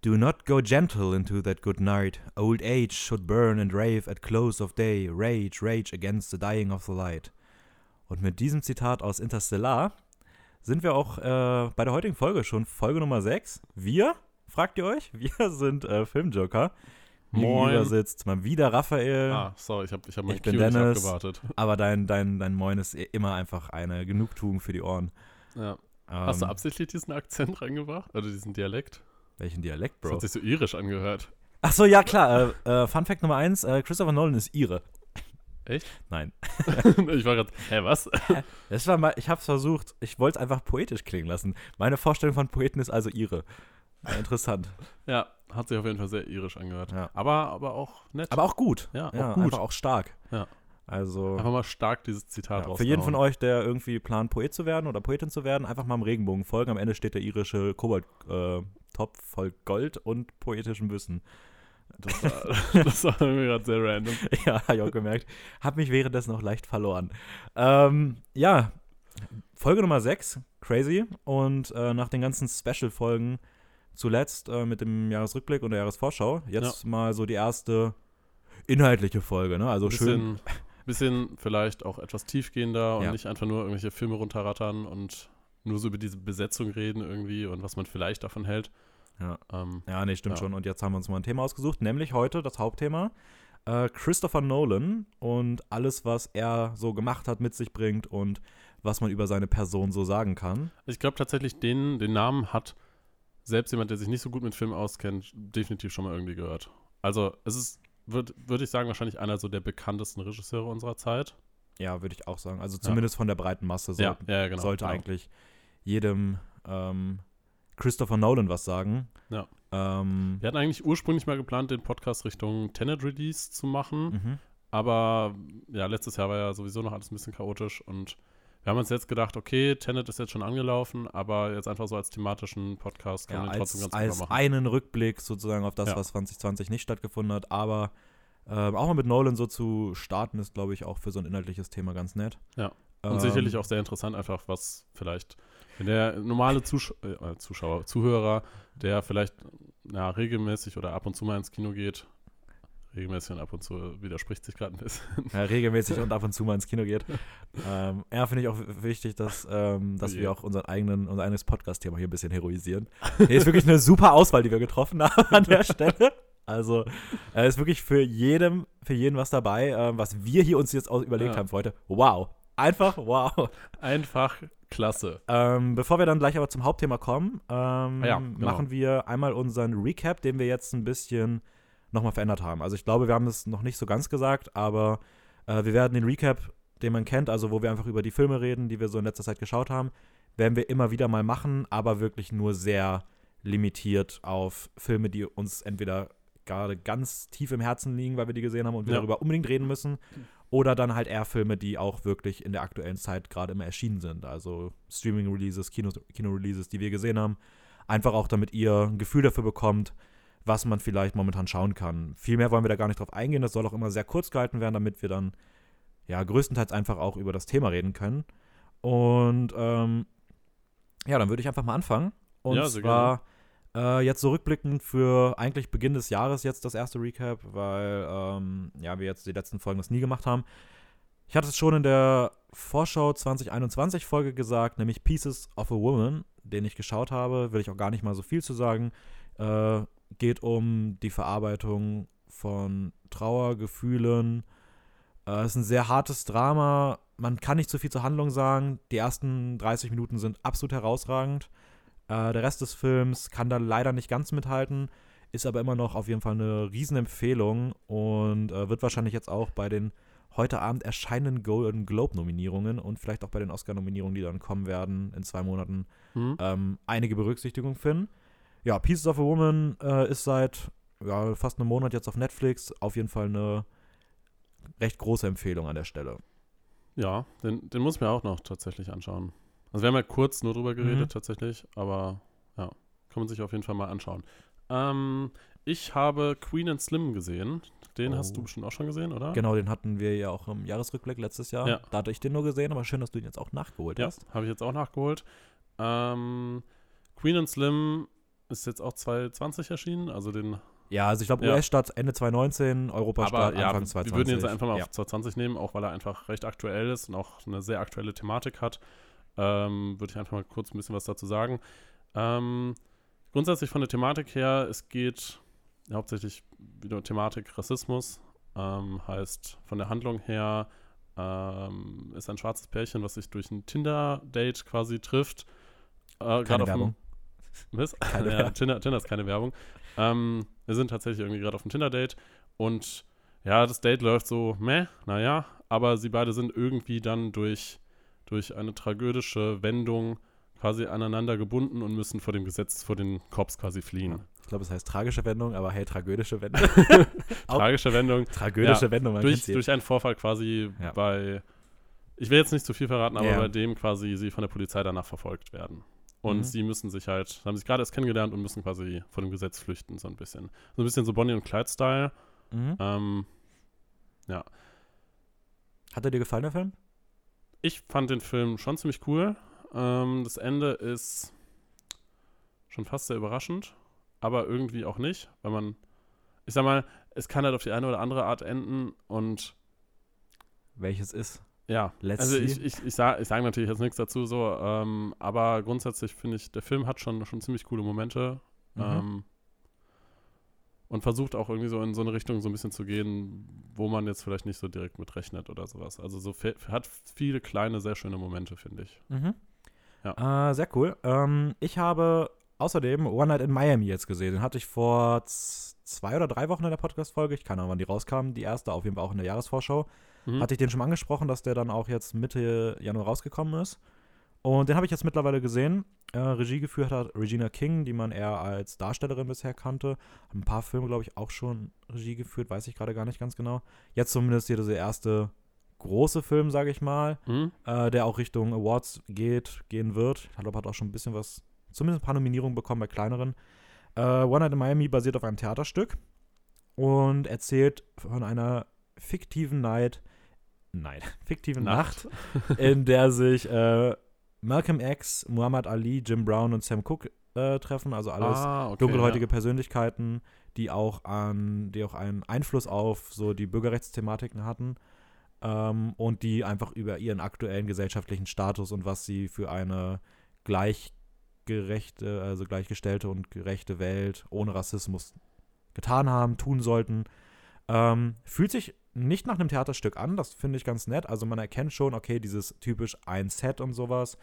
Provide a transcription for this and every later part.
Do not go gentle into that good night. Old age should burn and rave at close of day. Rage, rage against the dying of the light. Und mit diesem Zitat aus Interstellar sind wir auch äh, bei der heutigen Folge schon, Folge Nummer 6. Wir, fragt ihr euch? Wir sind äh, Filmjoker. Moin. Gegenüber sitzt mal wieder Raphael. Ah, sorry, ich habe ich hab mein Ich bin Cue nicht Dennis. abgewartet. Aber dein, dein, dein Moin ist immer einfach eine Genugtuung für die Ohren. Ja. Ähm, Hast du absichtlich diesen Akzent reingebracht? Oder diesen Dialekt? Welchen Dialekt, Das Bro? hat sich so irisch angehört. Ach so, ja klar. Äh, äh, Fun Fact Nummer 1, äh, Christopher Nolan ist Ire. Echt? Nein. ich war gerade, hä, was? Das war mal, ich hab's versucht, ich wollte es einfach poetisch klingen lassen. Meine Vorstellung von Poeten ist also Ire. Interessant. Ja, hat sich auf jeden Fall sehr irisch angehört. Ja. Aber, aber auch nett. Aber auch gut. Ja, auch ja, gut. Einfach auch stark. Ja. Also Einfach mal stark dieses Zitat ja, für jeden von euch, der irgendwie plant, Poet zu werden oder Poetin zu werden, einfach mal im Regenbogen folgen. Am Ende steht der irische Kobold-Topf voll Gold und poetischem Wissen. Das war, das war mir gerade sehr random. ja, hab ich auch gemerkt. Hab mich währenddessen auch leicht verloren. Ähm, ja, Folge Nummer 6, crazy. Und äh, nach den ganzen Special-Folgen zuletzt äh, mit dem Jahresrückblick und der Jahresvorschau, jetzt mal so die erste inhaltliche Folge, ne? Also schön. Bisschen, vielleicht auch etwas tiefgehender und Ja. nicht einfach nur irgendwelche Filme runterrattern und nur so über diese Besetzung reden irgendwie und was man vielleicht davon hält. Ja. Ähm, Ja, nee, stimmt Ja. schon. Und jetzt haben wir uns mal ein Thema ausgesucht, nämlich heute das Hauptthema. Äh, Christopher Nolan und alles, was er so gemacht hat, mit sich bringt und was man über seine Person so sagen kann. ich glaube tatsächlich, den, den Namen hat selbst jemand, der sich nicht so gut mit Film auskennt, definitiv schon mal irgendwie gehört. Also es ist, würde würd ich sagen, wahrscheinlich einer so der bekanntesten Regisseure unserer Zeit. Ja, würde ich auch sagen. Also zumindest von der breiten Masse so, ja, ja, genau. sollte genau. eigentlich jedem ähm, Christopher Nolan was sagen. Ja. Ähm, Wir hatten eigentlich ursprünglich mal geplant, den Podcast Richtung Tenet Release zu machen. mhm. Aber ja, letztes Jahr war ja sowieso noch alles ein bisschen chaotisch und wir haben uns jetzt gedacht, okay, Tenet ist jetzt schon angelaufen, aber jetzt einfach so als thematischen Podcast können ja, wir den trotzdem als, ganz als machen. einen Rückblick sozusagen auf das, Ja. was 2020 nicht stattgefunden hat. Aber ähm, auch mal mit Nolan so zu starten, ist, glaube ich, auch für so ein inhaltliches Thema ganz nett. Ja. Und Ähm, sicherlich auch sehr interessant, einfach was vielleicht, wenn der normale Zusch äh, Zuschauer, Zuhörer, der vielleicht ja, regelmäßig oder ab und zu mal ins Kino geht, regelmäßig und ab und zu widerspricht sich gerade ein bisschen. ja, regelmäßig und ab und zu mal ins Kino geht. ähm, ja, finde ich auch wichtig, dass, ähm, dass Oh wir auch unseren eigenen, unser eigenes Podcast-Thema hier ein bisschen heroisieren. Nee, ist wirklich eine super Auswahl, die wir getroffen haben an der Stelle. Also, äh, ist wirklich für jedem, für jeden was dabei, ähm, was wir hier uns jetzt auch überlegt Ja. haben für heute. Wow. Einfach wow. Einfach klasse. Ähm, bevor wir dann gleich aber zum Hauptthema kommen, ähm, Ah ja, genau. machen wir einmal unseren Recap, den wir jetzt ein bisschen nochmal verändert haben. Also ich glaube, wir haben es noch nicht so ganz gesagt, aber äh, wir werden den Recap, den man kennt, also wo wir einfach über die Filme reden, die wir so in letzter Zeit geschaut haben, werden wir immer wieder mal machen, aber wirklich nur sehr limitiert auf Filme, die uns entweder gerade ganz tief im Herzen liegen, weil wir die gesehen haben und wir Ja. darüber unbedingt reden müssen, oder dann halt eher Filme, die auch wirklich in der aktuellen Zeit gerade immer erschienen sind. Also Streaming-Releases, Kino- Kino-Releases, die wir gesehen haben. Einfach auch, damit ihr ein Gefühl dafür bekommt, was man vielleicht momentan schauen kann. Viel mehr wollen wir da gar nicht drauf eingehen. Das soll auch immer sehr kurz gehalten werden, damit wir dann ja größtenteils einfach auch über das Thema reden können. Und ähm, ja, dann würde ich einfach mal anfangen. Und Ja, sehr zwar äh, jetzt so rückblickend für eigentlich Beginn des Jahres jetzt das erste Recap, weil ähm, ja, wir jetzt die letzten Folgen das nie gemacht haben. Ich hatte es schon in der Vorschau 2021 Folge gesagt, nämlich Pieces of a Woman, den ich geschaut habe, will ich auch gar nicht mal so viel zu sagen. Äh, geht um die Verarbeitung von Trauer, Gefühlen. Äh, es ist ein sehr hartes Drama. Man kann nicht so viel zur Handlung sagen. Die ersten 30 Minuten sind absolut herausragend. Äh, der Rest des Films kann da leider nicht ganz mithalten, ist aber immer noch auf jeden Fall eine Riesenempfehlung und äh, wird wahrscheinlich jetzt auch bei den heute Abend erscheinenden Golden Globe-Nominierungen und vielleicht auch bei den Oscar-Nominierungen, die dann kommen werden in zwei Monaten, Hm? ähm, einige Berücksichtigung finden. Ja, Pieces of a Woman äh, ist seit ja, fast einem Monat jetzt auf Netflix. Auf jeden Fall eine recht große Empfehlung an der Stelle. Ja, den, den muss ich mir auch noch tatsächlich anschauen. Also wir haben ja kurz nur drüber geredet Mhm. tatsächlich, aber ja, kann man sich auf jeden Fall mal anschauen. Ähm, ich habe Queen and Slim gesehen. Den hast du Oh. bestimmt auch schon gesehen, oder? Genau, den hatten wir ja auch im Jahresrückblick letztes Jahr. Ja. Da hatte ich den nur gesehen, aber schön, dass du ihn jetzt auch nachgeholt Ja, hast. habe ich jetzt auch nachgeholt. Ähm, Queen and Slim ist jetzt auch 2020 erschienen, also den. Ja, also ich glaube Ja. US-Start Ende 2019, Aber Europastart ja, Anfang wir 2020. würden ihn jetzt einfach mal ja. auf 2020 nehmen, auch weil er einfach recht aktuell ist und auch eine sehr aktuelle Thematik hat. Ähm, würde ich einfach mal kurz ein bisschen was dazu sagen. Ähm, grundsätzlich von der Thematik her, es geht hauptsächlich wieder Thematik Rassismus. Ähm, heißt, von der Handlung her ähm, ist ein schwarzes Pärchen, was sich durch ein Tinder-Date quasi trifft. Äh, gerade Keine auf dem- Werbung. was? Keine ja. Tinder, Tinder ist keine Werbung. Ähm, wir sind tatsächlich irgendwie gerade auf dem Tinder-Date und ja, das Date läuft so, meh, naja, aber sie beide sind irgendwie dann durch, durch eine tragödische Wendung quasi aneinander gebunden und müssen vor dem Gesetz, vor den Cops quasi fliehen. Ich glaube, es heißt tragische Wendung, aber hey, tragödische Wendung. Tragische Wendung. Tragödische Ja, Wendung, man Durch, durch einen Vorfall quasi Ja. bei, ich will jetzt nicht zu viel verraten, aber Ja. bei dem quasi sie von der Polizei danach verfolgt werden. Und Mhm. sie müssen sich halt, haben sich gerade erst kennengelernt und müssen quasi vor dem Gesetz flüchten, so ein bisschen. So ein bisschen so Bonnie und Clyde-Style. Mhm. Ähm, Hat er dir gefallen, der Film? Ich fand den Film schon ziemlich cool. Ähm, das Ende ist schon fast sehr überraschend, aber irgendwie auch nicht, weil man, ich sag mal, es kann halt auf die eine oder andere Art enden und Welches ist? ja, Let's also ich, ich, ich sage ich sag natürlich jetzt nichts dazu, so, ähm, aber grundsätzlich finde ich, der Film hat schon, schon ziemlich coole Momente. Mhm. Ähm, und versucht auch irgendwie so in so eine Richtung so ein bisschen zu gehen, wo man jetzt vielleicht nicht so direkt mit rechnet oder sowas. Also so hat viele kleine, sehr schöne Momente, finde ich. Mhm. Äh, sehr cool. Ähm, ich habe außerdem One Night in Miami jetzt gesehen. Den hatte ich vor zwei oder drei Wochen in der Podcast-Folge. Ich keine Ahnung, wann die rauskam. Die erste, auf jeden Fall auch in der Jahresvorschau. Mhm. Hatte ich den schon angesprochen, dass der dann auch jetzt Mitte Januar rausgekommen ist. Und den habe ich jetzt mittlerweile gesehen. Äh, Regie geführt hat Regina King, die man eher als Darstellerin bisher kannte. Hat ein paar Filme, glaube ich, auch schon Regie geführt, weiß ich gerade gar nicht ganz genau. Jetzt zumindest hier dieser erste große Film, sage ich mal Mhm. äh, der auch Richtung Awards geht, gehen wird. Ich glaube, hat auch schon ein bisschen was, zumindest ein paar Nominierungen bekommen bei kleineren. Äh, One Night in Miami basiert auf einem Theaterstück und erzählt von einer fiktiven Night, nein, fiktiven Nacht, in der sich äh, Malcolm X, Muhammad Ali, Jim Brown und Sam Cooke äh, treffen, also alles ah, okay, dunkelhäutige ja. Persönlichkeiten, die auch an, die auch einen Einfluss auf so die Bürgerrechtsthematiken hatten ähm, und die einfach über ihren aktuellen gesellschaftlichen Status und was sie für eine gleichgerechte, also gleichgestellte und gerechte Welt ohne Rassismus getan haben, tun sollten. Ähm, fühlt sich nicht nach einem Theaterstück an, das finde ich ganz nett. Also man erkennt schon, okay, dieses typisch ein Set und sowas.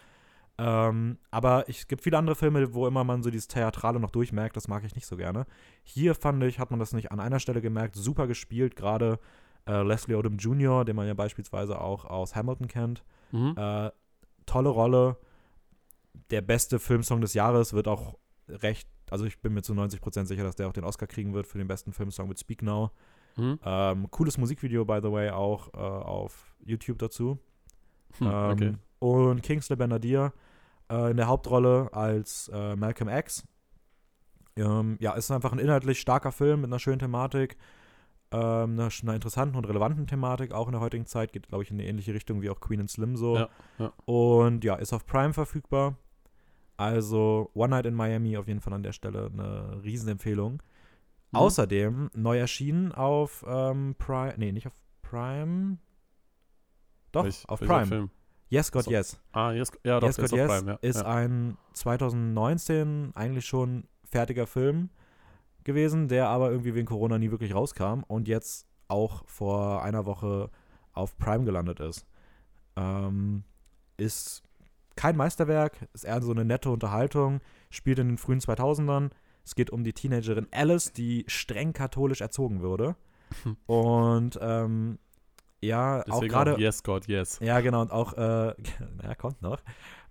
Ähm, aber es gibt viele andere Filme, wo immer man so dieses Theatrale noch durchmerkt, das mag ich nicht so gerne. Hier fand ich, hat man das nicht an einer Stelle gemerkt, super gespielt, gerade äh, Leslie Odom Jr., den man ja beispielsweise auch aus Hamilton kennt. Mhm. Äh, tolle Rolle. Der beste Filmsong des Jahres wird auch recht, also ich bin mir zu 90% sicher, dass der auch den Oscar kriegen wird für den besten Filmsong mit Speak Now. Mhm. Ähm, cooles Musikvideo, by the way, auch äh, auf YouTube dazu. Hm, Ähm, okay. Und Kingsley Benadier äh, in der Hauptrolle als äh, Malcolm X. Ähm, ja, ist einfach ein inhaltlich starker Film mit einer schönen Thematik, ähm, einer, einer interessanten und relevanten Thematik, auch in der heutigen Zeit. Geht, glaube ich, in eine ähnliche Richtung wie auch Queen and Slim so. Ja, ja. Und ja, ist auf Prime verfügbar. Also One Night in Miami auf jeden Fall an der Stelle eine Riesenempfehlung. Mhm. Außerdem neu erschienen auf ähm, Prime, nee, nicht auf Prime. Doch, Welch- auf Prime. Film? Yes, God, So. yes. Ah, yes, ja, doch, yes, God, yes Prime, ja. ist ja. ein 2019 eigentlich schon fertiger Film gewesen, der aber irgendwie wegen Corona nie wirklich rauskam und jetzt auch vor einer Woche auf Prime gelandet ist. Ähm, ist kein Meisterwerk, ist eher so eine nette Unterhaltung, spielt in den frühen 2000ern. Es geht um die Teenagerin Alice, die streng katholisch erzogen wurde. Und ähm, ja, auch Deswegen gerade. Yes, God, yes. Ja, genau, und auch, äh, naja, kommt noch.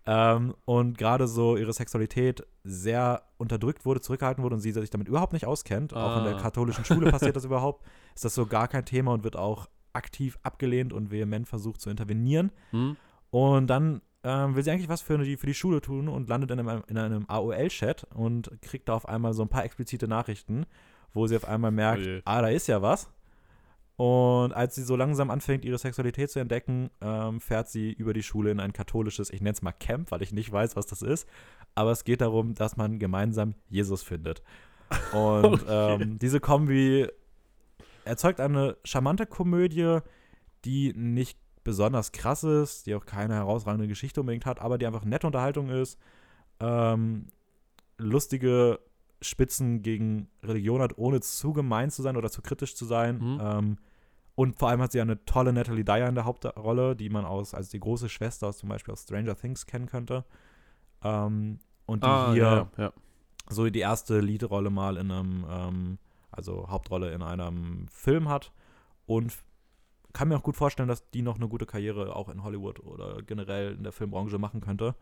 Ähm, und gerade so ihre Sexualität sehr unterdrückt wurde, zurückgehalten wurde und sie sich damit überhaupt nicht auskennt. Auch in der Ah. katholischen Schule passiert das überhaupt. Ist das so gar kein Thema und wird auch aktiv abgelehnt und vehement versucht zu intervenieren. Hm? Und dann ähm, will sie eigentlich was für die, für die Schule tun und landet in einem, in einem AOL-Chat und kriegt da auf einmal so ein paar explizite Nachrichten, wo sie auf einmal merkt, Oh ah, da ist ja was. Und als sie so langsam anfängt, ihre Sexualität zu entdecken, ähm, fährt sie über die Schule in ein katholisches, ich nenne es mal Camp, weil ich nicht weiß, was das ist. Aber es geht darum, dass man gemeinsam Jesus findet. Und Okay. ähm, diese Kombi erzeugt eine charmante Komödie, die nicht besonders krass ist, die auch keine herausragende Geschichte unbedingt hat, aber die einfach nette Unterhaltung ist, ähm, lustige Spitzen gegen Religion hat, ohne zu gemein zu sein oder zu kritisch zu sein. Mhm. Ähm, und vor allem hat sie eine tolle Natalie Dyer in der Hauptrolle, die man aus, als die große Schwester aus zum Beispiel aus Stranger Things kennen könnte. Ähm, und die Ah, hier ja, ja. so die erste Leadrolle mal in einem, ähm, also Hauptrolle in einem Film hat. Und kann mir auch gut vorstellen, dass die noch eine gute Karriere auch in Hollywood oder generell in der Filmbranche machen könnte.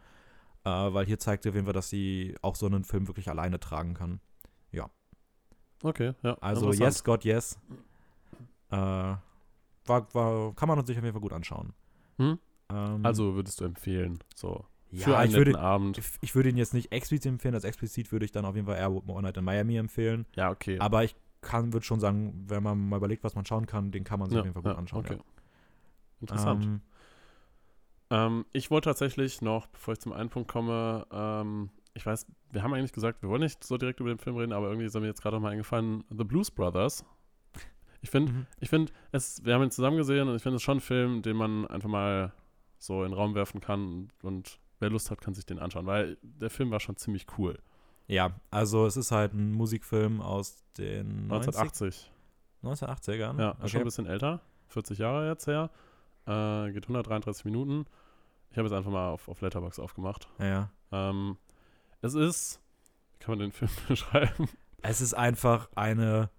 Äh, weil hier zeigt sie auf jeden Fall, dass sie auch so einen Film wirklich alleine tragen kann. Okay, ja. Also. Yes, God, Yes. Äh, war, war, kann man sich auf jeden Fall gut anschauen. Hm? Ähm, Also würdest du empfehlen, so. ja, für einen ich würde, Abend. ich, ich würde ihn jetzt nicht explizit empfehlen, als explizit würde ich dann auf jeden Fall eher One Night in Miami empfehlen. Ja, okay. Aber ich kann, würde schon sagen, wenn man mal überlegt, was man schauen kann, den kann man sich ja, auf jeden Fall gut ja, anschauen. Okay. Ja. Interessant. Ähm, Ähm, ich wollte tatsächlich noch, bevor ich zum einen Punkt komme, ähm, ich weiß, wir haben eigentlich gesagt, wir wollen nicht so direkt über den Film reden, aber irgendwie ist mir jetzt gerade noch mal eingefallen, The Blues Brothers. Ich finde, mhm. ich finde, es, wir haben ihn zusammen gesehen und ich finde es schon ein Film, den man einfach mal so in den Raum werfen kann und wer Lust hat, kann sich den anschauen, weil der Film war schon ziemlich cool. Ja, also es ist halt ein Musikfilm aus den 90, 1980. 1980ern. Ja, schon ein okay. bisschen älter, 40 Jahre jetzt her. Äh, geht 133 Minuten. Ich habe jetzt einfach mal auf, auf Letterboxd aufgemacht. Ja, ja. Ähm, es ist, wie kann man den Film beschreiben? Es ist einfach eine.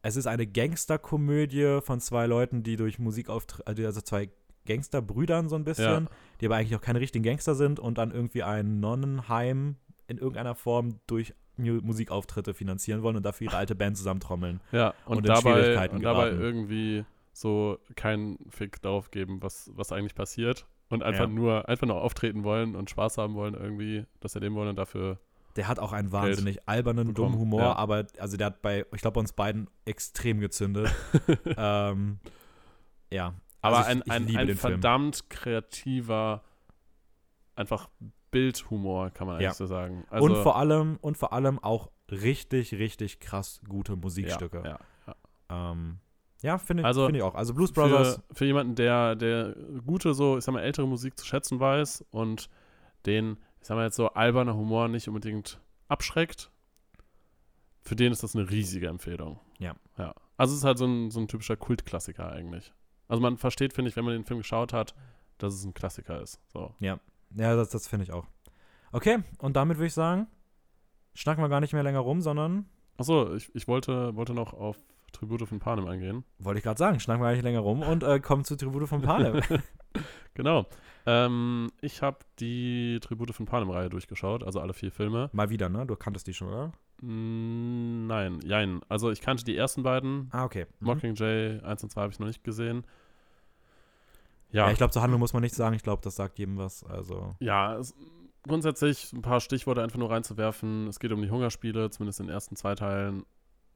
Es ist eine Gangsterkomödie von zwei Leuten, die durch Musik auftreten, also zwei Gangsterbrüdern so ein bisschen, Ja. die aber eigentlich auch keine richtigen Gangster sind und dann irgendwie ein Nonnenheim in irgendeiner Form durch Mu- Musikauftritte finanzieren wollen und dafür ihre alte Band zusammentrommeln. Ja, und, Und in dabei, Schwierigkeiten und dabei irgendwie so keinen Fick darauf geben, was, was eigentlich passiert. Und einfach Ja. nur, einfach nur auftreten wollen und Spaß haben wollen, irgendwie, das erleben wollen und dafür. Der hat auch einen wahnsinnig albernen, bekommen, dummen Humor, ja. aber also der hat bei, ich glaube, bei uns beiden extrem gezündet. ähm, ja. Aber Also ich- ein, ich ein, ein verdammt kreativer, einfach Bildhumor, kann man eigentlich Ja. so sagen. Also, und vor allem, und vor allem auch richtig, richtig krass gute ja, Musikstücke. Ja, ja. Ähm, ja, finde Also, find ich auch. Also Blues Brothers, Für, für jemanden, der, der gute, so, ich sag mal, ältere Musik zu schätzen weiß und den, ich sag mal jetzt so, alberner Humor nicht unbedingt abschreckt, für den ist das eine riesige Empfehlung. Ja. Ja. Also es ist halt so ein, so ein typischer Kultklassiker eigentlich. Also man versteht, finde ich, wenn man den Film geschaut hat, dass es ein Klassiker ist. So. ja, das, das finde ich auch. Okay, und damit würde ich sagen, schnacken wir gar nicht mehr länger rum, sondern, Achso, ich, ich wollte, wollte noch auf Tribute von Panem eingehen. wollte ich gerade sagen, schnacken wir gar nicht länger rum und äh, kommen zu Tribute von Panem. Genau. Ähm, ich habe die Tribute von Panem-Reihe durchgeschaut, also alle vier Filme. Mal wieder, ne? Du kanntest die schon, oder? Mm, Nein, jein. Also ich kannte die ersten beiden. Ah, okay. Mhm. Mockingjay 1 und 2 habe ich noch nicht gesehen. Ja, Ja, ich glaube, zur Handlung muss man nichts sagen. Ich glaube, das sagt jedem was. Also, ja es, grundsätzlich ein paar Stichworte einfach nur reinzuwerfen. Es geht um die Hungerspiele, zumindest in den ersten zwei Teilen.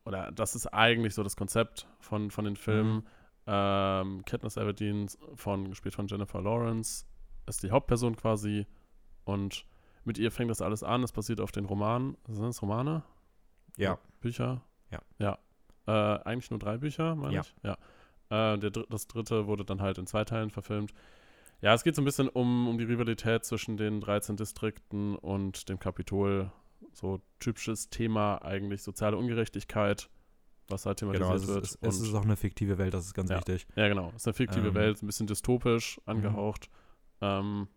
Oder das ist eigentlich so das Konzept von, von den Filmen. Mhm. Ähm, Katniss Everdeen, von, gespielt von Jennifer Lawrence, ist die Hauptperson quasi. Und mit ihr fängt das alles an. Es basiert auf den Romanen. Sind das Romane? ja. Bücher? Ja. Ja. Äh, eigentlich nur drei Bücher, meine Ja. ich. Ja. Äh, der, das dritte wurde dann halt in zwei Teilen verfilmt. Ja, es geht so ein bisschen um, um die Rivalität zwischen den 13 Distrikten und dem Kapitol. So typisches Thema eigentlich soziale Ungerechtigkeit, was halt thematisiert Genau, also wird. es, ist, es ist auch eine fiktive Welt, das ist ganz Ja. wichtig. ja, genau. Es ist eine fiktive Ähm, Welt, ein bisschen dystopisch angehaucht. Ähm,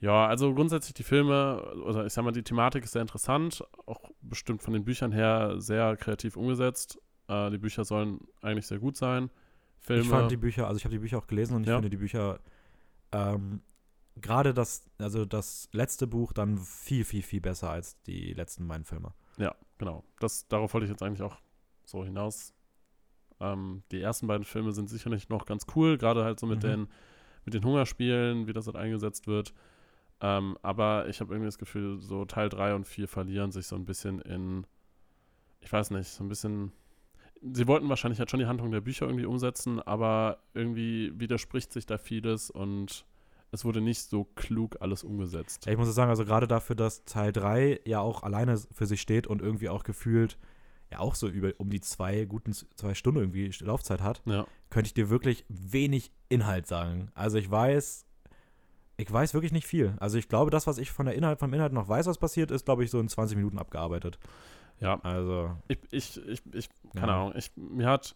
ja, also grundsätzlich die Filme, oder ich sag mal, die Thematik ist sehr interessant, auch bestimmt von den Büchern her sehr kreativ umgesetzt. Äh, die Bücher sollen eigentlich sehr gut sein. Filme. Ich fand die Bücher, also ich habe die Bücher auch gelesen und ich Ja. finde die Bücher ähm, gerade das, also das letzte Buch dann viel, viel, viel besser als die letzten beiden Filme. Ja, genau. Das, darauf wollte ich jetzt eigentlich auch so hinaus. Ähm, die ersten beiden Filme sind sicherlich noch ganz cool, gerade halt so mit, Mhm. den, mit den Hungerspielen, wie das halt eingesetzt wird. Ähm, aber ich habe irgendwie das Gefühl, so Teil 3 und 4 verlieren sich so ein bisschen in, ich weiß nicht, so ein bisschen. Sie wollten wahrscheinlich halt schon die Handlung der Bücher irgendwie umsetzen, aber irgendwie widerspricht sich da vieles und es wurde nicht so klug alles umgesetzt. Ja, ich muss sagen, also gerade dafür, dass Teil 3 ja auch alleine für sich steht und irgendwie auch gefühlt ja auch so über um die zwei guten zwei Stunden irgendwie Laufzeit hat, Ja. könnte ich dir wirklich wenig Inhalt sagen. Also ich weiß, ich weiß wirklich nicht viel. Also ich glaube, das, was ich von der Inhalt, vom Inhalt noch weiß, was passiert, ist, glaube ich, so in 20 Minuten abgearbeitet. Ja, Also, ich, ich, ich, ich keine Ja. Ahnung, ich, mir hat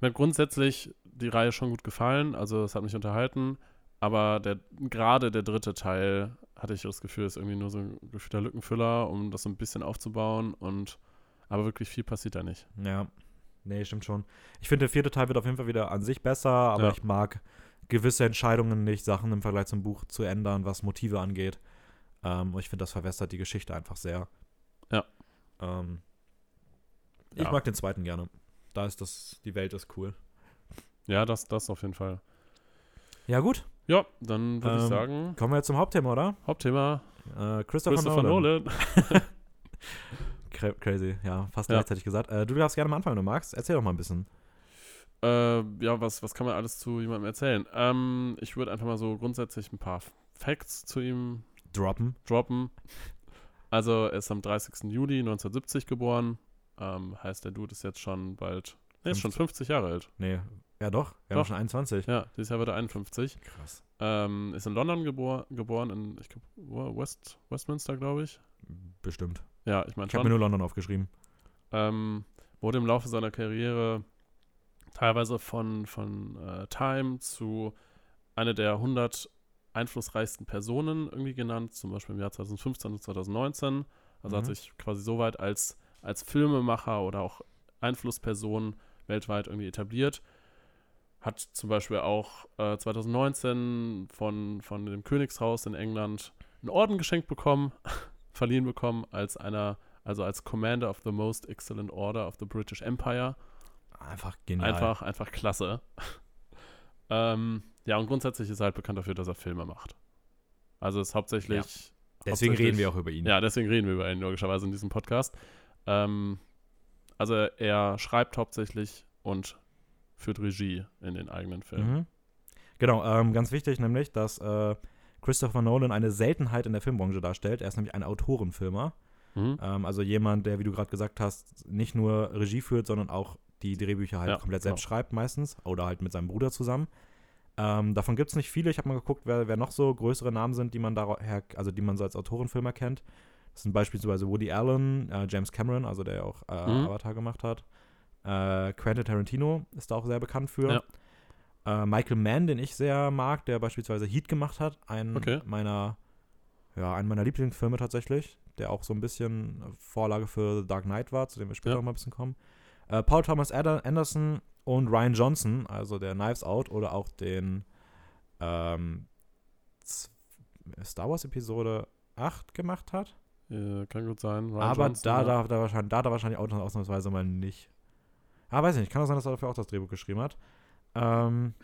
mir hat grundsätzlich die Reihe schon gut gefallen, also es hat mich unterhalten, aber der gerade der dritte Teil hatte ich das Gefühl, ist irgendwie nur so ein gefühlter Lückenfüller, um das so ein bisschen aufzubauen und aber wirklich viel passiert da nicht. ja. Nee, stimmt schon. Ich finde, der vierte Teil wird auf jeden Fall wieder an sich besser, aber Ja. ich mag gewisse Entscheidungen nicht, Sachen im Vergleich zum Buch zu ändern, was Motive angeht. Ähm, und ich finde, das verwässert die Geschichte einfach sehr. Ja. Ähm, ich Ja. mag den zweiten gerne. Da ist das, die Welt ist cool. Ja, das, das auf jeden Fall. Ja, gut. Ja, dann würde ich Ähm, sagen, Kommen wir jetzt zum Hauptthema, oder? Hauptthema Äh, Christopher, Christopher Nolan. Nolan. Cra crazy, ja, fast Ja. gleichzeitig gesagt. Äh, du darfst gerne am Anfang, wenn du magst. Erzähl doch mal ein bisschen. Äh, ja, was, was kann man alles zu jemandem erzählen? Ähm, ich würde einfach mal so grundsätzlich ein paar Facts zu ihm Droppen. droppen. Also, er ist am 30. Juli 1970 geboren. Ähm, heißt, der Dude ist jetzt schon bald, nee, ist schon 50 Jahre alt. Nee, ja doch. Doch. haben schon 21. Ja, dieses Jahr wird er 51. Krass. Ähm, ist in London gebor geboren, in, ich glaube, West, Westminster, glaube ich. Bestimmt. Ja, ich meine Ich habe mir nur London aufgeschrieben. Ähm, wurde im Laufe seiner Karriere teilweise von, von äh, Time zu einer der 100 einflussreichsten Personen irgendwie genannt, zum Beispiel im Jahr 2015 und 2019. Also hat Mhm. sich quasi soweit als, als Filmemacher oder auch Einflussperson weltweit irgendwie etabliert. Hat zum Beispiel auch äh, 2019 von, von dem Königshaus in England einen Orden geschenkt bekommen, verliehen bekommen als einer, also als Commander of the Most Excellent Order of the British Empire. Einfach genial. Einfach, einfach klasse. ähm, ja, und grundsätzlich ist er halt bekannt dafür, dass er Filme macht. Also ist hauptsächlich. Deswegen hauptsächlich- reden wir auch über ihn. Ja, deswegen reden wir über ihn logischerweise in diesem Podcast. Ähm, also er schreibt hauptsächlich und führt Regie in den eigenen Filmen. Mhm. Genau, ähm, ganz wichtig nämlich, dass äh, Christopher Nolan eine Seltenheit in der Filmbranche darstellt. Er ist nämlich ein Autorenfilmer. Mhm. Ähm, also jemand, der, wie du gerade gesagt hast, nicht nur Regie führt, sondern auch die Drehbücher halt Ja, komplett selbst genau. schreibt meistens oder halt mit seinem Bruder zusammen. Ähm, davon gibt es nicht viele. Ich habe mal geguckt, wer, wer noch so größere Namen sind, die man daher, also die man so als Autorenfilmer kennt. Das sind beispielsweise Woody Allen, äh, James Cameron, also der ja auch äh, Mhm. Avatar gemacht hat. Äh, Quentin Tarantino ist da auch sehr bekannt für. Ja. Äh, Michael Mann, den ich sehr mag, der beispielsweise Heat gemacht hat, ein Okay. meiner, ja, einen meiner Lieblingsfilme tatsächlich, der auch so ein bisschen Vorlage für The Dark Knight war, zu dem wir später Ja. noch mal ein bisschen kommen. Äh, Paul Thomas Anderson und Ryan Johnson, also der Knives Out oder auch den ähm, Star Wars Episode 8 gemacht hat. Äh, kann gut sein. Ryan aber Johnson, da, ja. da, da, wahrscheinlich, da hat er wahrscheinlich auch ausnahmsweise mal nicht. Ah, weiß ich nicht. Kann auch sein, dass er dafür auch das Drehbuch geschrieben hat. Ähm,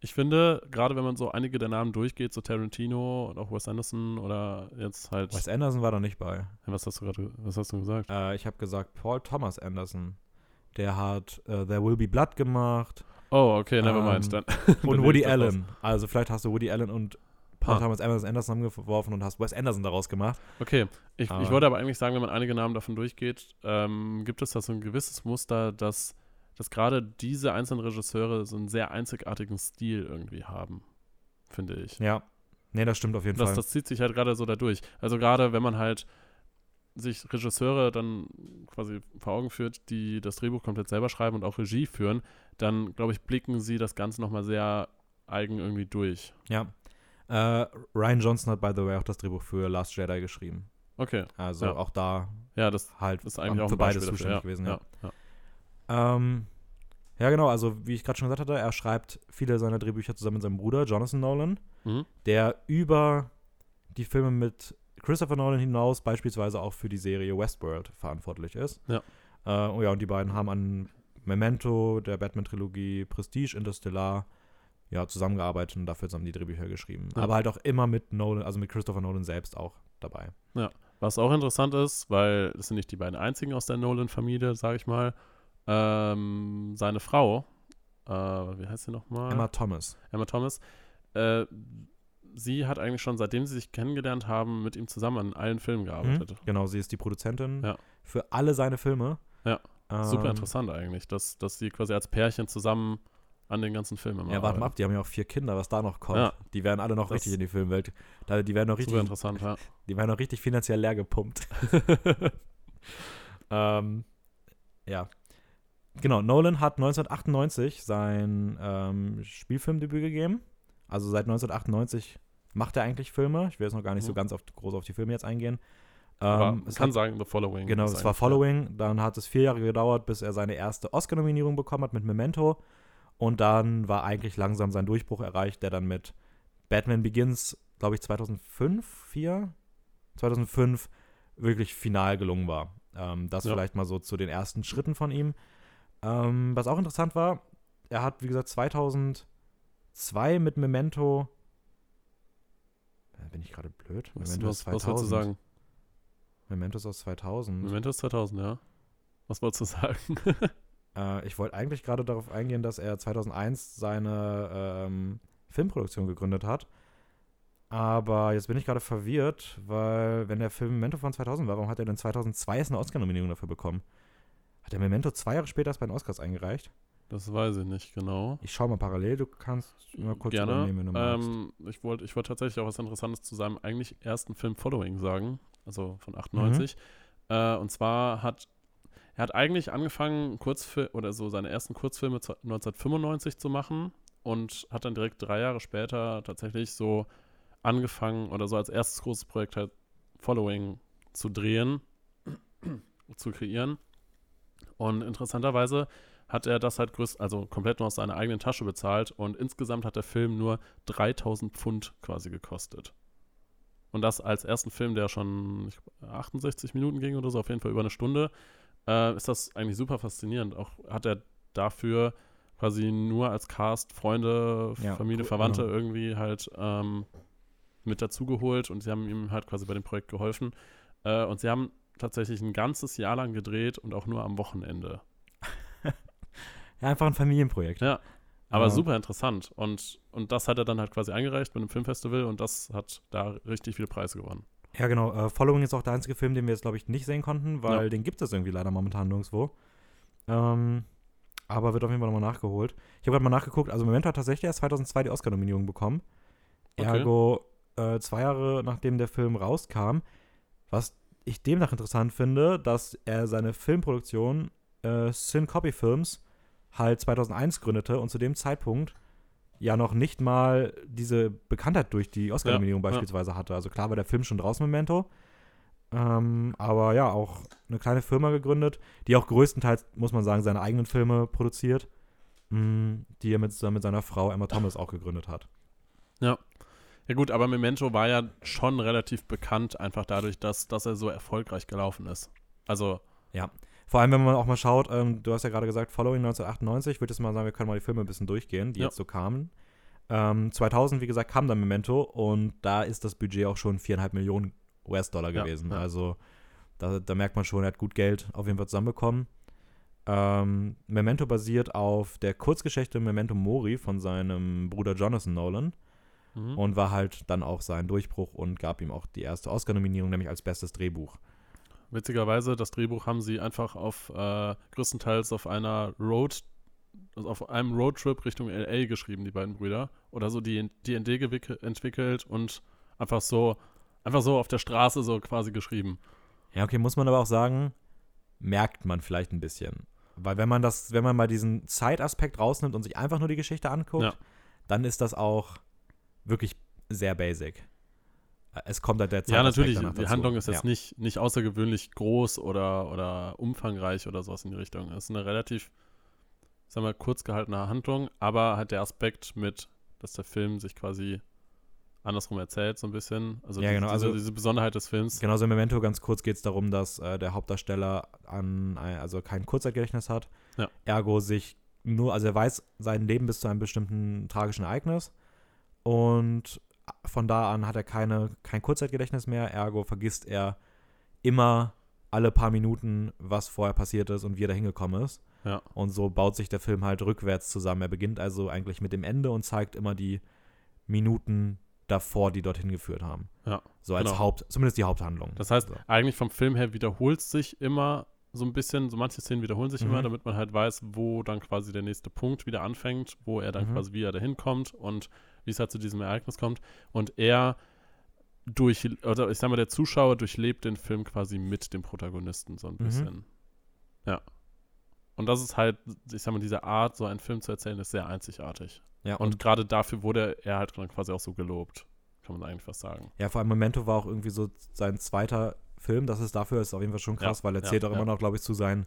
Ich finde, gerade wenn man so einige der Namen durchgeht, so Tarantino und auch Wes Anderson oder jetzt halt. Wes Anderson war da nicht bei. Ja, was hast du gerade, was hast du gesagt? Äh, ich habe gesagt Paul Thomas Anderson. Der hat äh, There Will Be Blood gemacht Oh, okay, never Ähm, mind. Dann, und Woody Allen. Also vielleicht hast du Woody Allen und Paul Ah. Thomas Anderson zusammengeworfen und hast Wes Anderson daraus gemacht. Okay, ich, Aber- ich wollte aber eigentlich sagen, wenn man einige Namen davon durchgeht, ähm, gibt es da so ein gewisses Muster, dass, dass gerade diese einzelnen Regisseure so einen sehr einzigartigen Stil irgendwie haben, finde ich. Ja. Nee, das stimmt auf jeden Das, Fall. das zieht sich halt gerade so dadurch. Also gerade wenn man halt sich Regisseure dann quasi vor Augen führt, die das Drehbuch komplett selber schreiben und auch Regie führen, dann glaube ich, blicken sie das Ganze nochmal sehr eigen irgendwie durch. ja. Äh, Ryan Johnson hat, by the way, auch das Drehbuch für Last Jedi geschrieben. Okay, Also Ja. auch da ja, das halt ist eigentlich auch für beides zuständig dafür. gewesen. ja. Ja. Ja. Ähm, ja, genau. Also, wie ich gerade schon gesagt hatte, er schreibt viele seiner Drehbücher zusammen mit seinem Bruder, Jonathan Nolan, Mhm. der über die Filme mit Christopher Nolan hinaus beispielsweise auch für die Serie Westworld verantwortlich ist. Ja. Äh, oh ja, und die beiden haben an Memento, der Batman-Trilogie, Prestige, Interstellar, ja, zusammengearbeitet und dafür zusammen die Drehbücher geschrieben. Ja. Aber halt auch immer mit Nolan, also mit Christopher Nolan selbst auch dabei. Was auch interessant ist, weil das sind nicht die beiden einzigen aus der Nolan-Familie, sage ich mal. ähm, seine Frau, äh, wie heißt sie nochmal? Emma Thomas. Emma Thomas, äh, sie hat eigentlich schon, seitdem sie sich kennengelernt haben, mit ihm zusammen an allen Filmen gearbeitet. Mhm. Genau, sie ist die Produzentin Ja. für alle seine Filme. Ja, Super Ähm, interessant eigentlich, dass, dass sie quasi als Pärchen zusammen an den ganzen Filmen immer Ja, warte mal arbeiten. ab, die haben ja auch vier Kinder, was da noch kommt. Ja. Die werden alle noch Das- richtig in die Filmwelt. Da, die werden noch richtig, Super interessant, ja. die werden noch richtig finanziell leer gepumpt. ähm, ja. Genau, Nolan hat 1998 sein ähm, Spielfilmdebüt gegeben. Also seit 1998 macht er eigentlich Filme. Ich will jetzt noch gar nicht so Mhm. ganz auf, groß auf die Filme jetzt eingehen. Ähm, es kann hat, sagen, The Following. genau, es war Following. Dann hat es vier Jahre gedauert, bis er seine erste Oscar-Nominierung bekommen hat mit Memento. Und dann war eigentlich langsam sein Durchbruch erreicht, der dann mit Batman Begins, glaube ich, 2005, 4, 2005 wirklich final gelungen war. Ähm, das Ja. vielleicht mal so zu den ersten Schritten von ihm. Ähm, was auch interessant war, er hat, wie gesagt, 2002 mit Memento. Äh, Bin ich gerade blöd? Was, Memento was, was wolltest du sagen? Memento ist aus 2000. Memento ist 2000, ja. Was wolltest du sagen? Äh, ich wollte eigentlich gerade darauf eingehen, dass er 2001 seine ähm, Filmproduktion gegründet hat. Aber jetzt bin ich gerade verwirrt, weil wenn der Film Memento von 2000 war, warum hat er denn 2002 erst eine Oscar-Nominierung dafür bekommen? Hat er Memento zwei Jahre später erst bei den Oscars eingereicht? Das weiß ich nicht genau. Ich schau mal parallel, du kannst mal kurz Gerne. übernehmen, wenn du magst. Ähm, ich wollte ich wollt tatsächlich auch was Interessantes zu seinem eigentlich ersten Film Following sagen, also von 98. Mhm. Äh, und zwar hat er hat eigentlich angefangen, Kurzfil oder so seine ersten Kurzfilme zu- 1995 zu machen und hat dann direkt drei Jahre später tatsächlich so angefangen oder so als erstes großes Projekt halt Following zu drehen, zu kreieren. Und interessanterweise hat er das halt größt, also komplett nur aus seiner eigenen Tasche bezahlt und insgesamt hat der Film nur 3000 Pfund quasi gekostet. Und das als ersten Film, der schon ich, glaub, 68 Minuten ging oder so, auf jeden Fall über eine Stunde, äh, ist das eigentlich super faszinierend. Auch hat er dafür quasi nur als Cast Freunde, Ja, Familie, cool, Verwandte genau. irgendwie halt ähm, mit dazugeholt und sie haben ihm halt quasi bei dem Projekt geholfen. Äh, und sie haben tatsächlich ein ganzes Jahr lang gedreht und auch nur am Wochenende. ja, einfach ein Familienprojekt. Ja. Aber Ja. super interessant. Und, und das hat er dann halt quasi eingereicht mit einem Filmfestival und das hat da richtig viele Preise gewonnen. Ja, genau. Äh, Following ist auch der einzige Film, den wir jetzt, glaube ich, nicht sehen konnten, weil Ja. den gibt es irgendwie leider momentan nirgendwo. Ähm, aber wird auf jeden Fall nochmal nachgeholt. Ich habe gerade mal nachgeguckt, also Memento hat tatsächlich erst 2002 die Oscar-Nominierung bekommen. Okay. Ergo äh, zwei Jahre nachdem der Film rauskam. Was ich demnach interessant finde, dass er seine Filmproduktion äh, Sin Copy Films halt 2001 gründete und zu dem Zeitpunkt ja noch nicht mal diese Bekanntheit durch die Oscar-Nominierung Ja, ja. beispielsweise hatte. Also klar war der Film schon draußen, Memento. Ähm, aber ja, auch eine kleine Firma gegründet, die auch größtenteils, muss man sagen, seine eigenen Filme produziert, mh, die er mit, mit seiner Frau Emma Thomas auch gegründet hat. Ja gut, aber Memento war ja schon relativ bekannt, einfach dadurch, dass, dass er so erfolgreich gelaufen ist. Also, Vor allem, wenn man auch mal schaut, ähm, du hast ja gerade gesagt, Following 1998, würde ich jetzt mal sagen, wir können mal die Filme ein bisschen durchgehen, die Ja. jetzt so kamen. Ähm, 2000, wie gesagt, kam dann Memento und da ist das Budget auch schon viereinhalb Millionen US-Dollar Ja, gewesen. ja. Also da, da merkt man schon, er hat gut Geld auf jeden Fall zusammenbekommen. Ähm, Memento basiert auf der Kurzgeschichte Memento Mori von seinem Bruder Jonathan Nolan mhm. und war halt dann auch sein Durchbruch und gab ihm auch die erste Oscar-Nominierung, nämlich als bestes Drehbuch. witzigerweise, das Drehbuch haben sie einfach auf, äh, größtenteils auf einer Road, also auf einem Roadtrip Richtung L.A. geschrieben, die beiden Brüder. Oder so die D&D gewicke- entwickelt und einfach so, einfach so auf der Straße so quasi geschrieben. Ja, okay, muss man aber auch sagen, merkt man vielleicht ein bisschen. Weil wenn man das, wenn man mal diesen Zeitaspekt rausnimmt und sich einfach nur die Geschichte anguckt, Ja. dann ist das auch wirklich sehr basic. Es kommt halt der Ja, Zeitaspekt natürlich, die dazu. Handlung ist jetzt ja. nicht, nicht außergewöhnlich groß oder, oder umfangreich oder sowas in die Richtung. Es ist eine relativ, sagen wir, kurz gehaltene Handlung, aber halt der Aspekt mit, dass der Film sich quasi andersrum erzählt, so ein bisschen. Also, Ja, genau, diese, also- diese Besonderheit des Films. Genauso im Memento ganz kurz geht es darum, dass äh, der Hauptdarsteller an, ein- also kein Kurzzeitgedächtnis hat. Ja. Ergo sich nur, also er weiß sein Leben bis zu einem bestimmten tragischen Ereignis. Und von da an hat er keine, kein Kurzzeitgedächtnis mehr. Ergo vergisst er immer alle paar Minuten, was vorher passiert ist und wie er da hingekommen ist. Ja. Und so baut sich der Film halt rückwärts zusammen. Er beginnt also eigentlich mit dem Ende und zeigt immer die Minuten davor, die dorthin geführt haben. Ja, So als genau. Haupt, zumindest die Haupthandlung. Das heißt, so. eigentlich vom Film her wiederholt sich immer so ein bisschen, so manche Szenen wiederholen sich Mhm. immer, damit man halt weiß, wo dann quasi der nächste Punkt wieder anfängt, wo er dann Mhm. quasi, wie er dahin kommt und wie es halt zu diesem Ereignis kommt. Und er durch, oder ich sag mal, der Zuschauer durchlebt den Film quasi mit dem Protagonisten so ein Mhm. bisschen. Ja. Und das ist halt, ich sag mal, diese Art, so einen Film zu erzählen, ist sehr einzigartig. ja, Und und gerade dafür wurde er halt dann quasi auch so gelobt. Kann man eigentlich fast sagen. ja, vor allem Memento war auch irgendwie so sein zweiter Film. Das ist dafür ist auf jeden Fall schon krass, Ja, weil er ja, zählt auch ja. immer noch, glaube ich, zu seinen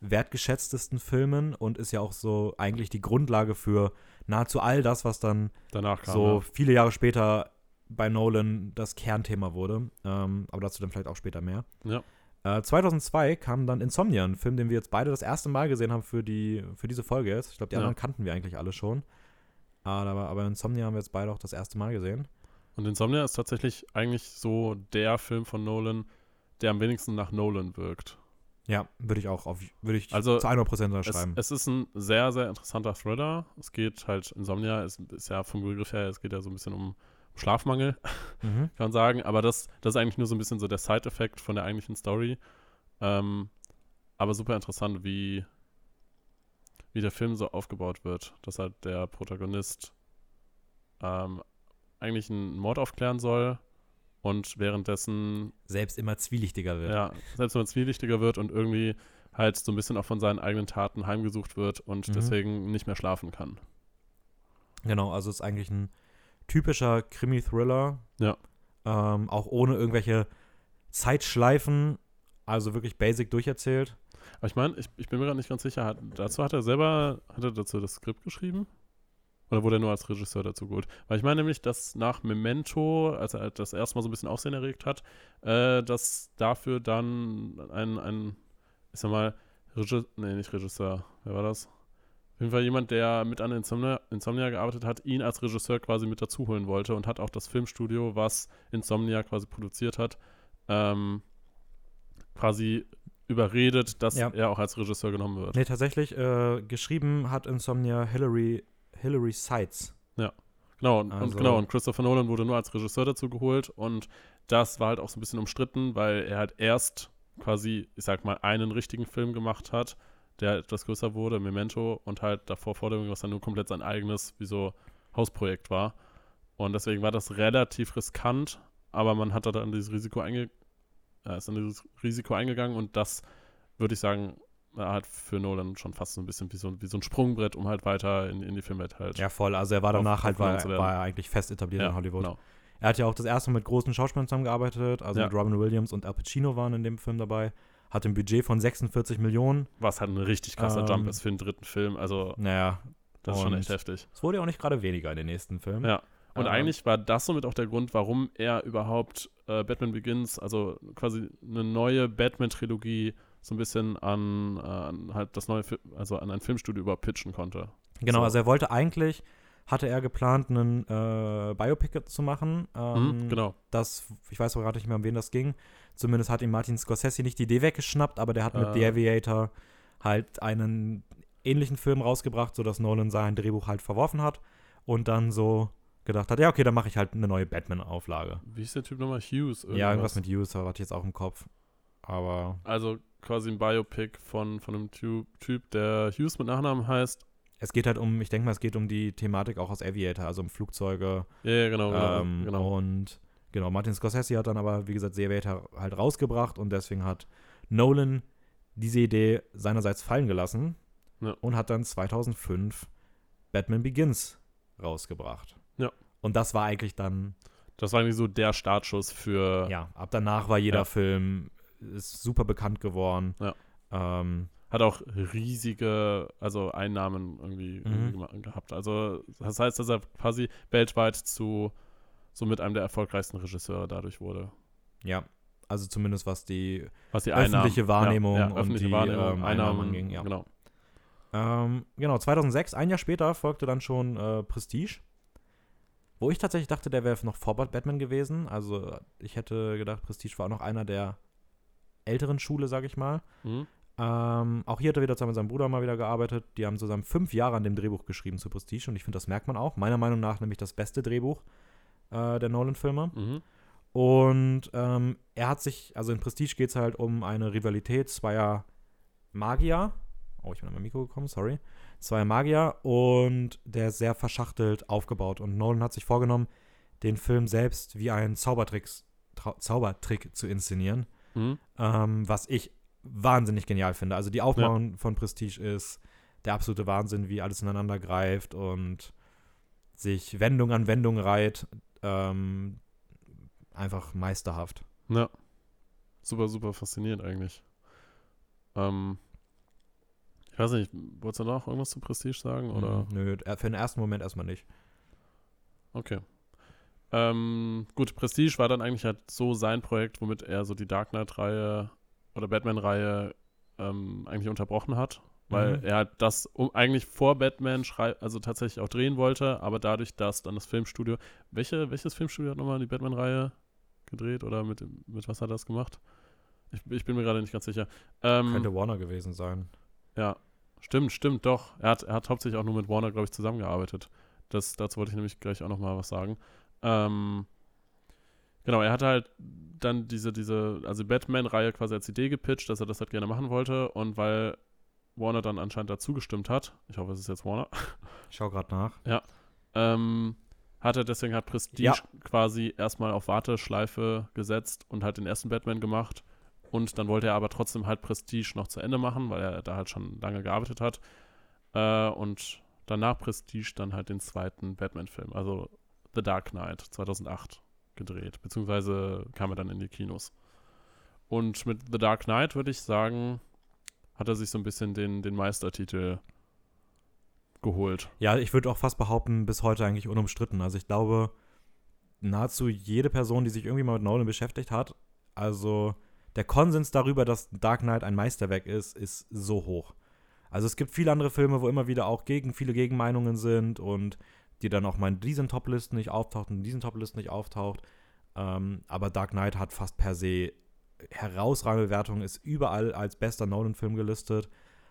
wertgeschätztesten Filmen und ist ja auch so eigentlich die Grundlage für nahezu all das, was dann Danach kam so er. viele Jahre später bei Nolan das Kernthema wurde. Ähm, aber dazu dann vielleicht auch später mehr. Ja. Äh, 2002 kam dann Insomnia, ein Film, den wir jetzt beide das erste Mal gesehen haben für, die, für diese Folge jetzt. Ich glaube, die Ja. anderen kannten wir eigentlich alle schon. Aber, aber Insomnia haben wir jetzt beide auch das erste Mal gesehen. Und Insomnia ist tatsächlich eigentlich so der Film von Nolan, der am wenigsten nach Nolan wirkt. Ja, würde ich auch auf, würde ich Also, zu 100% Es, unterschreiben. es ist ein sehr, sehr interessanter Thriller. Es geht halt, Insomnia ist, ist ja vom Begriff her, es geht ja so ein bisschen um Schlafmangel, mhm. kann man sagen. Aber das, das ist eigentlich nur so ein bisschen so der Side-Effekt von der eigentlichen Story. Ähm, aber super interessant, wie, wie der Film so aufgebaut wird. Dass halt der Protagonist ähm, eigentlich einen Mord aufklären soll und währenddessen Selbst immer zwielichtiger wird. ja, selbst man zwielichtiger wird und irgendwie halt so ein bisschen auch von seinen eigenen Taten heimgesucht wird und Mhm. deswegen nicht mehr schlafen kann. Genau, also es ist eigentlich ein typischer Krimi-Thriller. Ja. Ähm, auch ohne irgendwelche Zeitschleifen. Also wirklich basic durcherzählt. Aber ich meine, ich, ich bin mir gerade nicht ganz sicher, hat, dazu hat er selber, hat er dazu das Skript geschrieben? Oder wurde er nur als Regisseur dazu geholt? Weil ich meine nämlich, dass nach Memento, als er das erste Mal so ein bisschen Aufsehen erregt hat, äh, dass dafür dann ein, ein ich sag mal, Regisseur, nee, nicht Regisseur, wer war das? Auf jeden Fall jemand, der mit an Insomnia, Insomnia gearbeitet hat, ihn als Regisseur quasi mit dazu holen wollte und hat auch das Filmstudio, was Insomnia quasi produziert hat, ähm, quasi überredet, dass Ja. er auch als Regisseur genommen wird. Nee, tatsächlich, äh, geschrieben hat Insomnia Hillary, Hillary Seitz. Genau, und, Also- und genau, und Christopher Nolan wurde nur als Regisseur dazu geholt und das war halt auch so ein bisschen umstritten, weil er halt erst quasi, ich sag mal, einen richtigen Film gemacht hat, der etwas größer wurde, Memento, und halt davor vor dem, was dann nur komplett sein eigenes, wie so Hausprojekt war. Und deswegen war das relativ riskant, aber man hat da dann dieses Risiko einge äh, ist an dieses Risiko eingegangen und das würde ich sagen, halt für Nolan schon fast so ein bisschen wie so, wie so ein Sprungbrett, um halt weiter in, in die Filmwelt halt. Ja, voll. Also er war danach Auf- halt, war, war er eigentlich fest etabliert in Hollywood. Genau. Er hat ja auch das erste Mal mit großen Schauspielern zusammengearbeitet. Also Ja. mit Robin Williams und Al Pacino waren in dem Film dabei. Hat ein Budget von 46 Millionen. Was halt ein richtig krasser Ähm, Jump ist für den dritten Film. Also, Naja, das ist schon echt heftig. es wurde ja auch nicht gerade weniger in den nächsten Filmen. Ja. Und Ähm, eigentlich war das somit auch der Grund, warum er überhaupt äh, Batman Begins, also quasi eine neue Batman-Trilogie, so ein bisschen an, an halt das neue, Fi also an ein Filmstudio überhaupt pitchen konnte. Genau, So. also er wollte eigentlich, hatte er geplant, einen äh, Biopic zu machen. Ähm, Mhm, genau. Das, ich weiß auch gerade nicht mehr, um wen das ging. Zumindest hat ihm Martin Scorsese nicht die Idee weggeschnappt, aber der hat mit Äh. The Aviator halt einen ähnlichen Film rausgebracht, sodass Nolan sein Drehbuch halt verworfen hat und dann so gedacht hat, ja, okay, dann mache ich halt eine neue Batman-Auflage. Wie ist der Typ nochmal? Hughes? Ja, irgendwas mit Hughes, aber hatte ich jetzt auch im Kopf. Aber Also quasi ein Biopic von, von einem Typ, der Hughes mit Nachnamen heißt. es geht halt um, ich denke mal, es geht um die Thematik auch aus Aviator, also um Flugzeuge, Ja, ja, genau, genau. ähm, genau. Und genau, Martin Scorsese hat dann aber, wie gesagt, The Aviator halt rausgebracht und deswegen hat Nolan diese Idee seinerseits fallen gelassen Ja. und hat dann 2005 Batman Begins rausgebracht. Ja. Und das war eigentlich dann, Das war eigentlich so der Startschuss für. ja, ab danach war jeder Ja. Film ist super bekannt geworden. Ja. Ähm, Hat auch riesige, also Einnahmen irgendwie, Mhm. irgendwie gehabt. Also das heißt, dass er quasi weltweit zu somit einem der erfolgreichsten Regisseure dadurch wurde. ja, also zumindest was die Was die Öffentliche Einnahmen, Wahrnehmung ja, und ja, öffentliche die, Wahrnehmung, ähm, Einnahmen, anging, ja. Genau. Ähm, genau, 2006, ein Jahr später, folgte dann schon äh, Prestige. Wo ich tatsächlich dachte, der wäre noch vor Batman gewesen. Also ich hätte gedacht, Prestige war auch noch einer der älteren Schule, sag ich mal. Mhm. Ähm, auch hier hat er wieder zusammen mit seinem Bruder mal wieder gearbeitet. Die haben zusammen fünf Jahre an dem Drehbuch geschrieben zu Prestige und ich finde, das merkt man auch. Meiner Meinung nach nämlich das beste Drehbuch äh, der Nolan-Filme. Mhm. Und ähm, er hat sich, also in Prestige geht es halt um eine Rivalität zweier Magier. Oh, ich bin an mein Mikro gekommen, sorry. Zweier Magier und der ist sehr verschachtelt aufgebaut. Und Nolan hat sich vorgenommen, den Film selbst wie einen Zaubertricks, Trau Zaubertrick zu inszenieren. Mhm. Ähm, was ich wahnsinnig genial finde. Also die Aufmachung von Prestige ist der absolute Wahnsinn, wie alles ineinander greift und sich Wendung an Wendung reiht. Ähm, einfach meisterhaft. Ja. Super, super faszinierend eigentlich. Ähm, ich weiß nicht, wolltest du noch irgendwas zu Prestige sagen? Oder? Mhm. Nö, für den ersten Moment erstmal nicht. Okay. Ähm, gut, Prestige war dann eigentlich halt so sein Projekt, womit er so die Dark Knight-Reihe oder Batman-Reihe ähm, eigentlich unterbrochen hat. Weil Mhm. er halt das um, eigentlich vor Batman also tatsächlich auch drehen wollte, aber dadurch, dass dann das Filmstudio. Welche, welches Filmstudio hat nochmal die Batman-Reihe gedreht oder mit, mit was hat er das gemacht? Ich, ich bin mir gerade nicht ganz sicher. Ähm, Könnte Warner gewesen sein. ja, stimmt, stimmt, doch. Er hat, er hat hauptsächlich auch nur mit Warner, glaube ich, zusammengearbeitet. Das, dazu wollte ich nämlich gleich auch nochmal was sagen. Ähm, genau, er hat halt dann diese, diese, also Batman-Reihe quasi als Idee gepitcht, dass er das halt gerne machen wollte. Und weil Warner dann anscheinend dazu gestimmt hat, ich hoffe, es ist jetzt Warner, Ich schau gerade nach. ähm, hat er deswegen hat Prestige Ja. quasi erstmal auf Warteschleife gesetzt und halt den ersten Batman gemacht. Und dann wollte er aber trotzdem halt Prestige noch zu Ende machen, weil er da halt schon lange gearbeitet hat. Äh, und danach Prestige dann halt den zweiten Batman-Film, also The Dark Knight 2008 gedreht, beziehungsweise kam er dann in die Kinos. Und mit The Dark Knight würde ich sagen, hat er sich so ein bisschen den, den Meistertitel geholt. Ja, ich würde auch fast behaupten, bis heute eigentlich unumstritten. Also ich glaube, nahezu jede Person, die sich irgendwie mal mit Nolan beschäftigt hat, also der Konsens darüber, dass Dark Knight ein Meisterwerk ist, ist so hoch. Also es gibt viele andere Filme, wo immer wieder auch gegen viele Gegenmeinungen sind und die dann auch mal in diesen Top-Listen nicht auftaucht und in diesen Top-Listen nicht auftaucht. Ähm, aber Dark Knight hat fast per se herausragende Bewertungen, ist überall als bester Nolan-Film gelistet,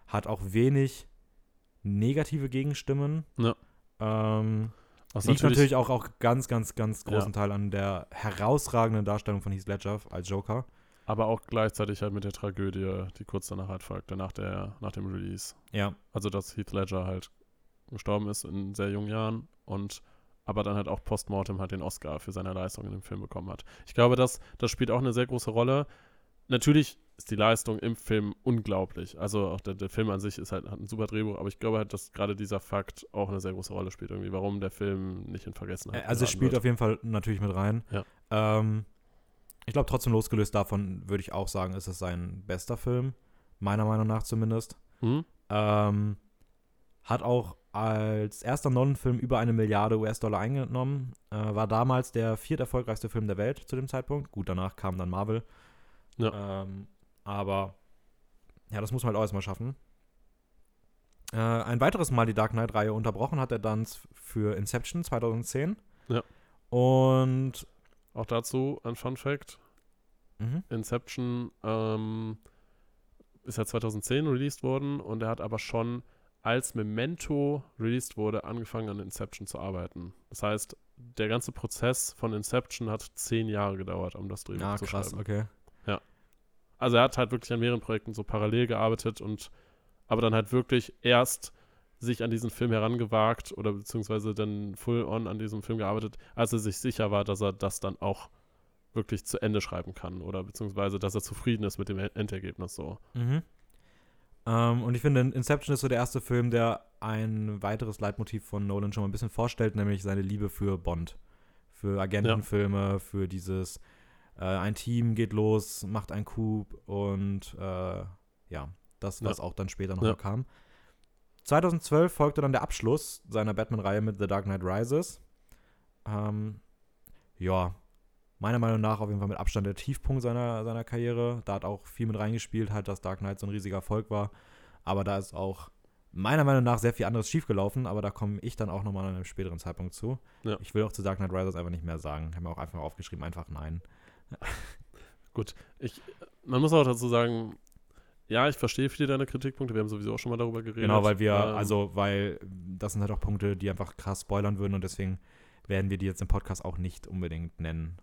hat auch wenig negative Gegenstimmen. Ja. Ähm, Was liegt natürlich, auch, auch ganz, ganz, ganz großen Ja. Teil an der herausragenden Darstellung von Heath Ledger als Joker. Aber auch gleichzeitig halt mit der Tragödie, die kurz danach halt folgte, nach, der, nach dem Release. Ja, Also, dass Heath Ledger halt gestorben ist in sehr jungen Jahren und aber dann halt auch postmortem halt den Oscar für seine Leistung in dem Film bekommen hat. Ich glaube, das, das spielt auch eine sehr große Rolle. Natürlich ist die Leistung im Film unglaublich. Also auch der, der Film an sich ist halt hat ein super Drehbuch, aber ich glaube halt, dass gerade dieser Fakt auch eine sehr große Rolle spielt, irgendwie, warum der Film nicht in Vergessenheit also es spielt wird. auf jeden Fall natürlich mit rein. Ja. Ähm, ich glaube, trotzdem losgelöst davon würde ich auch sagen, ist es sein bester Film. Meiner Meinung nach zumindest. Hm? Ähm, hat auch als erster Nolan-Film über eine Milliarde US-Dollar eingenommen. Äh, war damals der vierterfolgreichste Film der Welt zu dem Zeitpunkt. Gut, danach kam dann Marvel. Ähm, aber ja, das muss man halt auch erstmal schaffen. Äh, ein weiteres Mal die Dark Knight-Reihe unterbrochen hat er dann für Inception 2010. Ja. Und Auch dazu ein Fun Fact. mhm. Inception ähm, ist ja 2010 released worden und er hat aber schon als Memento released wurde, angefangen an Inception zu arbeiten. Das heißt, der ganze Prozess von Inception hat zehn Jahre gedauert, um das Drehbuch Ah, zu krass, schreiben. okay. Also er hat halt wirklich an mehreren Projekten so parallel gearbeitet und aber dann halt wirklich erst sich an diesen Film herangewagt oder beziehungsweise dann full on an diesem Film gearbeitet, als er sich sicher war, dass er das dann auch wirklich zu Ende schreiben kann oder beziehungsweise, dass er zufrieden ist mit dem Endergebnis so. Mhm. Ähm, und ich finde, Inception ist so der erste Film, der ein weiteres Leitmotiv von Nolan schon mal ein bisschen vorstellt, nämlich seine Liebe für Bond. Für Agentenfilme, für dieses äh, ein Team geht los, macht einen Coup und äh, ja, das, was auch dann später noch Ja. kam. 2012 folgte dann der Abschluss seiner Batman-Reihe mit The Dark Knight Rises. Ähm, ja, meiner Meinung nach auf jeden Fall mit Abstand der Tiefpunkt seiner, seiner Karriere. Da hat auch viel mit reingespielt, halt, dass Dark Knight so ein riesiger Erfolg war. Aber da ist auch meiner Meinung nach sehr viel anderes schiefgelaufen, aber da komme ich dann auch nochmal an einem späteren Zeitpunkt zu. Ja. Ich will auch zu Dark Knight Rises einfach nicht mehr sagen. Ich habe mir auch einfach aufgeschrieben, einfach nein. Gut, ich, man muss auch dazu sagen, ja, ich verstehe viele deiner Kritikpunkte. Wir haben sowieso auch schon mal darüber geredet. Genau, weil wir, Ähm, also, weil das sind halt auch Punkte, die einfach krass spoilern würden und deswegen werden wir die jetzt im Podcast auch nicht unbedingt nennen.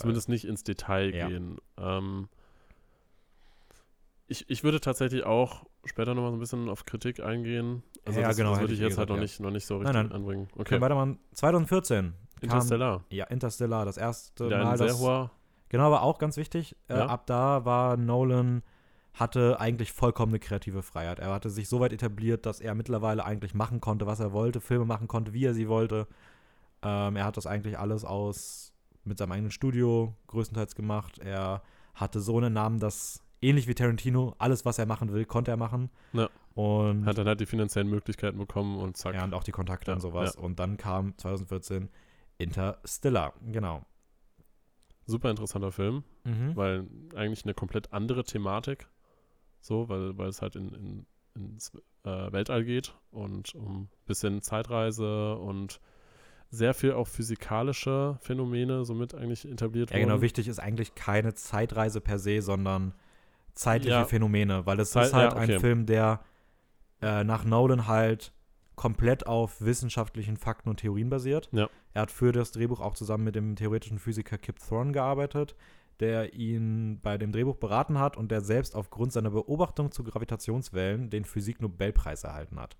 Zumindest nicht ins Detail Ja. gehen. Ähm, ich, ich würde tatsächlich auch später nochmal so ein bisschen auf Kritik eingehen. Also Ja, das, genau, das würde ich eh jetzt halt gesagt, noch, ja. nicht, noch nicht so Nein, richtig nein. anbringen. Okay, Okay. weitermachen. 2014 kam, Interstellar. ja, Interstellar, das erste Wieder Mal, ein sehr hoher. genau, aber auch ganz wichtig, äh, Ja. ab da war Nolan, hatte eigentlich vollkommene kreative Freiheit. Er hatte sich so weit etabliert, dass er mittlerweile eigentlich machen konnte, was er wollte, Filme machen konnte, wie er sie wollte. Ähm, er hat das eigentlich alles aus mit seinem eigenen Studio größtenteils gemacht. Er hatte so einen Namen, dass ähnlich wie Tarantino, alles, was er machen will, konnte er machen. Ja. Und, Hat dann halt die finanziellen Möglichkeiten bekommen und zack. ja, und auch die Kontakte Ja, und sowas. Und dann kam 2014 Interstellar. Genau. Super interessanter Film, Mhm. weil eigentlich eine komplett andere Thematik. So, weil, weil es halt in, in, ins äh, Weltall geht und um ein bisschen Zeitreise und sehr viel auch physikalische Phänomene somit eigentlich etabliert Ja, genau. wurden. Wichtig ist eigentlich keine Zeitreise per se, sondern zeitliche Ja. Phänomene, weil es Zeit- ist halt ja, ein okay. Film, der äh, nach Nolan halt komplett auf wissenschaftlichen Fakten und Theorien basiert. Ja. Er hat für das Drehbuch auch zusammen mit dem theoretischen Physiker Kip Thorne gearbeitet, der ihn bei dem Drehbuch beraten hat und der selbst aufgrund seiner Beobachtung zu Gravitationswellen den Physik-Nobelpreis erhalten hat.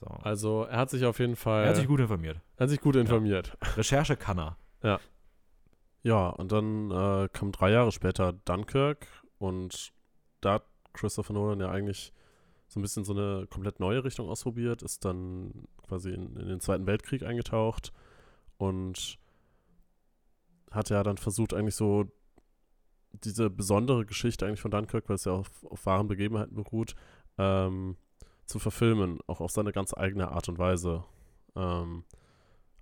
So. Also er hat sich auf jeden Fall er hat sich gut informiert. er hat sich gut informiert. Recherche kann er. Ja, und dann äh, kam drei Jahre später Dunkirk und da hat Christopher Nolan ja eigentlich so ein bisschen so eine komplett neue Richtung ausprobiert, ist dann quasi in, in den Zweiten Weltkrieg eingetaucht und hat ja dann versucht, eigentlich so diese besondere Geschichte eigentlich von Dunkirk, weil es ja auf, auf wahren Begebenheiten beruht, ähm, zu verfilmen, auch auf seine ganz eigene Art und Weise. Ähm,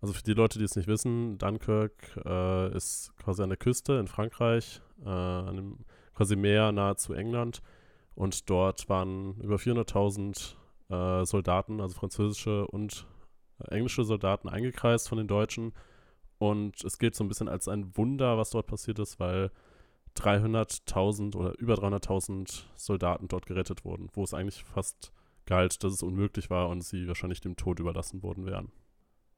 also für die Leute, die es nicht wissen, Dunkirk äh, ist quasi an der Küste in Frankreich, äh, an dem quasi Meer nahe zu England. Und dort waren über 400.000 äh, Soldaten, also französische und äh, englische Soldaten, eingekreist von den Deutschen. Und es gilt so ein bisschen als ein Wunder, was dort passiert ist, weil 300.000 oder über 300.000 Soldaten dort gerettet wurden, wo es eigentlich fast galt, dass es unmöglich war und sie wahrscheinlich dem Tod überlassen worden wären.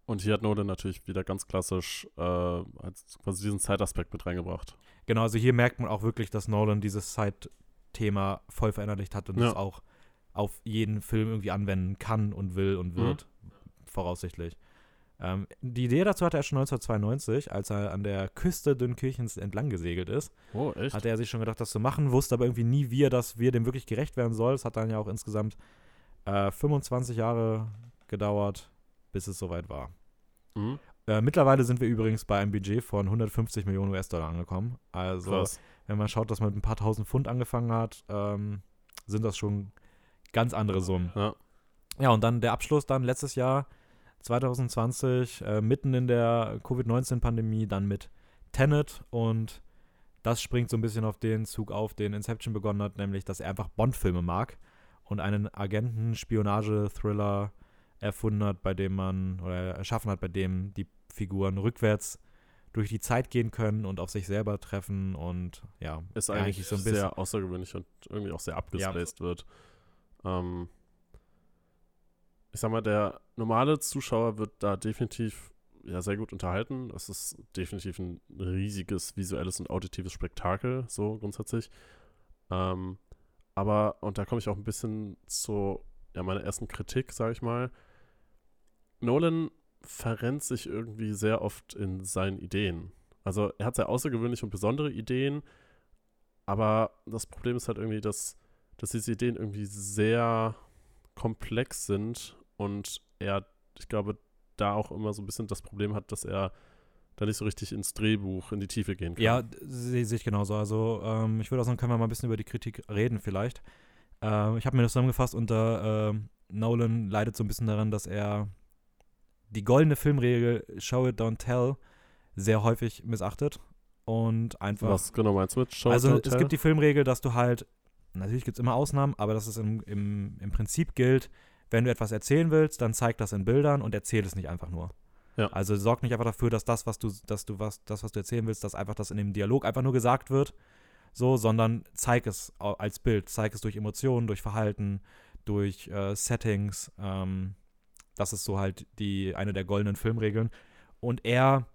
Und hier hat Nolan natürlich wieder ganz klassisch äh, als quasi diesen Zeitaspekt mit reingebracht. Genau, also hier merkt man auch wirklich, dass Nolan dieses Zeitthema voll verinnerlicht hat und Ja. es auch auf jeden Film irgendwie anwenden kann und will und wird, voraussichtlich. Ähm, die Idee dazu hatte er schon 1992, als er an der Küste Dünkirchens entlang gesegelt ist. Oh, echt? Hatte er sich schon gedacht, das zu machen, wusste aber irgendwie nie, wie er das, wie er dem wirklich gerecht werden soll. Es hat dann ja auch insgesamt äh, 25 Jahre gedauert, bis es soweit war. Mhm. Äh, mittlerweile sind wir übrigens bei einem Budget von 150 Millionen US-Dollar angekommen. Also Krass. wenn man schaut, dass man mit ein paar tausend Pfund angefangen hat, ähm, sind das schon ganz andere Summen. Ja. Ja, und dann der Abschluss dann letztes Jahr, 2020, äh, mitten in der Covid-19-Pandemie, dann mit Tenet und das springt so ein bisschen auf den Zug auf, den Inception begonnen hat, nämlich, dass er einfach Bond-Filme mag und einen Agenten-Spionage-Thriller erfunden hat, bei dem man, oder erschaffen hat, bei dem die Figuren rückwärts durch die Zeit gehen können und auf sich selber treffen und ja, Ist er eigentlich, so ein bisschen. sehr außergewöhnlich und irgendwie auch sehr abgespaced wird. Ähm, ich sag mal, der normale Zuschauer wird da definitiv ja, sehr gut unterhalten. Es ist definitiv ein riesiges visuelles und auditives Spektakel, so grundsätzlich. Ähm, aber, und da komme ich auch ein bisschen zu ja, meiner ersten Kritik, sage ich mal. Nolan verrennt sich irgendwie sehr oft in seinen Ideen. Also er hat sehr außergewöhnliche und besondere Ideen, aber das Problem ist halt irgendwie, dass, dass diese Ideen irgendwie sehr komplex sind und er, ich glaube, da auch immer so ein bisschen das Problem hat, dass er da nicht so richtig ins Drehbuch, in die Tiefe gehen kann. Ja, sehe seh ich genauso. Also ähm, ich würde auch sagen, können wir mal ein bisschen über die Kritik reden vielleicht. Ähm, ich habe mir das zusammengefasst unter ähm, Nolan leidet so ein bisschen daran, dass er die goldene Filmregel Show it, don't tell sehr häufig missachtet und einfach Was genau meinst du mit Show also Don't es Tell? gibt die Filmregel, dass du halt, natürlich gibt es immer Ausnahmen, aber dass es im, im, im Prinzip gilt, wenn du etwas erzählen willst, dann zeig das in Bildern und erzähl es nicht einfach nur. Ja. Also sorg nicht einfach dafür, dass das, was du, dass du was, das, was du erzählen willst, dass einfach das in dem Dialog einfach nur gesagt wird so, sondern zeig es als Bild, zeig es durch Emotionen, durch Verhalten, durch äh, Settings. Ähm, das ist so halt die eine der goldenen Filmregeln. Und er,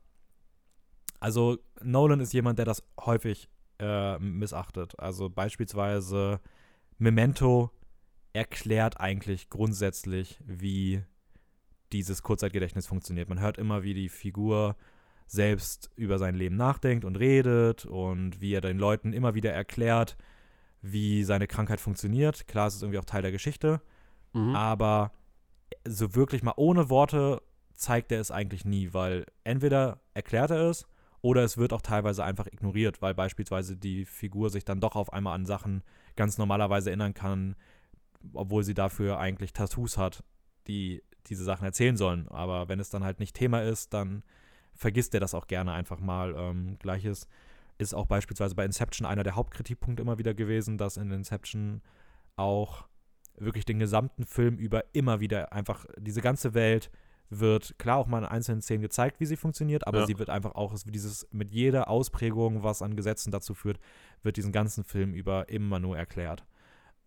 also Nolan ist jemand, der das häufig äh, missachtet. Also beispielsweise Memento erklärt eigentlich grundsätzlich, wie dieses Kurzzeitgedächtnis funktioniert. Man hört immer, wie die Figur selbst über sein Leben nachdenkt und redet und wie er den Leuten immer wieder erklärt, wie seine Krankheit funktioniert. Klar, es ist irgendwie auch Teil der Geschichte, mhm. aber so wirklich mal ohne Worte zeigt er es eigentlich nie, weil entweder erklärt er es oder es wird auch teilweise einfach ignoriert, weil beispielsweise die Figur sich dann doch auf einmal an Sachen ganz normalerweise erinnern kann, obwohl sie dafür eigentlich Tattoos hat, die diese Sachen erzählen sollen. Aber wenn es dann halt nicht Thema ist, dann vergisst er das auch gerne einfach mal. Ähm, Gleiches ist auch beispielsweise bei Inception einer der Hauptkritikpunkte immer wieder gewesen, dass in Inception auch wirklich den gesamten Film über immer wieder einfach diese ganze Welt wird klar auch mal in einzelnen Szenen gezeigt, wie sie funktioniert, aber ja. sie wird einfach auch dieses mit jeder Ausprägung, was an Gesetzen dazu führt, wird diesen ganzen Film über immer nur erklärt.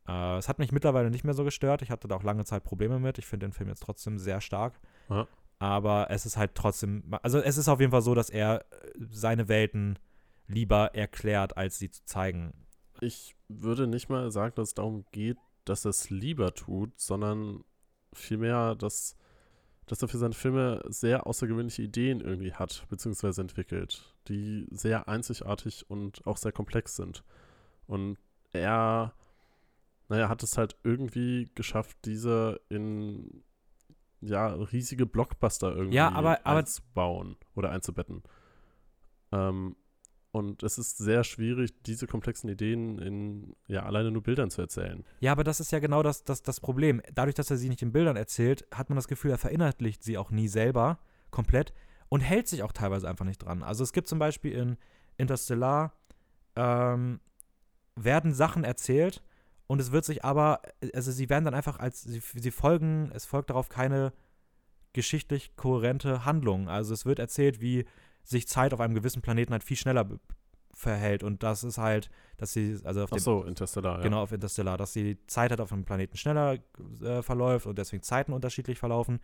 Äh, es hat mich mittlerweile nicht mehr so gestört. Ich hatte da auch lange Zeit Probleme mit. Ich finde den Film jetzt trotzdem sehr stark. Ja. Aber es ist halt trotzdem, also es ist auf jeden Fall so, dass er äh, seine Welten lieber erklärt, als sie zu zeigen. Ich würde nicht mal sagen, dass es darum geht, dass er es lieber tut, sondern vielmehr, dass, dass er für seine Filme sehr außergewöhnliche Ideen irgendwie hat, beziehungsweise entwickelt, die sehr einzigartig und auch sehr komplex sind. Und er naja, hat es halt irgendwie geschafft, diese in ja, riesige Blockbuster irgendwie ja, aber, aber einzubauen oder einzubetten. Ähm, und es ist sehr schwierig, diese komplexen Ideen in ja alleine nur Bildern zu erzählen. Ja, aber das ist ja genau das, das, das Problem. Dadurch, dass er sie nicht in Bildern erzählt, hat man das Gefühl, er verinnerlicht sie auch nie selber komplett und hält sich auch teilweise einfach nicht dran. Also es gibt zum Beispiel in Interstellar ähm, werden Sachen erzählt, und es wird sich aber, also sie werden dann einfach als, sie, sie folgen, es folgt darauf keine geschichtlich kohärente Handlung. Also es wird erzählt, wie sich Zeit auf einem gewissen Planeten halt viel schneller verhält und das ist halt, dass sie, also auf Ach so, Interstellar, ja. Genau, auf Interstellar, dass die Zeit halt auf einem Planeten schneller äh, verläuft und deswegen Zeiten unterschiedlich verlaufen.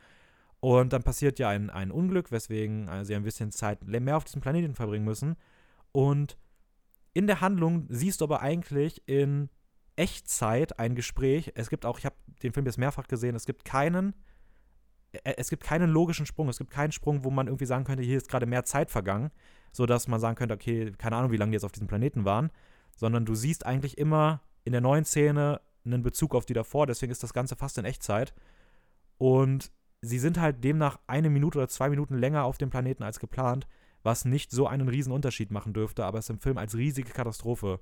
Und dann passiert ja ein, ein Unglück, weswegen also sie ein bisschen Zeit mehr auf diesem Planeten verbringen müssen. Und in der Handlung siehst du aber eigentlich in Echtzeit ein Gespräch. Es gibt auch, ich habe den Film jetzt mehrfach gesehen, es gibt keinen, äh, es gibt keinen logischen Sprung. Es gibt keinen Sprung, wo man irgendwie sagen könnte, hier ist gerade mehr Zeit vergangen, sodass man sagen könnte, okay, keine Ahnung, wie lange die jetzt auf diesem Planeten waren, sondern du siehst eigentlich immer in der neuen Szene einen Bezug auf die davor, deswegen ist das Ganze fast in Echtzeit. Und sie sind halt demnach eine Minute oder zwei Minuten länger auf dem Planeten als geplant, was nicht so einen riesen Unterschied machen dürfte, aber es im Film als riesige Katastrophe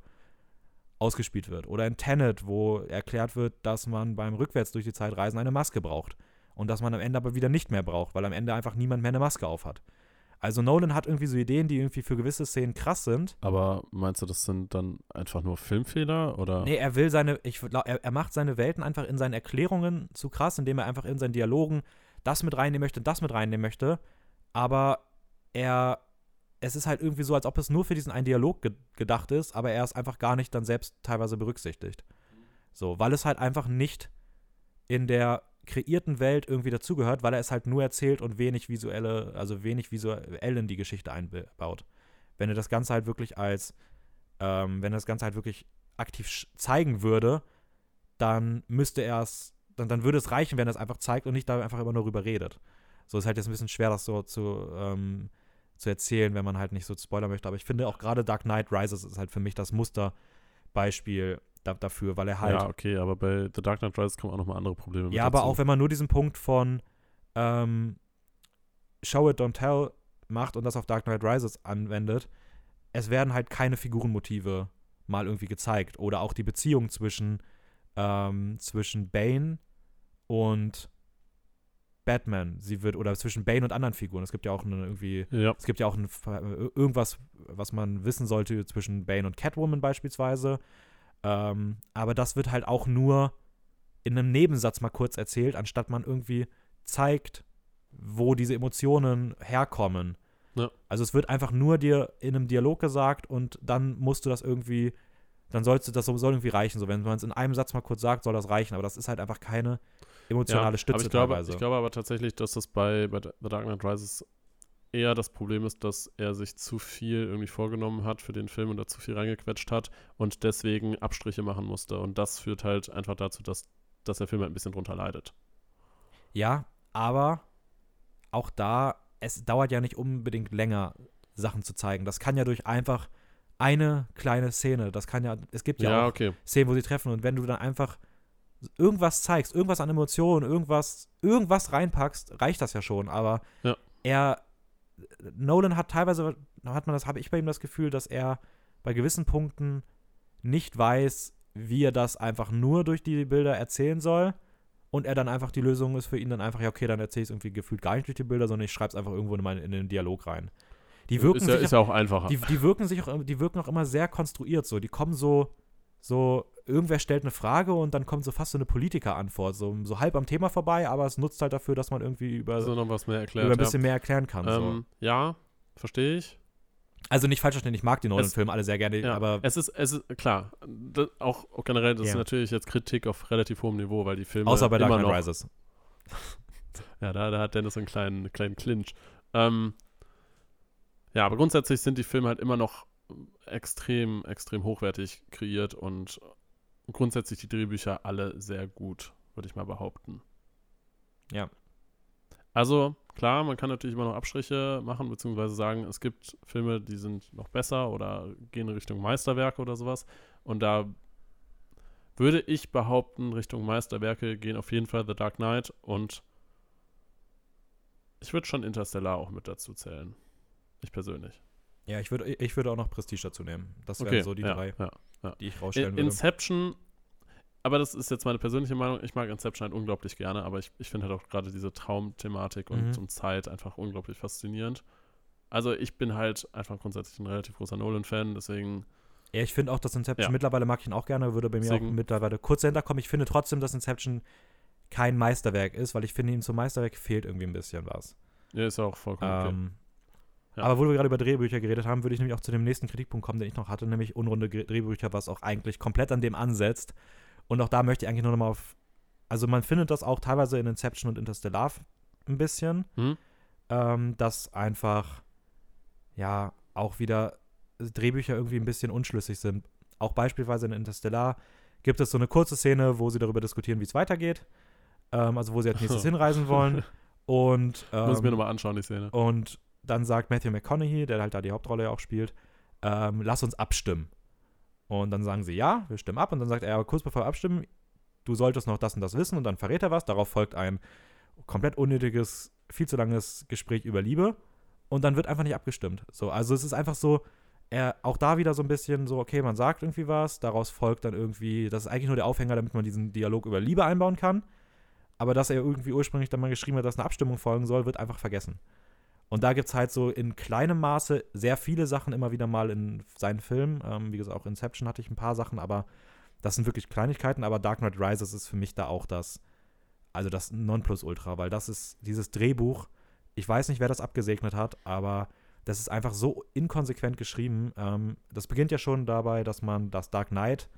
ausgespielt wird. Oder in Tenet, wo erklärt wird, dass man beim Rückwärts durch die Zeit reisen eine Maske braucht. Und dass man am Ende aber wieder nicht mehr braucht, weil am Ende einfach niemand mehr eine Maske aufhat. Also Nolan hat irgendwie so Ideen, die irgendwie für gewisse Szenen krass sind. Aber meinst du, das sind dann einfach nur Filmfehler oder? Nee, er will seine, ich, er, er macht seine Welten einfach in seinen Erklärungen zu krass, indem er einfach in seinen Dialogen das mit reinnehmen möchte, das mit reinnehmen möchte. Aber er es ist halt irgendwie so, als ob es nur für diesen einen Dialog ge gedacht ist, aber er es einfach gar nicht dann selbst teilweise berücksichtigt. So, weil es halt einfach nicht in der kreierten Welt irgendwie dazugehört, weil er es halt nur erzählt und wenig visuelle, also wenig visuell in die Geschichte einbaut. Wenn er das Ganze halt wirklich als, ähm, wenn er das Ganze halt wirklich aktiv zeigen würde, dann müsste er es, dann, dann würde es reichen, wenn er es einfach zeigt und nicht da einfach immer nur rüber redet. So ist halt jetzt ein bisschen schwer, das so zu, ähm, zu erzählen, wenn man halt nicht so spoilern möchte. Aber ich finde auch gerade Dark Knight Rises ist halt für mich das Musterbeispiel da, dafür, weil er halt. Ja, okay, aber bei The Dark Knight Rises kommen auch nochmal andere Probleme mit. Ja, aber auch wenn man nur diesen Punkt von ähm, Show it, don't tell macht und das auf Dark Knight Rises anwendet, es werden halt keine Figurenmotive mal irgendwie gezeigt. Oder auch die Beziehung zwischen, ähm, zwischen Bane und Batman. Sie wird, oder zwischen Bane und anderen Figuren. Es gibt ja auch eine, irgendwie, ja. es gibt ja auch ein, irgendwas, was man wissen sollte zwischen Bane und Catwoman beispielsweise. Ähm, aber das wird halt auch nur in einem Nebensatz mal kurz erzählt, anstatt man irgendwie zeigt, wo diese Emotionen herkommen. Ja. Also es wird einfach nur dir in einem Dialog gesagt und dann musst du das irgendwie dann sollst du das so- soll irgendwie reichen. So, wenn man es in einem Satz mal kurz sagt, soll das reichen. Aber das ist halt einfach keine emotionale Stütze aber ich glaube, teilweise. ich glaube aber tatsächlich, dass das bei, bei The Dark Knight Rises eher das Problem ist, dass er sich zu viel irgendwie vorgenommen hat für den Film und da zu viel reingequetscht hat und deswegen Abstriche machen musste. Und das führt halt einfach dazu, dass, dass der Film halt ein bisschen drunter leidet. Ja, aber auch da, es dauert ja nicht unbedingt länger, Sachen zu zeigen. Das kann ja durch einfach eine kleine Szene, das kann ja, es gibt ja, Ja, auch okay. Szenen, wo sie treffen und wenn du dann einfach irgendwas zeigst, irgendwas an Emotionen, irgendwas, irgendwas reinpackst, reicht das ja schon, aber Ja. er, Nolan hat teilweise, hat man das, habe ich bei ihm das Gefühl, dass er bei gewissen Punkten nicht weiß, wie er das einfach nur durch die Bilder erzählen soll und er dann einfach die Lösung ist für ihn dann einfach, ja, okay, dann erzähle ich es irgendwie gefühlt gar nicht durch die Bilder, sondern ich schreibe es einfach irgendwo in, mein, in den Dialog rein. Die wirken ist, ja, sich ist ja auch einfacher. die, die wirken sich auch, die wirken auch immer sehr konstruiert so. Die kommen so, so, irgendwer stellt eine Frage und dann kommt so fast so eine Politikerantwort, so, so halb am Thema vorbei, aber es nutzt halt dafür, dass man irgendwie über, also noch was mehr erklärt. über ein ja. bisschen mehr erklären kann. so. Ähm, ja, verstehe ich. Also nicht falsch verstehen, ich mag die neuen Es- Filme alle sehr gerne, Ja, aber es ist, es ist klar, das, auch, auch generell, das ist Ja. natürlich jetzt Kritik auf relativ hohem Niveau, weil die Filme außer bei Dark immer Knight Rises. Ja, da, da hat Dennis einen kleinen, kleinen Clinch. Ähm, ja, aber grundsätzlich sind die Filme halt immer noch extrem, extrem hochwertig kreiert und grundsätzlich die Drehbücher alle sehr gut, würde ich mal behaupten. Ja. Also, klar, man kann natürlich immer noch Abstriche machen, beziehungsweise sagen, es gibt Filme, die sind noch besser oder gehen in Richtung Meisterwerke oder sowas. Und da würde ich behaupten, Richtung Meisterwerke gehen auf jeden Fall The Dark Knight und ich würde schon Interstellar auch mit dazu zählen. Ich persönlich. Ja, ich würde, ich würde auch noch Prestige dazu nehmen. Das wären Okay, so die ja, drei, ja. die ich rausstellen würde. Inception, aber das ist jetzt meine persönliche Meinung, ich mag Inception halt unglaublich gerne, aber ich, ich finde halt auch gerade diese Traumthematik und, Mhm. und Zeit einfach unglaublich faszinierend. Also ich bin halt einfach grundsätzlich ein relativ großer Nolan-Fan, deswegen, Ja, ich finde auch, dass Inception, Ja. mittlerweile mag ich ihn auch gerne, würde bei mir Deswegen- auch mittlerweile kurz dahinter kommen. Ich finde trotzdem, dass Inception kein Meisterwerk ist, weil ich finde, ihm zum Meisterwerk fehlt irgendwie ein bisschen was. ja, ist ja auch vollkommen okay. Ähm, Ja. Aber wo wir gerade über Drehbücher geredet haben, würde ich nämlich auch zu dem nächsten Kritikpunkt kommen, den ich noch hatte, nämlich unrunde Drehbücher, was auch eigentlich komplett an dem ansetzt. Und auch da möchte ich eigentlich nur noch mal auf. Also, man findet das auch teilweise in Inception und Interstellar ein bisschen, Hm? ähm, dass einfach, ja, auch wieder Drehbücher irgendwie ein bisschen unschlüssig sind. Auch beispielsweise in Interstellar gibt es so eine kurze Szene, wo sie darüber diskutieren, wie es weitergeht. Ähm, also, wo sie als nächstes hinreisen wollen. Und, ähm, Muss ich mir nochmal anschauen, die Szene. und dann sagt Matthew McConaughey, der halt da die Hauptrolle auch spielt, ähm, lass uns abstimmen. Und dann sagen sie, ja, wir stimmen ab. Und dann sagt er, aber kurz bevor wir abstimmen, du solltest noch das und das wissen. Und dann verrät er was. Darauf folgt ein komplett unnötiges, viel zu langes Gespräch über Liebe. Und dann wird einfach nicht abgestimmt. So, also es ist einfach so, er, auch da wieder so ein bisschen so, okay, man sagt irgendwie was, daraus folgt dann irgendwie, das ist eigentlich nur der Aufhänger, damit man diesen Dialog über Liebe einbauen kann. Aber dass er irgendwie ursprünglich dann mal geschrieben hat, dass eine Abstimmung folgen soll, wird einfach vergessen. Und da gibt es halt so in kleinem Maße sehr viele Sachen immer wieder mal in seinen Filmen. Ähm, wie gesagt, auch Inception hatte ich ein paar Sachen, aber das sind wirklich Kleinigkeiten. Aber Dark Knight Rises ist für mich da auch das, also das Nonplusultra, weil das ist dieses Drehbuch. Ich weiß nicht, wer das abgesegnet hat, aber das ist einfach so inkonsequent geschrieben. Ähm, das beginnt ja schon dabei, dass man das Dark Knight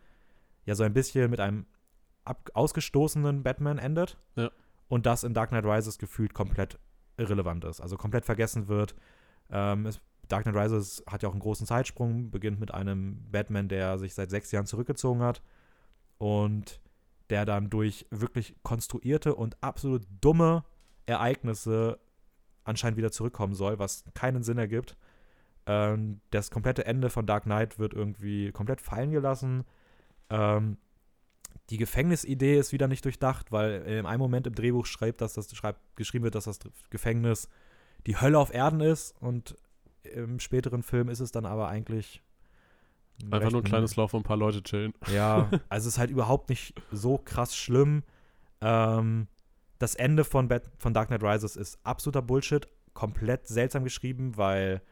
ja so ein bisschen mit einem ausgestoßenen Batman endet. Ja. Und das in Dark Knight Rises gefühlt komplett irrelevant ist, also komplett vergessen wird. Ähm, es, Dark Knight Rises hat ja auch einen großen Zeitsprung, beginnt mit einem Batman, der sich seit sechs Jahren zurückgezogen hat und der dann durch wirklich konstruierte und absolut dumme Ereignisse anscheinend wieder zurückkommen soll, was keinen Sinn ergibt. Ähm, das komplette Ende von Dark Knight wird irgendwie komplett fallen gelassen. Ähm, die Gefängnisidee ist wieder nicht durchdacht, weil in einem Moment im Drehbuch schreibt, dass das schreibt, geschrieben wird, dass das Gefängnis die Hölle auf Erden ist und im späteren Film ist es dann aber eigentlich Einfach nur ein kleines Lauf, wo ein paar Leute chillen. ja, also es ist halt überhaupt nicht so krass schlimm. Ähm, das Ende von, Bat von Dark Knight Rises ist absoluter Bullshit, komplett seltsam geschrieben, weil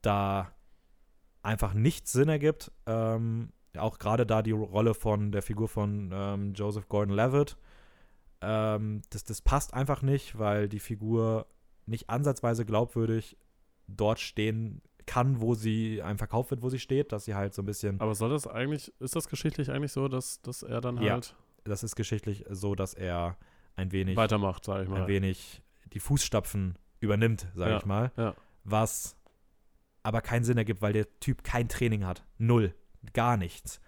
da einfach nichts Sinn ergibt. Ähm, auch gerade da die Rolle von der Figur von ähm, Joseph Gordon-Levitt, ähm, das, das passt einfach nicht, weil die Figur nicht ansatzweise glaubwürdig dort stehen kann, wo sie einem verkauft wird, wo sie steht, dass sie halt so ein bisschen. Aber soll das eigentlich, ist das geschichtlich eigentlich so, dass, dass er dann Ja. halt Das ist geschichtlich so, dass er ein wenig, weitermacht, sag ich mal. ein wenig die Fußstapfen übernimmt, sage Ja, ich mal. ja. Was aber keinen Sinn ergibt, weil der Typ kein Training hat. Null. Gar nichts.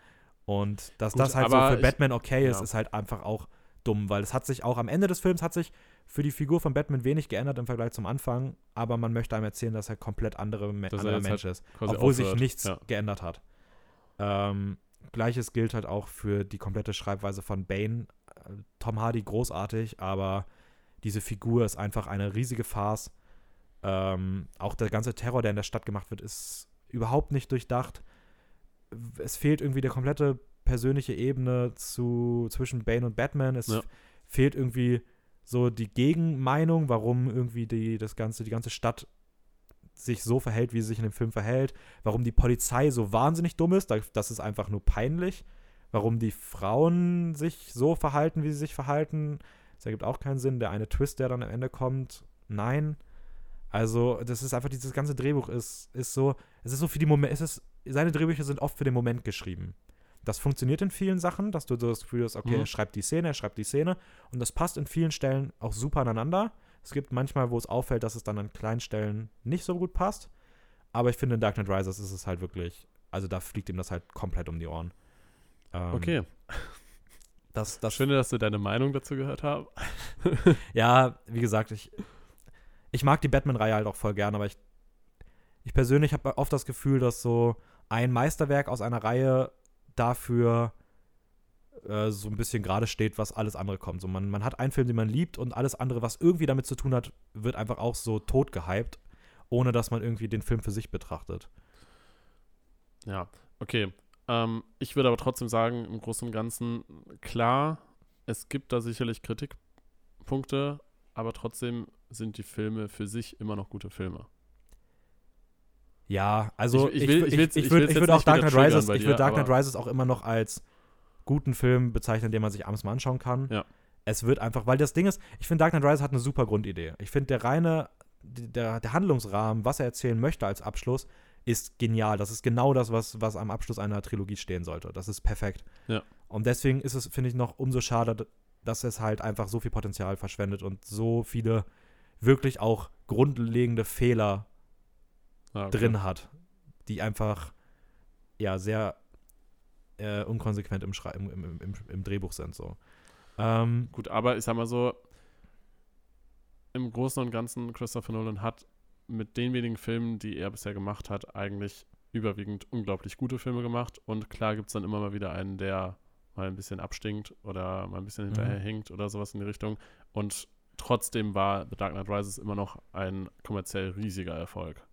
Und dass Gut, das halt so für ich- Batman okay ist, ja. ist halt einfach auch dumm, weil es hat sich auch am Ende des Films hat sich für die Figur von Batman wenig geändert im Vergleich zum Anfang, aber man möchte einem erzählen, dass er komplett andere, Me er anderer jetzt Mensch halt ist, obwohl sich nichts Ja. geändert hat. Ähm, Gleiches gilt halt auch für die komplette Schreibweise von Bane. Äh, Tom Hardy großartig, aber diese Figur ist einfach eine riesige Farce. Ähm, auch der ganze Terror, der in der Stadt gemacht wird, ist überhaupt nicht durchdacht. Es fehlt irgendwie der komplette persönliche Ebene zu, zwischen Bane und Batman. Es Ja. fehlt irgendwie so die Gegenmeinung, warum irgendwie die, das ganze, die ganze Stadt sich so verhält, wie sie sich in dem Film verhält. Warum die Polizei so wahnsinnig dumm ist, da- das ist einfach nur peinlich. Warum die Frauen sich so verhalten, wie sie sich verhalten, das ergibt auch keinen Sinn. Der eine Twist, der dann am Ende kommt, nein. Also, das ist einfach, dieses ganze Drehbuch ist, ist so, es ist so für die Momente, es ist, seine Drehbücher sind oft für den Moment geschrieben. Das funktioniert in vielen Sachen, dass du das Gefühl hast, okay, Mhm. er schreibt die Szene, er schreibt die Szene und das passt in vielen Stellen auch super aneinander. Es gibt manchmal, wo es auffällt, dass es dann an kleinen Stellen nicht so gut passt. Aber ich finde, in Dark Knight Rises ist es halt wirklich, also da fliegt ihm das halt komplett um die Ohren. Ähm, Okay. Das, das, Schön, dass du deine Meinung dazu gehört hast. ja, wie gesagt, ich, ich mag die Batman-Reihe halt auch voll gern, aber ich, ich persönlich habe oft das Gefühl, dass so ein Meisterwerk aus einer Reihe dafür äh, so ein bisschen gerade steht, was alles andere kommt. So, man, man hat einen Film, den man liebt und alles andere, was irgendwie damit zu tun hat, wird einfach auch so tot gehypt, ohne dass man irgendwie den Film für sich betrachtet. Ja, okay. Ähm, ich würde aber trotzdem sagen, im Großen und Ganzen, klar, es gibt da sicherlich Kritikpunkte, aber trotzdem sind die Filme für sich immer noch gute Filme. Ja, also Ich- ich, ich will- ich ich, ich, würde würd auch Dark Knight Rises, bei ich dir, würde Dark Knight Rises auch immer noch als guten Film bezeichnen, den man sich abends mal anschauen kann. Ja. Es wird einfach, weil das Ding ist, ich finde Dark Knight Rises hat eine super Grundidee. Ich finde der reine, der, der Handlungsrahmen, was er erzählen möchte als Abschluss, ist genial. Das ist genau das, was, was am Abschluss einer Trilogie stehen sollte. Das ist perfekt. Ja. Und deswegen ist es, finde ich, noch umso schade, dass es halt einfach so viel Potenzial verschwendet und so viele wirklich auch grundlegende Fehler Ah, okay. drin hat, die einfach ja sehr äh, unkonsequent im, Schrei im, im, im, im Drehbuch sind. So. Ähm, Gut, aber ich sag mal so, im Großen und Ganzen, Christopher Nolan hat mit den wenigen Filmen, die er bisher gemacht hat, eigentlich überwiegend unglaublich gute Filme gemacht. Und klar gibt es dann immer mal wieder einen, der mal ein bisschen abstinkt oder mal ein bisschen Mhm. hinterherhinkt oder sowas in die Richtung. Und trotzdem war The Dark Knight Rises immer noch ein kommerziell riesiger Erfolg.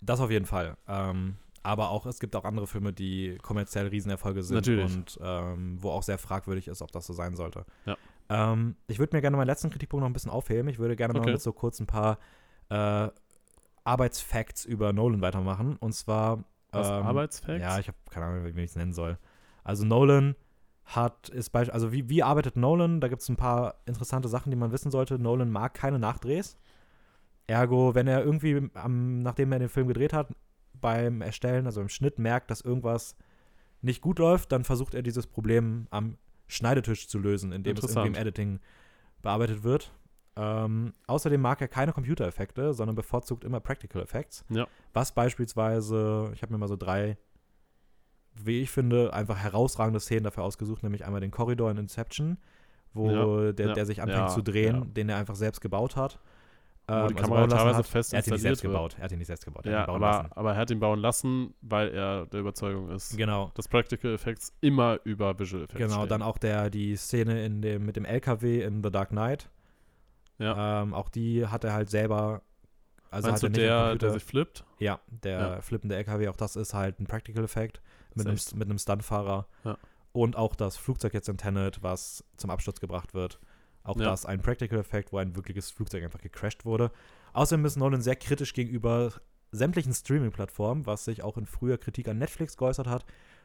Das auf jeden Fall. Ähm, aber auch, es gibt auch andere Filme, die kommerziell Riesenerfolge sind Natürlich. und ähm, wo auch sehr fragwürdig ist, ob das so sein sollte. Ja. Ähm, ich würde mir gerne meinen letzten Kritikpunkt noch ein bisschen aufheben. Ich würde gerne mal Okay. mit so kurz ein paar äh, Arbeitsfacts über Nolan weitermachen. Und zwar Was, ähm, Arbeitsfacts? Ja, ich habe keine Ahnung, wie ich es nennen soll. Also Nolan hat, ist bei, also wie, wie arbeitet Nolan? Da gibt es ein paar interessante Sachen, die man wissen sollte. Nolan mag keine Nachdrehs. Ergo, wenn er irgendwie, am, nachdem er den Film gedreht hat, beim Erstellen, also im Schnitt merkt, dass irgendwas nicht gut läuft, dann versucht er dieses Problem am Schneidetisch zu lösen, indem es irgendwie im. Editing bearbeitet wird. Ähm, außerdem mag er keine Computereffekte, sondern bevorzugt immer Practical Effects. Ja. Was beispielsweise, ich habe mir mal so drei, wie ich finde, einfach herausragende Szenen dafür ausgesucht, nämlich einmal den Korridor in Inception, wo Ja, der, ja, der sich anfängt zu drehen, den er einfach selbst gebaut hat. Wo Ähm, die also Kamera teilweise hat. fest Er hat ihn nicht installiert selbst wird. gebaut. Er hat ihn nicht selbst gebaut. Ja, aber, aber er hat ihn bauen lassen, weil er der Überzeugung ist, Genau. dass Practical Effects immer über Visual Effects Genau, stehen. dann auch der, die Szene in dem, mit dem LKW in The Dark Knight. Ja. Ähm, auch die hat er halt selber. Also Meinst du hat er am der, der sich flippt? Ja, der Ja. flippende LKW, auch das ist halt ein Practical Effekt mit einem, mit einem Stuntfahrer. Ja. Und auch das Flugzeug jetzt in Tenet, was zum Absturz gebracht wird. Auch Ja. das ein Practical Effekt, wo ein wirkliches Flugzeug einfach gecrashed wurde. Außerdem ist Nolan sehr kritisch gegenüber sämtlichen Streaming-Plattformen, was sich auch in früher Kritik an Netflix geäußert hat,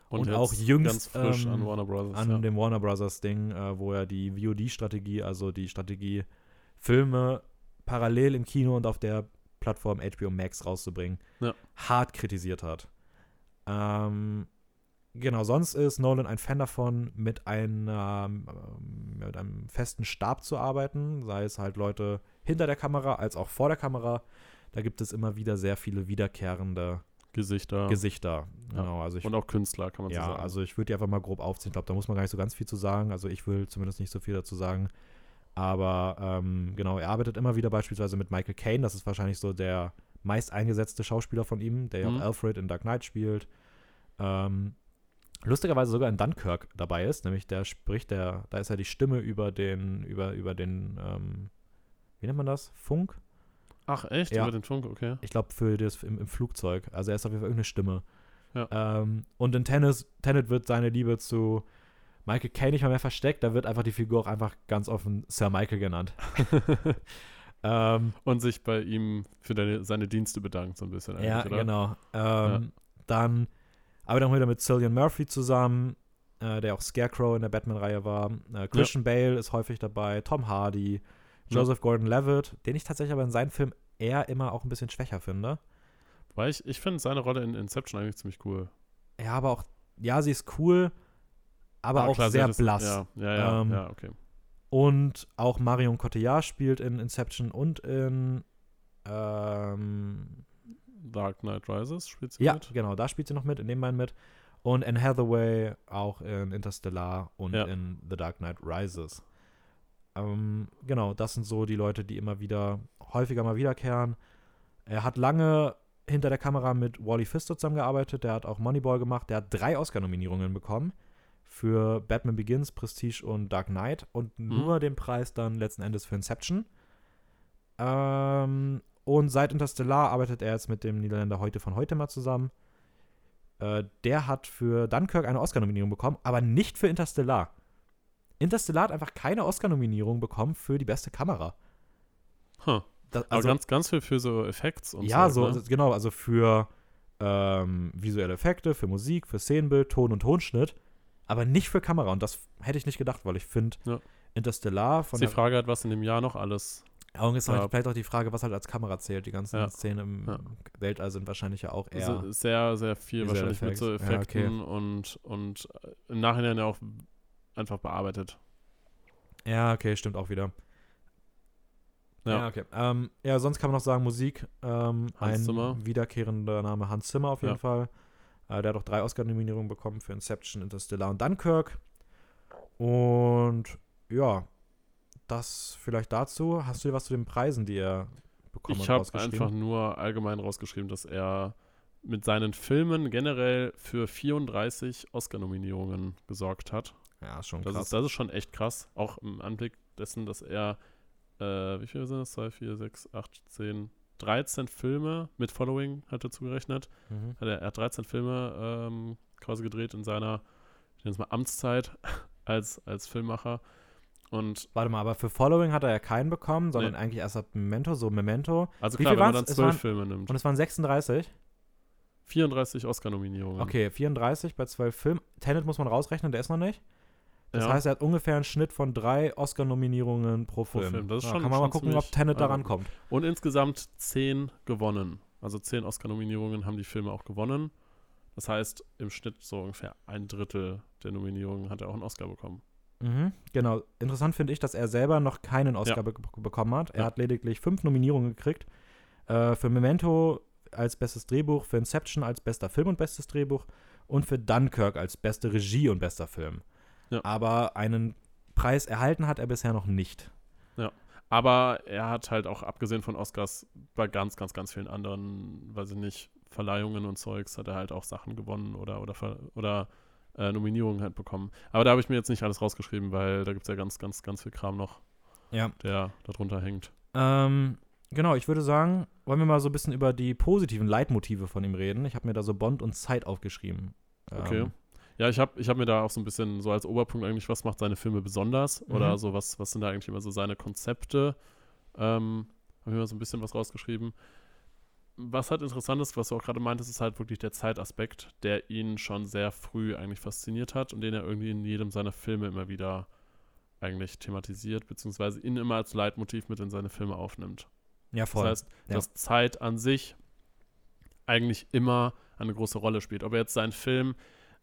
Und jetzt auch jüngst, ähm, an Warner Bros. an ja. dem Warner Brothers Ding, äh, wo er die VOD-Strategie, also die Strategie, Filme parallel im Kino und auf der Plattform HBO Max rauszubringen, Ja. hart kritisiert hat. Ähm, genau, sonst ist Nolan ein Fan davon, mit, einer, ähm, mit einem festen Stab zu arbeiten, sei es halt Leute hinter der Kamera als auch vor der Kamera. Da gibt es immer wieder sehr viele wiederkehrende Gesichter Gesichter. Genau, also ich und auch Künstler, kann man so ja, sagen. also ich würde die einfach mal grob aufziehen. Ich glaube, da muss man gar nicht so ganz viel zu sagen. Also ich will zumindest nicht so viel dazu sagen. Aber ähm, genau, er arbeitet immer wieder beispielsweise mit Michael Caine. Das ist wahrscheinlich so der meist eingesetzte Schauspieler von ihm, der ja Mhm. auch Alfred in Dark Knight spielt. Ähm, lustigerweise sogar in Dunkirk dabei ist, nämlich der spricht, der, da ist er die Stimme über den, über, über den, ähm, wie nennt man das? Funk? Ach, echt? Ja. Über den Funk, okay. Ich glaube, für das im, im Flugzeug. Also er ist auf jeden Fall irgendeine Stimme. Ja. Ähm, und in Tennis, Tenet wird seine Liebe zu Michael Caine nicht mal mehr versteckt. Da wird einfach die Figur auch einfach ganz offen Sir Michael genannt. ähm, und sich bei ihm für deine, seine Dienste bedankt, so ein bisschen. ja, eigentlich, oder? genau. Ähm, Dann arbeitet er auch wieder mit Cillian Murphy zusammen, äh, der auch Scarecrow in der Batman-Reihe war. Äh, Christian Bale ist häufig dabei, Tom Hardy, Ja. Joseph Gordon-Levitt, den ich tatsächlich aber in seinen Filmen eher immer auch ein bisschen schwächer finde. Weil ich, ich finde seine Rolle in Inception eigentlich ziemlich cool. Ja, aber auch, ja, sie ist cool, aber Ah, auch klar, sehr blass. Ja, ja, ja, Ähm, ja, okay. Und auch Marion Cotillard spielt in Inception und in ähm, Dark Knight Rises spielt sie ja, mit. genau, da spielt sie noch mit, in dem beiden mit. Und Anne Hathaway auch in Interstellar und Ja. in The Dark Knight Rises. Ähm, genau, das sind so die Leute, die immer wieder, häufiger mal wiederkehren. Er hat lange hinter der Kamera mit Wally Pfister zusammengearbeitet. Der hat auch Moneyball gemacht. Der hat drei Oscar-Nominierungen bekommen für Batman Begins, Prestige und Dark Knight und Mhm. nur den Preis dann letzten Endes für Inception. Ähm, und seit Interstellar arbeitet er jetzt mit dem Niederländer heute von heute mal zusammen. Äh, der hat für Dunkirk eine Oscar-Nominierung bekommen, aber nicht für Interstellar. Interstellar hat einfach keine Oscar-Nominierung bekommen für die beste Kamera. Huh. Das, Aber also, ganz, ganz viel für so Effekts und ja, so. so, ne? genau, also für ähm, visuelle Effekte, für Musik, für Szenenbild, Ton und Tonschnitt, aber nicht für Kamera. Und das hätte ich nicht gedacht, weil ich finde, Ja. Interstellar von Ist die Frage halt, was in dem Jahr noch alles. Augen ist Ja. vielleicht auch die Frage, was halt als Kamera zählt. Die ganzen Ja. Szenen im Ja. Weltall sind wahrscheinlich ja auch eher. So, sehr, sehr viel wahrscheinlich mit so Effects. Ja, okay. Effekten und, und äh, im Nachhinein ja auch einfach bearbeitet. ja, okay, stimmt auch wieder. Ja. Ja, okay. Ähm, ja, sonst kann man noch sagen, Musik. Ähm, Hans ein Zimmer. wiederkehrender Name Hans Zimmer auf jeden. Fall. Äh, der hat auch drei Oscar-Nominierungen bekommen für Inception, Interstellar und Dunkirk. Und ja, das vielleicht dazu. Hast du dir was zu den Preisen, die er bekommen Ich hat, habe rausgeschrieben? einfach nur allgemein rausgeschrieben, dass er mit seinen Filmen generell für 34 Oscar-Nominierungen gesorgt hat. Ja, schon Das krass. ist, das ist schon echt krass. Auch im Anblick dessen, dass er, äh, wie viele sind das? 2, 4, 6, 8, 10, 13 Filme mit Following hat er zugerechnet. mhm. Hat er, er hat 13 Filme ähm, quasi gedreht in seiner, ich nenne es mal Amtszeit als, als Filmmacher. Und Warte mal, aber für Following hat er ja keinen bekommen, sondern Nee. eigentlich erst ab Memento, so Memento. also Wie klar, wenn man dann Es 12 waren- Filme nimmt. Und es waren 36. 34 Oscar-Nominierungen. Okay, 34 bei 12 Filmen. Tenet muss man rausrechnen, der ist noch nicht. Das Ja. heißt, er hat ungefähr einen Schnitt von drei Oscar-Nominierungen pro Pro Film. Film. Das ist Ja, schon- kann man mal schon gucken, ob Tenet daran beeindruckend. kommt. Und insgesamt 10 gewonnen. Also 10 Oscar-Nominierungen haben die Filme auch gewonnen. Das heißt, im Schnitt so ungefähr ein Drittel der Nominierungen hat er auch einen Oscar bekommen. Mhm, genau. Interessant finde ich, dass er selber noch keinen Oscar Ja. be bekommen hat. Er Ja. hat lediglich fünf Nominierungen gekriegt. Äh, für Memento als bestes Drehbuch, für Inception als bester Film und bestes Drehbuch und für Dunkirk als beste Regie und bester Film. Ja. Aber einen Preis erhalten hat er bisher noch nicht. Aber er hat halt auch, abgesehen von Oscars, bei ganz, ganz, ganz vielen anderen, weiß ich nicht, Verleihungen und Zeugs, hat er halt auch Sachen gewonnen oder, oder, oder äh, Nominierungen halt bekommen. Aber da habe ich mir jetzt nicht alles rausgeschrieben, weil da gibt es ja ganz, ganz, ganz viel Kram noch, Ja. der darunter hängt. Ähm, genau, ich würde sagen, wollen wir mal so ein bisschen über die positiven Leitmotive von ihm reden. Ich habe mir da so Bond und Zeit aufgeschrieben. Okay. Ähm, Ja, ich habe ich hab mir da auch so ein bisschen so als Oberpunkt eigentlich, was macht seine Filme besonders? Mhm. Oder so, was, was sind da eigentlich immer so seine Konzepte? Ähm, habe ich mir so ein bisschen was rausgeschrieben. Was halt interessant ist, was du auch gerade meintest, ist halt wirklich der Zeitaspekt, der ihn schon sehr früh eigentlich fasziniert hat und den er irgendwie in jedem seiner Filme immer wieder eigentlich thematisiert, beziehungsweise ihn immer als Leitmotiv mit in seine Filme aufnimmt. Ja, voll. Das heißt, Ja. dass Zeit an sich eigentlich immer eine große Rolle spielt. Ob er jetzt seinen Film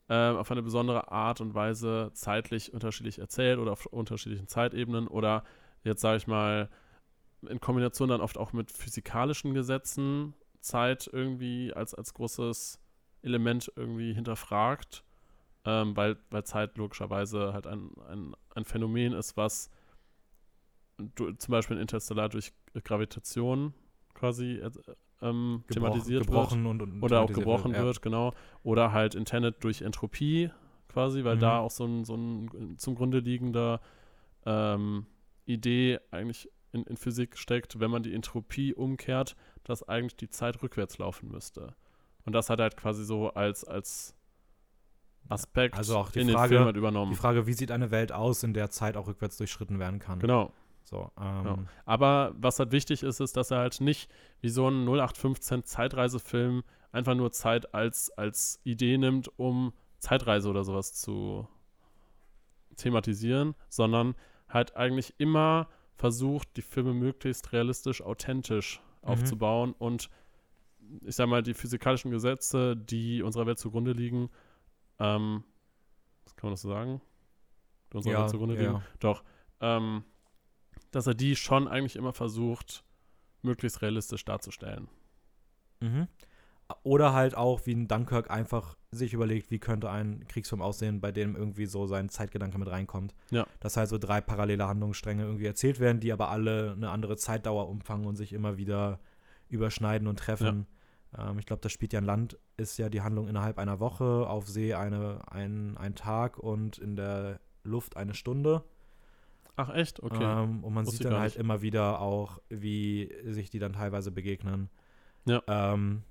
äh, auf eine besondere Art und Weise zeitlich unterschiedlich erzählt oder auf unterschiedlichen Zeitebenen oder jetzt sage ich mal in Kombination dann oft auch mit physikalischen Gesetzen Zeit irgendwie als, als großes Element irgendwie hinterfragt, ähm, weil, weil Zeit logischerweise halt ein, ein, ein Phänomen ist, was du, zum Beispiel in Interstellar durch Gravitation quasi äh, ähm, Gebrochen- thematisiert wird gebrochen und, und oder auch gebrochen ja. wird, genau. Oder halt in Tenet durch Entropie quasi, weil Mhm. da auch so ein, so ein zum Grunde liegender ähm, Idee eigentlich in, in Physik steckt, wenn man die Entropie umkehrt, dass eigentlich die Zeit rückwärts laufen müsste. Und das hat halt quasi so als, als Aspekt Also auch die in Frage- den Film halt übernommen. Die Frage, wie sieht eine Welt aus, in der Zeit auch rückwärts durchschritten werden kann? Genau. So, ähm, Ja. Aber was halt wichtig ist, ist, dass er halt nicht wie so ein 0815 Zeitreisefilm einfach nur Zeit als, als Idee nimmt, um Zeitreise oder sowas zu thematisieren, sondern halt eigentlich immer versucht, die Filme möglichst realistisch, authentisch Mhm. aufzubauen und ich sag mal, die physikalischen Gesetze, die unserer Welt zugrunde liegen, ähm, kann man das so sagen? Die unserer Ja, Welt zugrunde ja, liegen? Doch. Ähm, dass er die schon eigentlich immer versucht, möglichst realistisch darzustellen. Mhm. Oder halt auch, wie ein Dunkirk einfach sich überlegt, wie könnte ein Kriegsfilm aussehen, bei dem irgendwie so sein Zeitgedanke mit reinkommt. Ja. Dass halt so drei parallele Handlungsstränge irgendwie erzählt werden, die aber alle eine andere Zeitdauer umfangen und sich immer wieder überschneiden und treffen. Ähm, ich glaube, das spielt ja ein Land, ist ja die Handlung innerhalb einer Woche, auf See eine, ein, ein Tag und in der Luft eine Stunde. Ach, echt? Okay. Ähm, und man Wusste sieht dann halt immer wieder auch, wie sich die dann teilweise begegnen. Ja. Ähm,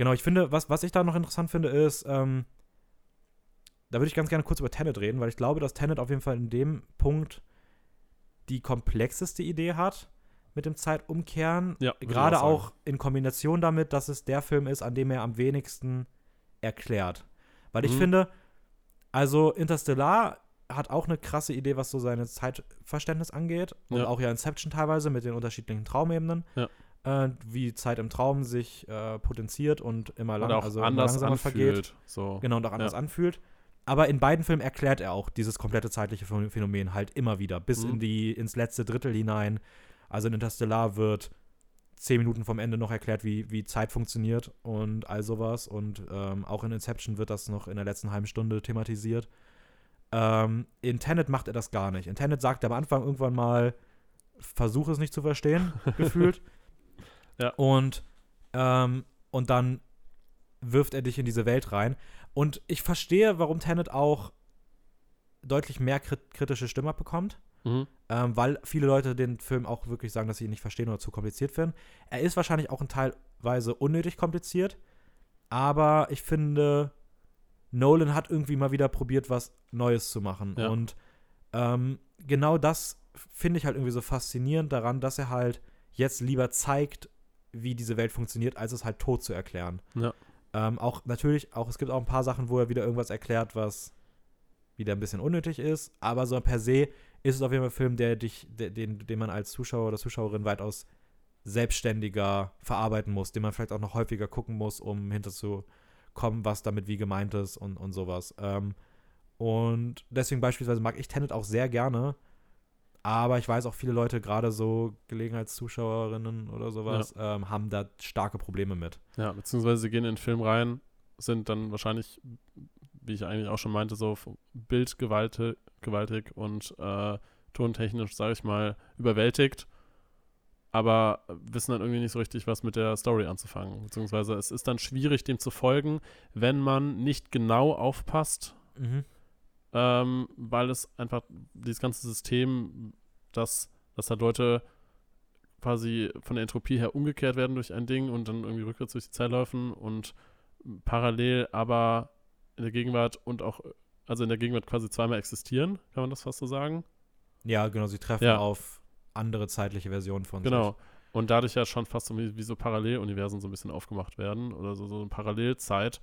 genau, ich finde, was, was ich da noch interessant finde, ist, ähm, da würde ich ganz gerne kurz über Tenet reden, weil ich glaube, dass Tenet auf jeden Fall in dem Punkt die komplexeste Idee hat mit dem Zeitumkehren. ja, ich Gerade sagen. auch in Kombination damit, dass es der Film ist, an dem er am wenigsten erklärt. Weil ich Mhm. finde, also Interstellar hat auch eine krasse Idee, was so seine Zeitverständnis angeht. Und Ja. auch ja Inception teilweise mit den unterschiedlichen Traumebenen. Ja. Äh, wie Zeit im Traum sich äh, potenziert und immer, lang, auch also anders langsamer vergeht. anfühlt. So. Genau, und auch anders Ja. anfühlt. Aber in beiden Filmen erklärt er auch dieses komplette zeitliche Phän- Phänomen halt immer wieder, bis Mhm. in die, ins letzte Drittel hinein. Also in Interstellar wird zehn Minuten vom Ende noch erklärt, wie, wie Zeit funktioniert und all sowas. Und ähm, auch in Inception wird das noch in der letzten halben Stunde thematisiert. Ähm, in Tenet macht er das gar nicht. In Tenet sagt er am Anfang irgendwann mal, versuche es nicht zu verstehen, gefühlt. Ja. Und, ähm, und dann wirft er dich in diese Welt rein. Und ich verstehe, warum Tenet auch deutlich mehr krit kritische Stimme bekommt, Mhm. ähm, weil viele Leute den Film auch wirklich sagen, dass sie ihn nicht verstehen oder zu kompliziert finden. Er ist wahrscheinlich auch in Teilweise unnötig kompliziert, aber ich finde, Nolan hat irgendwie mal wieder probiert, was Neues zu machen. Ja. Und ähm, genau das finde ich halt irgendwie so faszinierend daran, dass er halt jetzt lieber zeigt, wie diese Welt funktioniert, als es halt tot zu erklären. Ja. Ähm, auch natürlich, auch es gibt auch ein paar Sachen, wo er wieder irgendwas erklärt, was wieder ein bisschen unnötig ist, aber so per se ist es auf jeden Fall ein Film, der dich, der, den, den man als Zuschauer oder Zuschauerin weitaus selbstständiger verarbeiten muss, den man vielleicht auch noch häufiger gucken muss, um hinterzukommen, was damit wie gemeint ist und, und sowas. Ähm, und deswegen beispielsweise mag ich Tenet auch sehr gerne, aber ich weiß auch, viele Leute, gerade so Gelegenheitszuschauerinnen oder sowas, ähm, haben da starke Probleme mit. Ja, beziehungsweise sie gehen in den Film rein, sind dann wahrscheinlich, wie ich eigentlich auch schon meinte, so bildgewaltig gewaltig und äh, tontechnisch, sage ich mal, überwältigt, aber wissen dann irgendwie nicht so richtig, was mit der Story anzufangen. Beziehungsweise es ist dann schwierig, dem zu folgen, wenn man nicht genau aufpasst, Mhm. Ähm, weil es einfach dieses ganze System, dass, dass halt Leute quasi von der Entropie her umgekehrt werden durch ein Ding und dann irgendwie rückwärts durch die Zeit laufen und parallel aber in der Gegenwart und auch, also in der Gegenwart quasi zweimal existieren, kann man das fast so sagen? Ja, genau, sie treffen Ja. auf andere zeitliche Versionen von Genau. Und dadurch ja schon fast so wie, wie so Paralleluniversen so ein bisschen aufgemacht werden oder so, so eine Parallelzeit.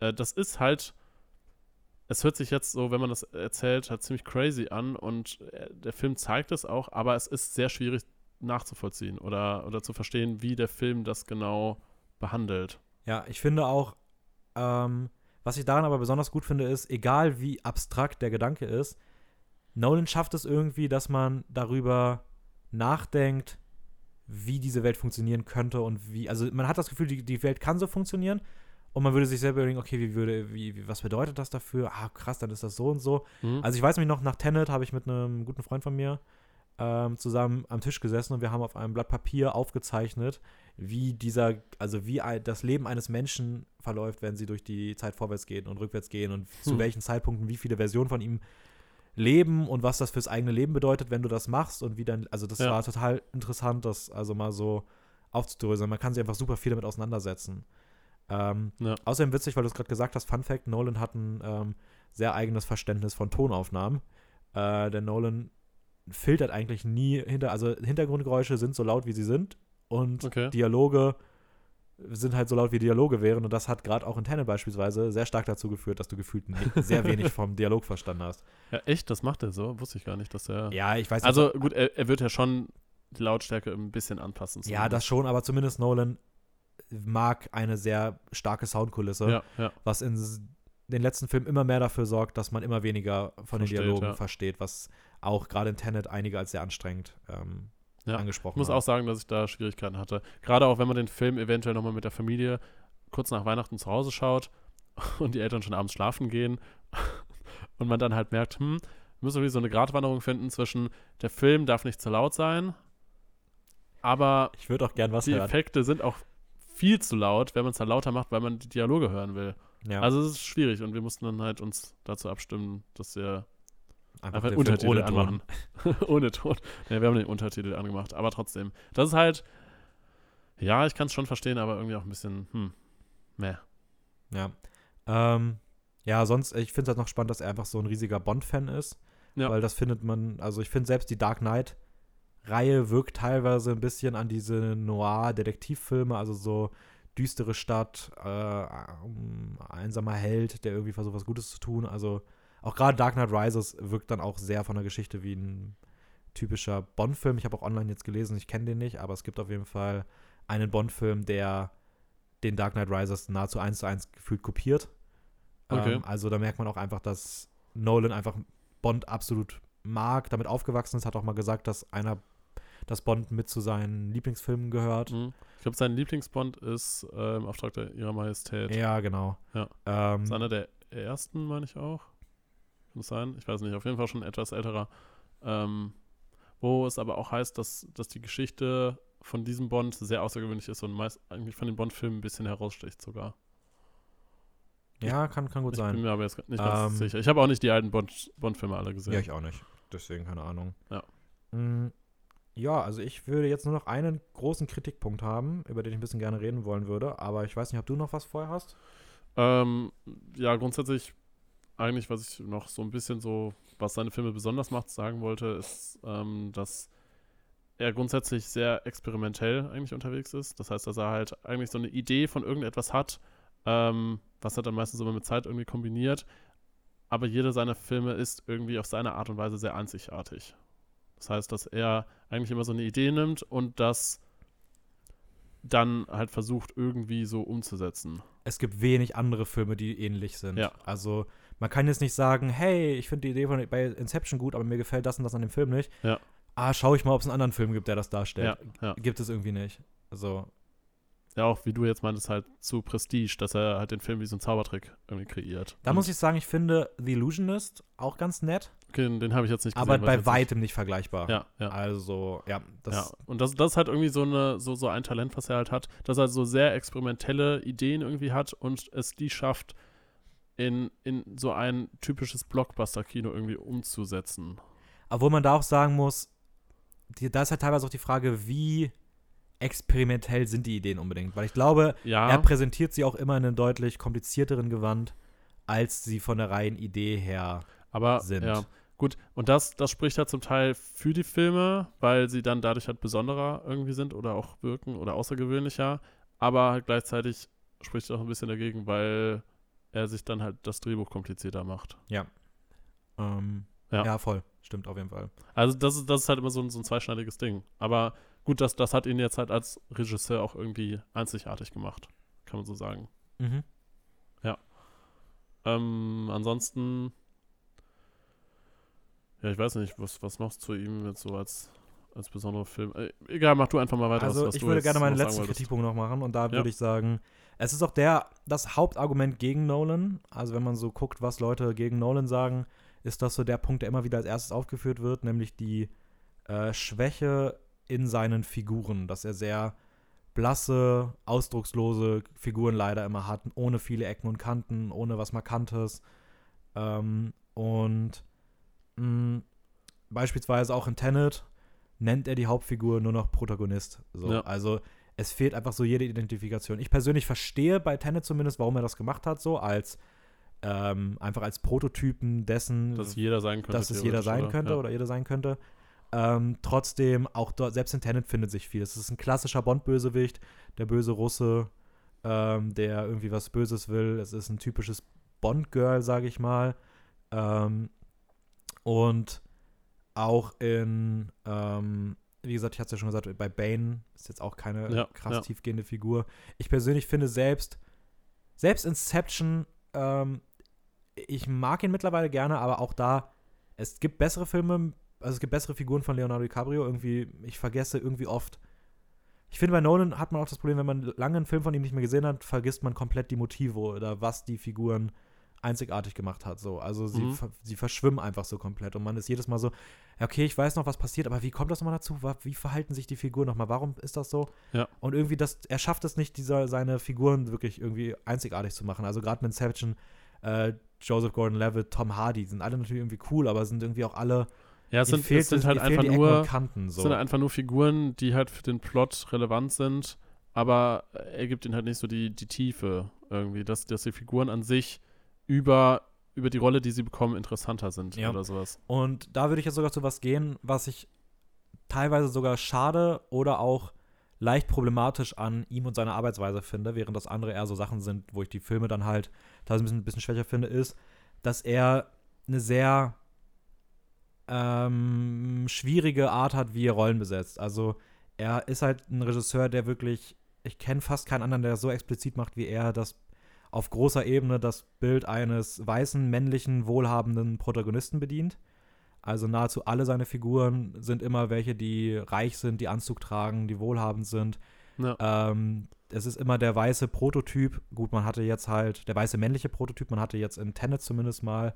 Äh, das ist halt, es hört sich jetzt so, wenn man das erzählt, halt ziemlich crazy an und äh, der Film zeigt es auch, aber es ist sehr schwierig nachzuvollziehen oder, oder zu verstehen, wie der Film das genau behandelt. Ja, ich finde auch, ähm, was ich daran aber besonders gut finde, ist, egal wie abstrakt der Gedanke ist, Nolan schafft es irgendwie, dass man darüber nachdenkt, wie diese Welt funktionieren könnte und wie, also man hat das Gefühl, die, die Welt kann so funktionieren und man würde sich selber überlegen, okay, wie würde, wie, wie, was bedeutet das dafür? Ah, krass, dann ist das so und so. Mhm. Also ich weiß mich noch, nach Tenet habe ich mit einem guten Freund von mir ähm, zusammen am Tisch gesessen und wir haben auf einem Blatt Papier aufgezeichnet, wie dieser, also wie das Leben eines Menschen verläuft, wenn sie durch die Zeit vorwärts gehen und rückwärts gehen und zu Hm. welchen Zeitpunkten wie viele Versionen von ihm leben und was das fürs eigene Leben bedeutet, wenn du das machst und wie dann, also das Ja. war total interessant, das also mal so aufzudröseln. Man kann sich einfach super viel damit auseinandersetzen. Ähm, Ja. Außerdem witzig, weil du es gerade gesagt hast, Fun Fact, Nolan hat ein ähm, sehr eigenes Verständnis von Tonaufnahmen. Äh, der Nolan filtert eigentlich nie hinter, also Hintergrundgeräusche sind so laut, wie sie sind und Okay. Dialoge sind halt so laut, wie Dialoge wären und das hat gerade auch in Tenet beispielsweise sehr stark dazu geführt, dass du gefühlt sehr wenig vom Dialog verstanden hast. Ja, echt, das macht er so? Wusste ich gar nicht, dass er. Ja, ich weiß also gut, er, er wird ja schon die Lautstärke ein bisschen anpassen. ja, das schon, aber zumindest Nolan mag eine sehr starke Soundkulisse. Ja, ja. was in den letzten Filmen immer mehr dafür sorgt, dass man immer weniger von Versteht, den Dialogen ja. versteht, was auch gerade in Tenet einige als sehr anstrengend ähm, angesprochen Ich muss haben. auch sagen, dass ich da Schwierigkeiten hatte. Gerade auch, wenn man den Film eventuell nochmal mit der Familie kurz nach Weihnachten zu Hause schaut und die Eltern schon abends schlafen gehen und man dann halt merkt, hm, wir müssen irgendwie so eine Gratwanderung finden zwischen der Film darf nicht zu laut sein, aber Ich würde auch gern was die hören. Effekte sind auch viel zu laut, wenn man es dann lauter macht, weil man die Dialoge hören will. Ja, Also es ist schwierig und wir mussten dann halt uns dazu abstimmen, dass wir einfach den den Untertitel ohne Ton. anmachen. ohne Ton. Ja, wir haben den Untertitel angemacht, aber trotzdem. Das ist halt, ja, ich kann es schon verstehen, aber irgendwie auch ein bisschen, hm, meh. Ja. Ähm, ja, sonst, ich finde es halt noch spannend, dass er einfach so ein riesiger Bond-Fan ist. Ja. Weil das findet man, also ich finde selbst die Dark Knight-Reihe wirkt teilweise ein bisschen an diese Noir-Detektivfilme, also so düstere Stadt, äh, ähm, einsamer Held, der irgendwie versucht, was Gutes zu tun. Also auch gerade Dark Knight Rises wirkt dann auch sehr von der Geschichte wie ein typischer Bond-Film. Ich habe auch online jetzt gelesen, ich kenne den nicht, aber es gibt auf jeden Fall einen Bond-Film, der den Dark Knight Rises nahezu eins zu eins gefühlt kopiert. Okay. Ähm, also da merkt man auch einfach, dass Nolan einfach Bond absolut mag, damit aufgewachsen ist, hat auch mal gesagt, dass einer, dass Bond mit zu seinen Lieblingsfilmen gehört. Hm. Ich glaube, sein Lieblingsbond ist äh, im Auftrag der Ihrer Majestät. Ja, genau. Ja. Ähm, ist einer der ersten, meine ich auch. Kann das sein? Ich weiß nicht. Auf jeden Fall schon etwas älterer. Ähm, wo es aber auch heißt, dass, dass die Geschichte von diesem Bond sehr außergewöhnlich ist und meist eigentlich von den Bond-Filmen ein bisschen heraussticht sogar. ja, kann, kann gut Ich bin sein. mir aber jetzt nicht ganz Ähm, sicher. Ich habe auch nicht die alten Bond- Bond-Filme alle gesehen. Ja, ich auch nicht. Deswegen keine Ahnung. Ja. Mm, Ja, also ich würde jetzt nur noch einen großen Kritikpunkt haben, über den ich ein bisschen gerne reden wollen würde, aber ich weiß nicht, ob du noch was vorher hast. Ähm, ja, grundsätzlich eigentlich, was ich noch so ein bisschen so, was seine Filme besonders macht, sagen wollte, ist, ähm, dass er grundsätzlich sehr experimentell eigentlich unterwegs ist. Das heißt, dass er halt eigentlich so eine Idee von irgendetwas hat, ähm, was er dann meistens immer mit Zeit irgendwie kombiniert. Aber jeder seiner Filme ist irgendwie auf seine Art und Weise sehr einzigartig. Das heißt, dass er eigentlich immer so eine Idee nimmt und das dann halt versucht, irgendwie so umzusetzen. Es gibt wenig andere Filme, die ähnlich sind. Ja. Also man kann jetzt nicht sagen, hey, ich finde die Idee von bei Inception gut, aber mir gefällt das und das an dem Film nicht. Ja. Ah, schau ich mal, ob es einen anderen Film gibt, der das darstellt. Ja, ja. Gibt es irgendwie nicht. Also, Ja, auch wie du jetzt meintest, halt zu Prestige, dass er halt den Film wie so ein Zaubertrick irgendwie kreiert. da muss ich sagen, ich finde The Illusionist auch ganz nett, Okay, den, habe ich jetzt nicht gesehen. aber bei weitem nicht vergleichbar. Ja, ja. Also, ja, das ja. Und das, das ist halt irgendwie so, eine, so, so ein Talent, was er halt hat, dass er so sehr experimentelle Ideen irgendwie hat und es die schafft, in, in so ein typisches Blockbuster-Kino irgendwie umzusetzen. Obwohl man da auch sagen muss, die, da ist halt teilweise auch die Frage, wie experimentell sind die Ideen unbedingt. Weil ich glaube, Ja, er präsentiert sie auch immer in einem deutlich komplizierteren Gewand, als sie von der reinen Idee her aber sind. ja. Gut, und das, das spricht halt zum Teil für die Filme, weil sie dann dadurch halt besonderer irgendwie sind oder auch wirken oder außergewöhnlicher. Aber halt gleichzeitig spricht es auch ein bisschen dagegen, weil er sich dann halt das Drehbuch komplizierter macht. Ähm, Ja. ja. voll. Stimmt auf jeden Fall. Also das ist, das ist halt immer so ein, so ein zweischneidiges Ding. Aber gut, das, das hat ihn jetzt halt als Regisseur auch irgendwie einzigartig gemacht, kann man so sagen. Mhm. Ähm, ansonsten, ja, ich weiß nicht, was, was machst du zu ihm jetzt so als, als besonderer Film? Äh, egal, mach du einfach mal weiter. Also was, was ich würde gerne meinen letzten. Kritikpunkt noch machen und da Ja. würde ich sagen, es ist auch der, das Hauptargument gegen Nolan. Also wenn man so guckt, was Leute gegen Nolan sagen, ist das so der Punkt, der immer wieder als erstes aufgeführt wird, nämlich die äh, Schwäche in seinen Figuren, dass er sehr blasse, ausdruckslose Figuren leider immer hat, ohne viele Ecken und Kanten, ohne was Markantes. Ähm, und mh, beispielsweise auch in Tenet nennt er die Hauptfigur nur noch Protagonist. So. Ja. Also es fehlt einfach so jede Identifikation. Ich persönlich verstehe bei Tenet zumindest, warum er das gemacht hat, so als ähm, einfach als Prototypen dessen, Dass es jeder sein könnte. dass es jeder sein oder? könnte Ja. oder jeder sein könnte. Ähm, trotzdem, auch dort, selbst in Tenet findet sich viel. Es ist ein klassischer Bond-Bösewicht, der böse Russe, ähm, der irgendwie was Böses will. Es ist ein typisches Bond-Girl, sage ich mal. Ähm, und auch in, ähm, wie gesagt, ich hatte es ja schon gesagt, bei Bane ist jetzt auch keine Ja, krass ja. tiefgehende Figur. Ich persönlich finde selbst, selbst Inception, ähm, ich mag ihn mittlerweile gerne, aber auch da, es gibt bessere Filme, also es gibt bessere Figuren von Leonardo DiCaprio. Irgendwie, ich vergesse irgendwie oft. Ich finde, bei Nolan hat man auch das Problem, wenn man lange einen Film von ihm nicht mehr gesehen hat, vergisst man komplett die Motive oder was die Figuren einzigartig gemacht hat. So. Also sie, Mhm. sie verschwimmen einfach so komplett und man ist jedes Mal so, okay, ich weiß noch, was passiert, aber wie kommt das nochmal dazu? Wie verhalten sich die Figuren nochmal? Warum ist das so? Ja. Und irgendwie, das, er schafft es nicht, dieser, seine Figuren wirklich irgendwie einzigartig zu machen. Also gerade mit Inception, äh, Joseph Gordon-Levitt, Tom Hardy sind alle natürlich irgendwie cool, aber sind irgendwie auch alle Ja, es sind, fehlt es sind halt einfach nur, Kanten so. sind einfach nur Figuren, die halt für den Plot relevant sind, aber er gibt ihnen halt nicht so die, die Tiefe irgendwie, dass, dass die Figuren an sich über, über die Rolle, die sie bekommen, interessanter sind Ja. oder sowas. Und da würde ich jetzt sogar zu was gehen, was ich teilweise sogar schade oder auch leicht problematisch an ihm und seiner Arbeitsweise finde, während das andere eher so Sachen sind, wo ich die Filme dann halt teilweise ein bisschen, ein bisschen schwächer finde, ist, dass er eine sehr ähm, schwierige Art hat, wie er Rollen besetzt. Also er ist halt ein Regisseur, der wirklich, ich kenne fast keinen anderen, der so explizit macht wie er, das auf großer Ebene das Bild eines weißen, männlichen, wohlhabenden Protagonisten bedient. Also nahezu alle seine Figuren sind immer welche, die reich sind, die Anzug tragen, die wohlhabend sind. Ja. Ähm, es ist immer der weiße Prototyp. Gut, man hatte jetzt halt, der weiße männliche Prototyp, man hatte jetzt in Tenet zumindest mal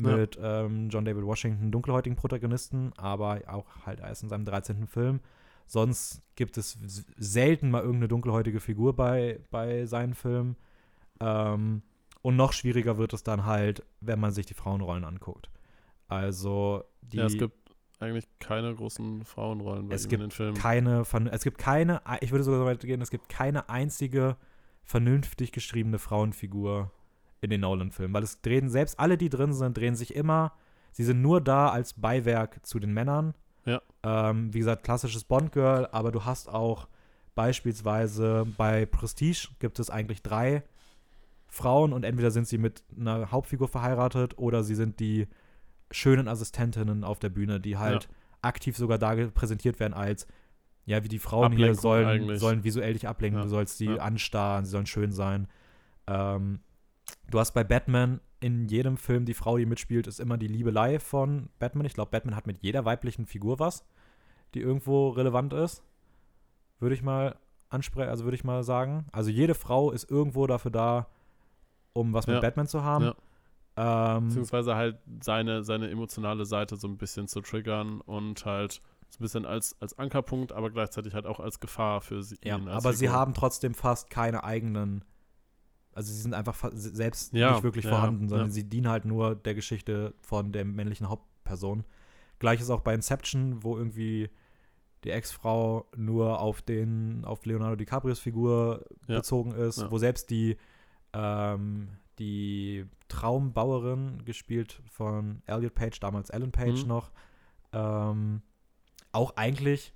Ja. mit ähm, John David Washington dunkelhäutigen Protagonisten, aber auch halt erst in seinem 13. Film. Sonst gibt es selten mal irgendeine dunkelhäutige Figur bei, bei seinen Filmen. Ähm, und noch schwieriger wird es dann halt, wenn man sich die Frauenrollen anguckt. Also die ja, es gibt eigentlich keine großen Frauenrollen bei Es gibt in den Filmen. keine, es gibt keine, ich würde sogar so weit gehen, es gibt keine einzige vernünftig geschriebene Frauenfigur in den Nolan-Filmen, weil es drehen, selbst alle, die drin sind, drehen sich immer, sie sind nur da als Beiwerk zu den Männern. Ja. Ähm, wie gesagt, klassisches Bond-Girl, aber du hast auch beispielsweise bei Prestige gibt es eigentlich drei Frauen und entweder sind sie mit einer Hauptfigur verheiratet oder sie sind die schönen Assistentinnen auf der Bühne, die halt aktiv sogar da präsentiert werden als ja, wie die Frauen hier Ablenkung sollen, eigentlich. sollen visuell dich ablenken, Ja, du sollst die ja. anstarren, sie sollen schön sein. Ähm, du hast bei Batman in jedem Film die Frau, die mitspielt, ist immer die Liebelei von Batman. Ich glaube, Batman hat mit jeder weiblichen Figur was, die irgendwo relevant ist. Würde ich mal ansprechen, also würde ich mal sagen. Also jede Frau ist irgendwo dafür da, um was mit Ja, Batman zu haben. Ähm, Beziehungsweise halt seine, seine emotionale Seite so ein bisschen zu triggern und halt so ein bisschen als, als Ankerpunkt, aber gleichzeitig halt auch als Gefahr für sie. Ja, aber sie Figur. haben trotzdem fast keine eigenen, also sie sind einfach fa- selbst Ja, nicht wirklich ja, vorhanden, sondern ja. sie dienen halt nur der Geschichte von der männlichen Hauptperson. Gleiches auch bei Inception, wo irgendwie die Ex-Frau nur auf den, auf Leonardo DiCaprios Figur Ja, bezogen ist, ja. wo selbst die, ähm, die Traumbauerin, gespielt von Elliot Page, damals Ellen Page Mhm. noch, ähm, auch eigentlich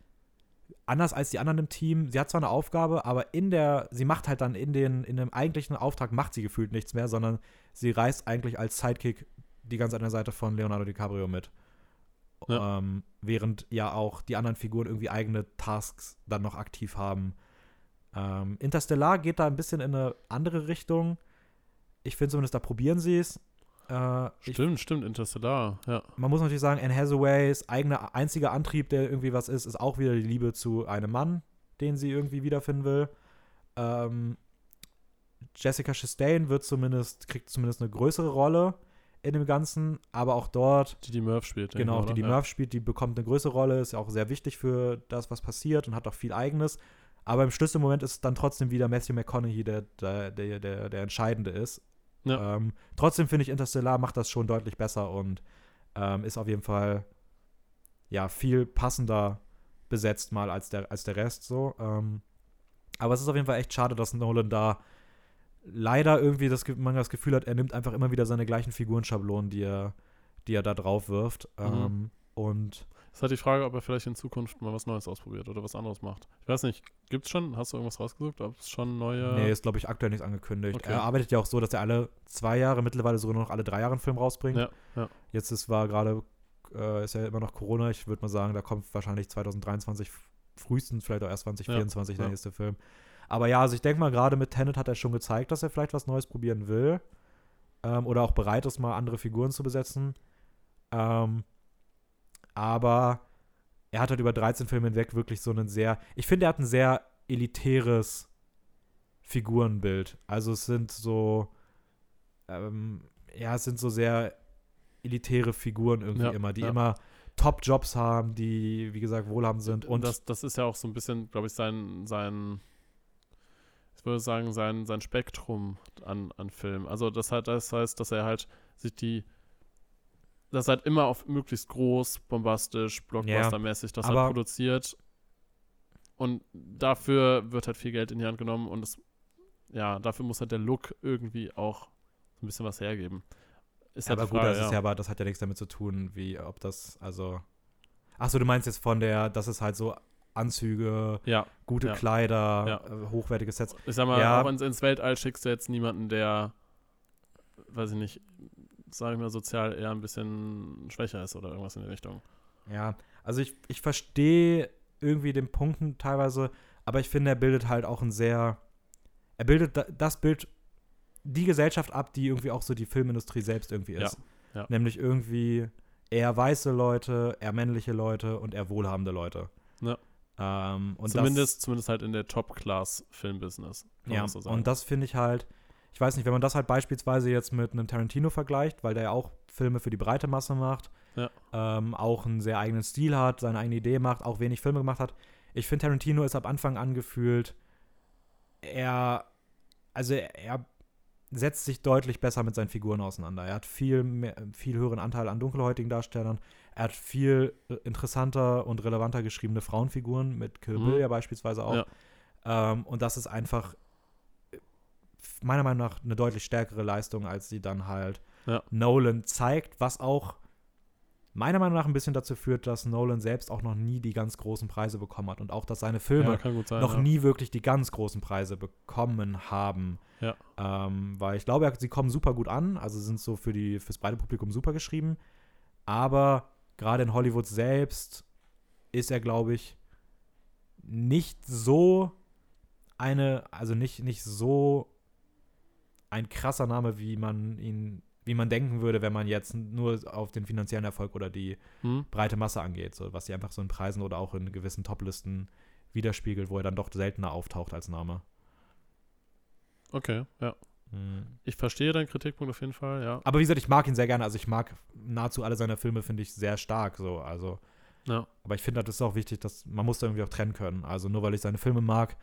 anders als die anderen im Team. Sie hat zwar eine Aufgabe, aber in der, sie macht halt dann in den, in dem eigentlichen Auftrag macht sie gefühlt nichts mehr, sondern sie reist eigentlich als Sidekick die ganz andere Seite von Leonardo DiCaprio mit. Ja. Ähm, während ja auch die anderen Figuren irgendwie eigene Tasks dann noch aktiv haben. Ähm, Interstellar geht da ein bisschen in eine andere Richtung. Ich finde zumindest, da probieren sie es. Äh, ich, Stimmt, stimmt, Interstellar, ja. man muss natürlich sagen, Anne Hathaways eigener einziger Antrieb, der irgendwie was ist, ist auch wieder die Liebe zu einem Mann, den sie irgendwie wiederfinden will. Ähm, Jessica Chastain wird zumindest, kriegt zumindest eine größere Rolle in dem Ganzen, aber auch dort, Die die Murph spielt. genau, ich, die die oder? Murph spielt, die bekommt eine größere Rolle, ist ja auch sehr wichtig für das, was passiert und hat auch viel Eigenes. Aber im Schlüsselmoment ist dann trotzdem wieder Matthew McConaughey, der, der, der, der, der Entscheidende ist. Ja. Ähm, trotzdem finde ich, Interstellar macht das schon deutlich besser und ähm, ist auf jeden Fall ja viel passender besetzt mal als der, als der Rest so. Ähm, aber es ist auf jeden Fall echt schade, dass Nolan da leider irgendwie das, man das Gefühl hat, er nimmt einfach immer wieder seine gleichen Figurenschablonen, die er, die er da drauf wirft. Mhm. Ähm, und ist halt die Frage, ob er vielleicht in Zukunft mal was Neues ausprobiert oder was anderes macht. Ich weiß nicht, gibt's schon, hast du irgendwas rausgesucht, ob es schon neue. nee, ist, glaube ich, aktuell nichts angekündigt. Okay. Er arbeitet ja auch so, dass er alle zwei Jahre, mittlerweile sogar nur noch alle drei Jahre einen Film rausbringt. Ja, ja. Jetzt ist war gerade, äh, ist ja immer noch Corona. Ich würde mal sagen, da kommt wahrscheinlich 2023 frühestens, vielleicht auch erst 2024 Ja, der nächste Film. Aber ja, also ich denke mal, gerade mit Tenet hat er schon gezeigt, dass er vielleicht was Neues probieren will. Ähm, oder auch bereit ist, mal andere Figuren zu besetzen. Ähm, aber er hat halt über 13 Filme hinweg wirklich so einen sehr, ich finde, er hat ein sehr elitäres Figurenbild. Also es sind so, ähm, ja, es sind so sehr elitäre Figuren irgendwie Ja, immer, die ja. immer Top-Jobs haben, die, wie gesagt, wohlhabend sind. Und Und das, das ist ja auch so ein bisschen, glaube ich, sein, sein, ich würde sagen, sein, sein Spektrum an, an Filmen. Also das, hat, das heißt, dass er halt sich die, das halt immer auf möglichst groß, bombastisch, blockbustermäßig das halt produziert. Und dafür wird halt viel Geld in die Hand genommen und es, ja, dafür muss halt der Look irgendwie auch so ein bisschen was hergeben. Ist halt aber die gut, Frage, das ist ja. ja aber, das hat ja nichts damit zu tun, wie, ob das, also. Achso, du meinst jetzt von der, das ist halt so Anzüge, ja, gute Ja. Kleider, Ja. äh, hochwertige Sets. Ich sag mal, Ja. auch ins, ins Weltall schickst du jetzt niemanden, der, weiß ich nicht, sag ich mal, sozial eher ein bisschen schwächer ist oder irgendwas in die Richtung. Ja, also ich, ich verstehe irgendwie den Punkten teilweise, aber ich finde, er bildet halt auch ein sehr, er bildet da- das Bild, die Gesellschaft ab, die irgendwie auch so die Filmindustrie selbst irgendwie Ja, ist. ja. Nämlich irgendwie eher weiße Leute, eher männliche Leute und eher wohlhabende Leute. Ja. Ähm, zumindest, das, zumindest halt in der Top-Class-Film-Business. Ja, so sagen. und das finde ich halt, ich weiß nicht, wenn man das halt beispielsweise jetzt mit einem Tarantino vergleicht, weil der ja auch Filme für die breite Masse macht, Ja. ähm, auch einen sehr eigenen Stil hat, seine eigene Idee macht, auch wenig Filme gemacht hat. Ich finde, Tarantino ist ab Anfang an gefühlt, er, also er, setzt sich deutlich besser mit seinen Figuren auseinander. Er hat viel, mehr, viel höheren Anteil an dunkelhäutigen Darstellern. Er hat viel äh, interessanter und relevanter geschriebene Frauenfiguren, mit Kill Bill Mhm. ja beispielsweise auch. Ja. Ähm, und das ist einfach meiner Meinung nach eine deutlich stärkere Leistung, als sie dann halt Ja. Nolan zeigt, was auch meiner Meinung nach ein bisschen dazu führt, dass Nolan selbst auch noch nie die ganz großen Preise bekommen hat und auch, dass seine Filme ja, sein. noch ja. nie wirklich die ganz großen Preise bekommen haben. Ja. Ähm, weil ich glaube, sie kommen super gut an, also sind so für die fürs breite Publikum super geschrieben. Aber gerade in Hollywood selbst ist er, glaube ich, nicht so eine, also nicht, nicht so ein krasser Name, wie man ihn, wie man denken würde, wenn man jetzt nur auf den finanziellen Erfolg oder die Hm? breite Masse angeht, so was sie einfach so in Preisen oder auch in gewissen Toplisten widerspiegelt, wo er dann doch seltener auftaucht als Name. Okay, ja. Mhm. Ich verstehe deinen Kritikpunkt auf jeden Fall, ja. Aber wie gesagt, ich mag ihn sehr gerne. Also ich mag nahezu alle seine Filme, finde ich sehr stark. So, also. Ja. Aber ich finde, das ist auch wichtig, dass man muss da irgendwie auch trennen können. Also nur weil ich seine Filme mag,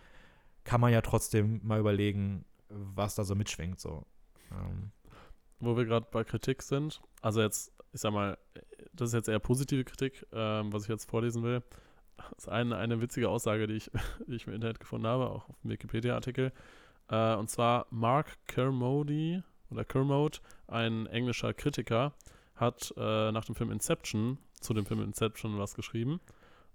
kann man ja trotzdem mal überlegen, was da so mitschwingt. So. Ähm, Wo wir gerade bei Kritik sind, also jetzt, ich sag mal, das ist jetzt eher positive Kritik, ähm, was ich jetzt vorlesen will. Das ist eine, eine witzige Aussage, die ich, die ich im Internet gefunden habe, auch auf dem Wikipedia-Artikel. Äh, und zwar Mark Kermode oder Kermode, ein englischer Kritiker, hat äh, nach dem Film Inception, zu dem Film Inception was geschrieben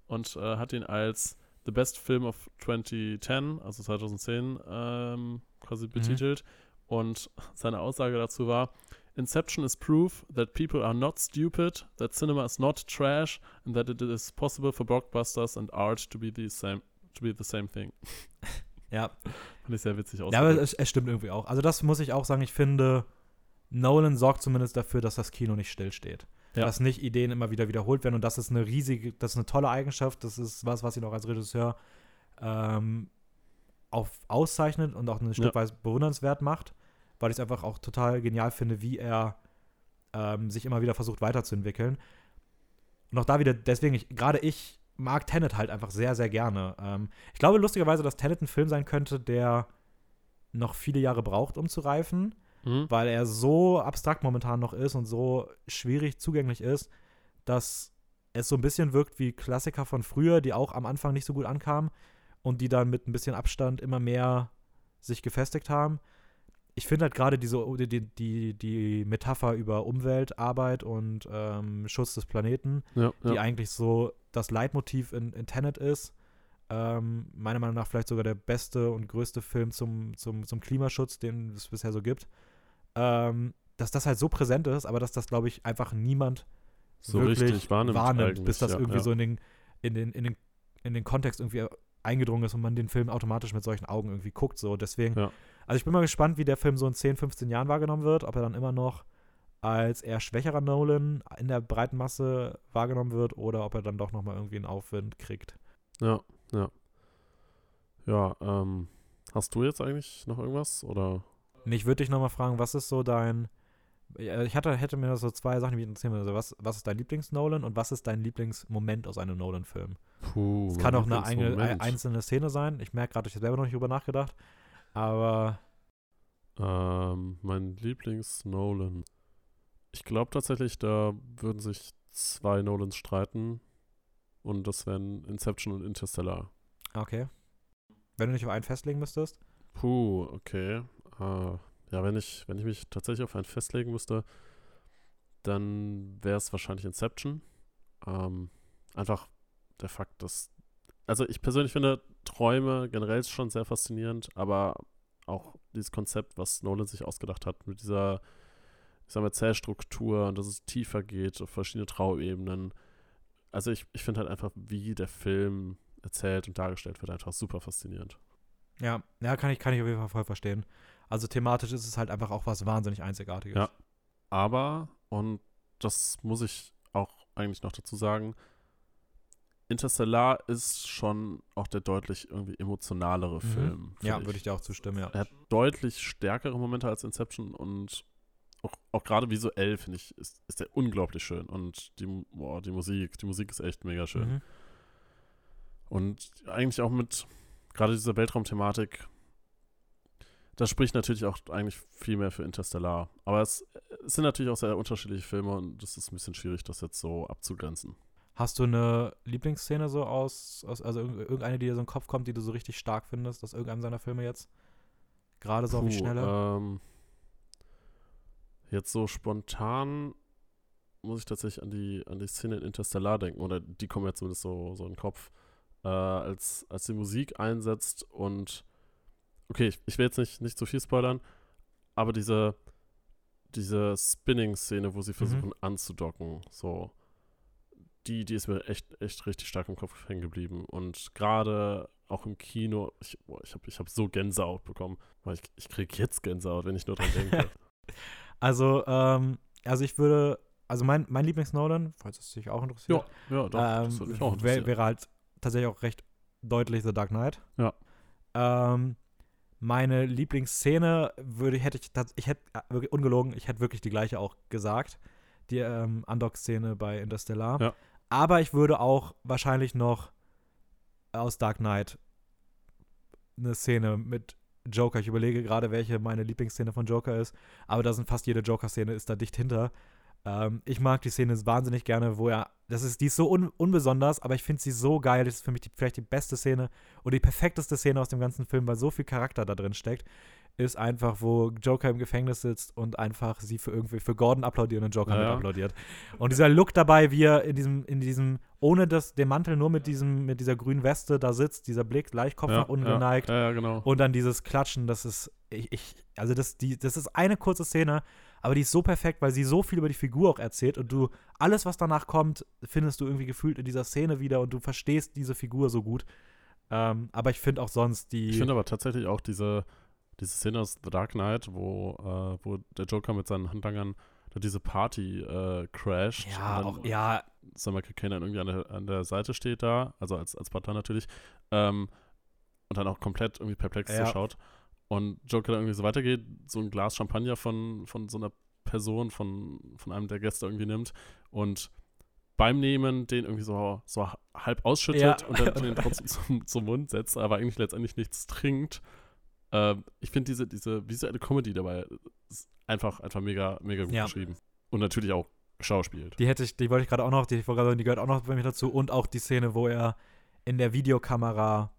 und äh, hat ihn als The Best Film of 2010, also 2010, ähm, quasi betitelt. Und seine Aussage dazu war, Inception is proof that people are not stupid, that cinema is not trash, and that it is possible for blockbusters and art to be the same, to be the same thing. Ja, Fand ich sehr witzig ja aber es, es stimmt irgendwie auch. Also das muss ich auch sagen, ich finde, Nolan sorgt zumindest dafür, dass das Kino nicht stillsteht. Ja. Dass nicht Ideen immer wieder wiederholt werden und das ist eine riesige, das ist eine tolle Eigenschaft, das ist was, was ihn auch als Regisseur ähm, auf, auszeichnet und auch ein Stück Ja. weit bewundernswert macht, weil ich es einfach auch total genial finde, wie er ähm, sich immer wieder versucht weiterzuentwickeln. Und auch da wieder, deswegen, ich, gerade ich mag Tenet halt einfach sehr, sehr gerne. Ähm, ich glaube lustigerweise, dass Tenet ein Film sein könnte, der noch viele Jahre braucht, um zu reifen Mhm. weil er so abstrakt momentan noch ist und so schwierig zugänglich ist, dass es so ein bisschen wirkt wie Klassiker von früher, die auch am Anfang nicht so gut ankamen und die dann mit ein bisschen Abstand immer mehr sich gefestigt haben. Ich finde halt gerade diese die, die, die Metapher über Umweltarbeit und ähm, Schutz des Planeten, Ja, die ja. eigentlich so das Leitmotiv in, in Tenet ist. Ähm, meiner Meinung nach vielleicht sogar der beste und größte Film zum, zum, zum Klimaschutz, den es bisher so gibt. Ähm, dass das halt so präsent ist, aber dass das, glaube ich, einfach niemand so wirklich richtig wahrnimmt, eigentlich, bis das ja, irgendwie so in den, in, den, in, den, in den Kontext irgendwie eingedrungen ist und man den Film automatisch mit solchen Augen irgendwie guckt. So. Deswegen, Ja. also ich bin mal gespannt, wie der Film so in 10, 15 Jahren wahrgenommen wird, ob er dann immer noch als eher schwächerer Nolan in der breiten Masse wahrgenommen wird oder ob er dann doch nochmal irgendwie einen Aufwind kriegt. Ja, ja. Ja, ähm, hast du jetzt eigentlich noch irgendwas? Oder? Ich würde dich nochmal fragen, was ist so dein. Ja, Ich hatte, hätte mir so zwei Sachen, die mich interessieren. Also was, was ist dein Lieblings-Nolan und was ist dein Lieblingsmoment aus einem Nolan-Film? Puh. Es kann auch eine, Lieblingsmoment. einzelne Szene sein. Ich merke gerade, ich habe selber noch nicht drüber nachgedacht. Aber Ähm, mein Lieblings-Nolan. Ich glaube tatsächlich, da würden sich zwei Nolans streiten. Und das wären Inception und Interstellar. okay. Wenn du nicht auf einen festlegen müsstest. Puh, okay. Äh, ja, wenn ich, wenn ich mich tatsächlich auf einen festlegen müsste, dann wäre es wahrscheinlich Inception. Ähm, einfach der Fakt, dass. Also ich persönlich finde Träume generell schon sehr faszinierend, aber auch dieses Konzept, was Nolan sich ausgedacht hat, mit dieser, ich sag mal, Zählstruktur und dass es tiefer geht auf verschiedene Trauebenen. Also ich, ich finde halt einfach, wie der Film erzählt und dargestellt wird, einfach super faszinierend. Ja, ja, kann ich, kann ich auf jeden Fall voll verstehen. Also thematisch ist es halt einfach auch was wahnsinnig Einzigartiges. Ja. Aber, und das muss ich auch eigentlich noch dazu sagen, Interstellar ist schon auch der deutlich irgendwie emotionalere Mhm. Film. Ja, würde ich dir auch zustimmen, ja. Er hat deutlich stärkere Momente als Inception und auch, auch gerade visuell, finde ich, ist, ist er unglaublich schön. Und die, boah, die Musik, die Musik ist echt mega schön. Mhm. Und eigentlich auch mit gerade dieser Weltraumthematik, das spricht natürlich auch eigentlich viel mehr für Interstellar. Aber es, es sind natürlich auch sehr unterschiedliche Filme und es ist ein bisschen schwierig, das jetzt so abzugrenzen. Hast du eine Lieblingsszene so aus, aus also irg- irgendeine, die dir so in den Kopf kommt, die du so richtig stark findest, aus irgendeinem seiner Filme jetzt? Gerade so auf die Puh, Schnelle? Ähm, jetzt so spontan muss ich tatsächlich an die, an die Szene in Interstellar denken, oder die kommen mir zumindest so, so in den Kopf, äh, als, als die Musik einsetzt und okay, ich, ich will jetzt nicht, nicht zu viel spoilern, aber diese, diese Spinning-Szene, wo sie versuchen anzudocken, so, die, die ist mir echt, echt richtig stark im Kopf hängen geblieben. Und gerade auch im Kino, ich, boah, ich habe ich hab so Gänsehaut bekommen. Weil ich, ich kriege jetzt Gänsehaut, wenn ich nur dran denke. Also, ähm, also ich würde, also mein, mein Lieblings-Nolan, falls es dich auch interessiert, ja, ja, doch. ähm, auch wär, wäre halt tatsächlich auch recht deutlich The Dark Knight. Ja. Ähm, meine Lieblingsszene würde hätte ich ich hätte äh, wirklich ungelogen, ich hätte wirklich die gleiche auch gesagt, die ähm, Undock-Szene bei Interstellar. Ja. Aber ich würde auch wahrscheinlich noch aus Dark Knight eine Szene mit Joker. Ich überlege gerade, welche meine Lieblingsszene von Joker ist, aber da sind fast jede Joker-Szene ist da dicht hinter. Ähm, ich mag die Szene wahnsinnig gerne, wo er, das ist, die ist so un, unbesonders, aber ich finde sie so geil. Das ist für mich die, vielleicht die beste Szene oder die perfekteste Szene aus dem ganzen Film, weil so viel Charakter da drin steckt. Ist einfach, wo Joker im Gefängnis sitzt und einfach sie für irgendwie für Gordon applaudiert und Joker Ja, mit applaudiert. Und dieser Look dabei, wie er in diesem, in diesem, ohne das, den Mantel, nur mit diesem, mit dieser grünen Weste da sitzt, dieser Blick, leicht Kopf ja, nach unten ja, geneigt. Ja, ja, genau. Und dann dieses Klatschen, das ist, ich, ich also das, die, das ist eine kurze Szene, aber die ist so perfekt, weil sie so viel über die Figur auch erzählt und du, alles, was danach kommt, findest du irgendwie gefühlt in dieser Szene wieder und du verstehst diese Figur so gut. Ähm, aber ich finde auch sonst die. Ich finde aber tatsächlich auch diese, diese Szene aus The Dark Knight, wo, äh, wo der Joker mit seinen Handlangern diese Party äh, crasht. ja, und auch, dann ja, Samuel Kane dann irgendwie an der, an der Seite steht da, also als, als Butler natürlich, ähm, und dann auch komplett irgendwie perplex Ja. zuschaut. Und Joker dann irgendwie so weitergeht, so ein Glas Champagner von, von so einer Person, von, von einem der Gäste irgendwie nimmt und beim Nehmen den irgendwie so, so halb ausschüttet Ja. und dann den trotzdem zum, zum Mund setzt, aber eigentlich letztendlich nichts trinkt. Ähm, ich finde diese, diese visuelle Comedy dabei ist einfach, einfach mega, mega gut Ja. geschrieben. Und natürlich auch geschauspielt. die hätte ich, die wollte ich gerade auch noch, die, sagen, die gehört auch noch bei mir dazu. Und auch die Szene, wo er in der Videokamera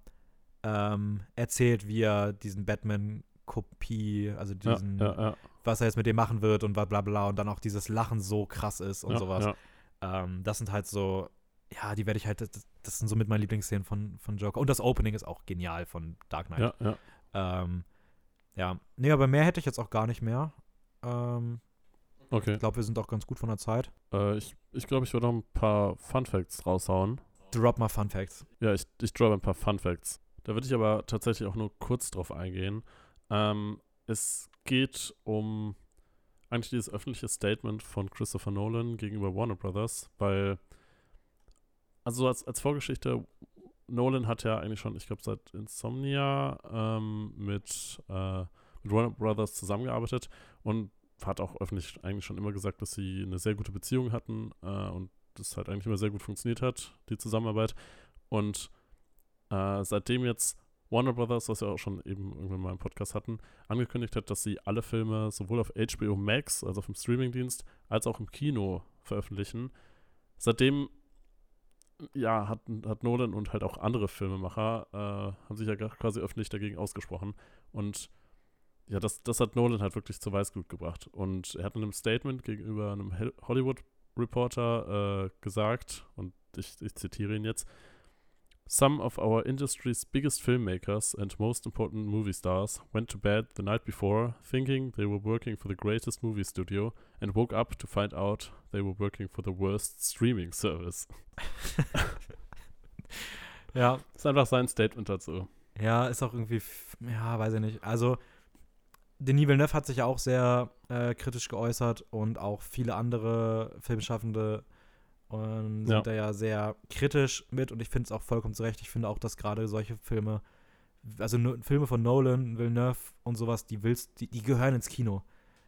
ähm, erzählt, wie er diesen Batman-Kopie, also diesen, ja, ja, was er jetzt mit dem machen wird und bla bla bla und dann auch dieses Lachen so krass ist und sowas. Ähm, das sind halt so, ja, die werde ich halt, das, das sind so mit meinen Lieblingsszenen von, von Joker. Und das Opening ist auch genial von Dark Knight. Ja, ja. Ähm, ja, nee, aber mehr hätte ich jetzt auch gar nicht mehr. Ähm, Okay. ich glaube, wir sind auch ganz gut von der Zeit. Äh, ich ich glaube, ich würde noch ein paar Fun Facts raushauen. Drop mal Fun Facts. Ja, ich, ich droppe ein paar Fun Facts. Da würde ich aber tatsächlich auch nur kurz drauf eingehen. Ähm, es geht um eigentlich dieses öffentliche Statement von Christopher Nolan gegenüber Warner Brothers, weil, also als, als Vorgeschichte, Nolan hat ja eigentlich schon, ich glaube, seit Insomnia ähm, mit, äh, mit Warner Brothers zusammengearbeitet und hat auch öffentlich eigentlich schon immer gesagt, dass sie eine sehr gute Beziehung hatten äh, und das halt eigentlich immer sehr gut funktioniert hat, die Zusammenarbeit. Und äh, seitdem jetzt Warner Brothers, was wir auch schon eben irgendwann mal im Podcast hatten, angekündigt hat, dass sie alle Filme sowohl auf HBO Max, also auf dem Streamingdienst, als auch im Kino veröffentlichen. Seitdem ja, hat, hat Nolan und halt auch andere Filmemacher äh, haben sich ja quasi öffentlich dagegen ausgesprochen. Und ja, das, das hat Nolan halt wirklich zur Weißglut gebracht. Und er hat in einem Statement gegenüber einem Hollywood-Reporter äh, gesagt, und ich, ich zitiere ihn jetzt, Some of our industry's biggest filmmakers and most important movie stars went to bed the night before thinking they were working for the greatest movie studio and woke up to find out they were working for the worst streaming service. Ja, ist einfach sein Statement dazu. ja, ist auch irgendwie, ja, weiß ich nicht. Also, Denis Villeneuve hat sich ja auch sehr äh, kritisch geäußert und auch viele andere Filmschaffende und Ja. sind da ja sehr kritisch mit und ich finde es auch vollkommen zu Recht. Ich finde auch, dass gerade solche Filme, also Filme von Nolan, Villeneuve und sowas, die willst, die, die gehören ins Kino.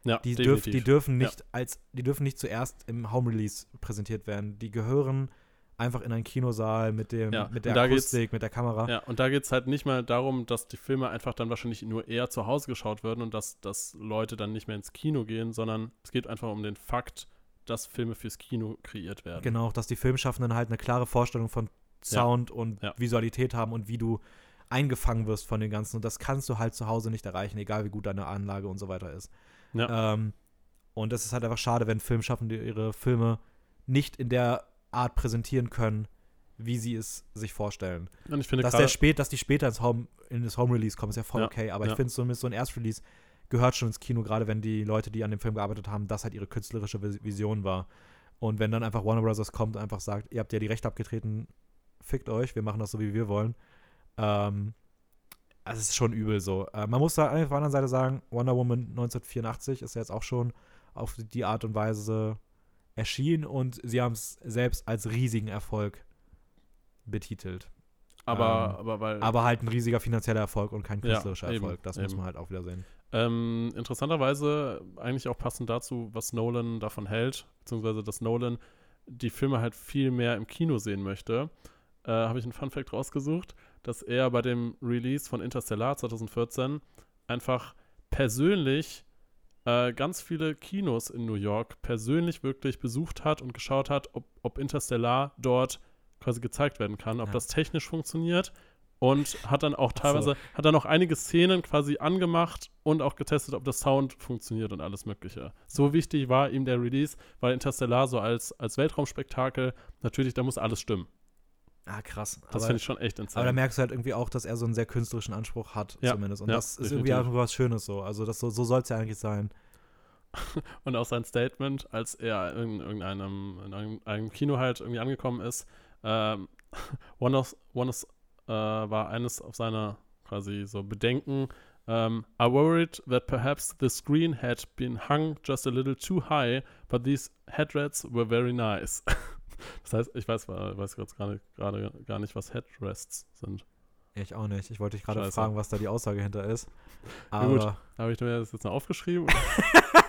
Ja, Die, dürf, die dürfen Ja. nicht als, die dürfen nicht zuerst im Home Release präsentiert werden. Die gehören einfach in einen Kinosaal mit dem, Ja, mit der Akustik, mit der Kamera. Ja, und da geht es halt nicht mal darum, dass die Filme einfach dann wahrscheinlich nur eher zu Hause geschaut werden und dass, dass Leute dann nicht mehr ins Kino gehen, sondern es geht einfach um den Fakt, dass Filme fürs Kino kreiert werden. Genau, dass die Filmschaffenden halt eine klare Vorstellung von Sound und Ja. Visualität haben und wie du eingefangen wirst von den ganzen. Und das kannst du halt zu Hause nicht erreichen, egal wie gut deine Anlage und so weiter ist. Ja. Ähm, und das ist halt einfach schade, wenn Filmschaffende ihre Filme nicht in der Art präsentieren können, wie sie es sich vorstellen. Und ich finde Dass, der spät, dass die später ins Home, in das Home Release kommen, ist ja voll Ja, okay. Aber ja. ich finde, so, so ein Erstrelease gehört schon ins Kino, gerade wenn die Leute, die an dem Film gearbeitet haben, das halt ihre künstlerische Vis- Vision war. Und wenn dann einfach Warner Bros. kommt und einfach sagt, ihr habt ja die Rechte abgetreten, fickt euch, wir machen das so, wie wir wollen. Ähm, es ist schon übel so. Äh, man muss da auf der anderen Seite sagen, Wonder Woman 1984 ist ja jetzt auch schon auf die Art und Weise erschienen und sie haben es selbst als riesigen Erfolg betitelt. Aber, ähm, aber weil, Aber halt ein riesiger finanzieller Erfolg und kein Ja, künstlerischer eben, Erfolg. Das muss eben. man halt auch wieder sehen. ähm, interessanterweise eigentlich auch passend dazu, was Nolan davon hält, beziehungsweise dass Nolan die Filme halt viel mehr im Kino sehen möchte, äh, habe ich einen Funfact rausgesucht, dass er bei dem Release von Interstellar 2014 einfach persönlich äh, ganz viele Kinos in New York persönlich wirklich besucht hat und geschaut hat, ob, ob Interstellar dort quasi gezeigt werden kann, ob Ja. das technisch funktioniert und hat dann auch teilweise, so. hat dann auch einige Szenen quasi angemacht und auch getestet, ob das Sound funktioniert und alles Mögliche. So wichtig war ihm der Release, weil Interstellar so als, als Weltraumspektakel, natürlich, da muss alles stimmen. Ah, krass. Das finde ich schon echt insane. Aber da merkst du halt irgendwie auch, dass er so einen sehr künstlerischen Anspruch hat, ja, zumindest. Und ja, das ist definitiv. irgendwie auch was Schönes so. Also das, so, so soll es ja eigentlich sein. und auch sein Statement, als er in irgendeinem, in einem Kino halt irgendwie angekommen ist, ähm, one of, one of, äh, war eines auf seiner quasi so Bedenken, um, ähm, I worried that perhaps the screen had been hung just a little too high, but these headrests were very nice. das heißt, ich weiß, weiß gerade gerade gar nicht, was Headrests sind. Ich auch nicht. Ich wollte dich gerade fragen, was da die Aussage hinter ist. Aber ja, gut, habe ich mir das jetzt noch aufgeschrieben?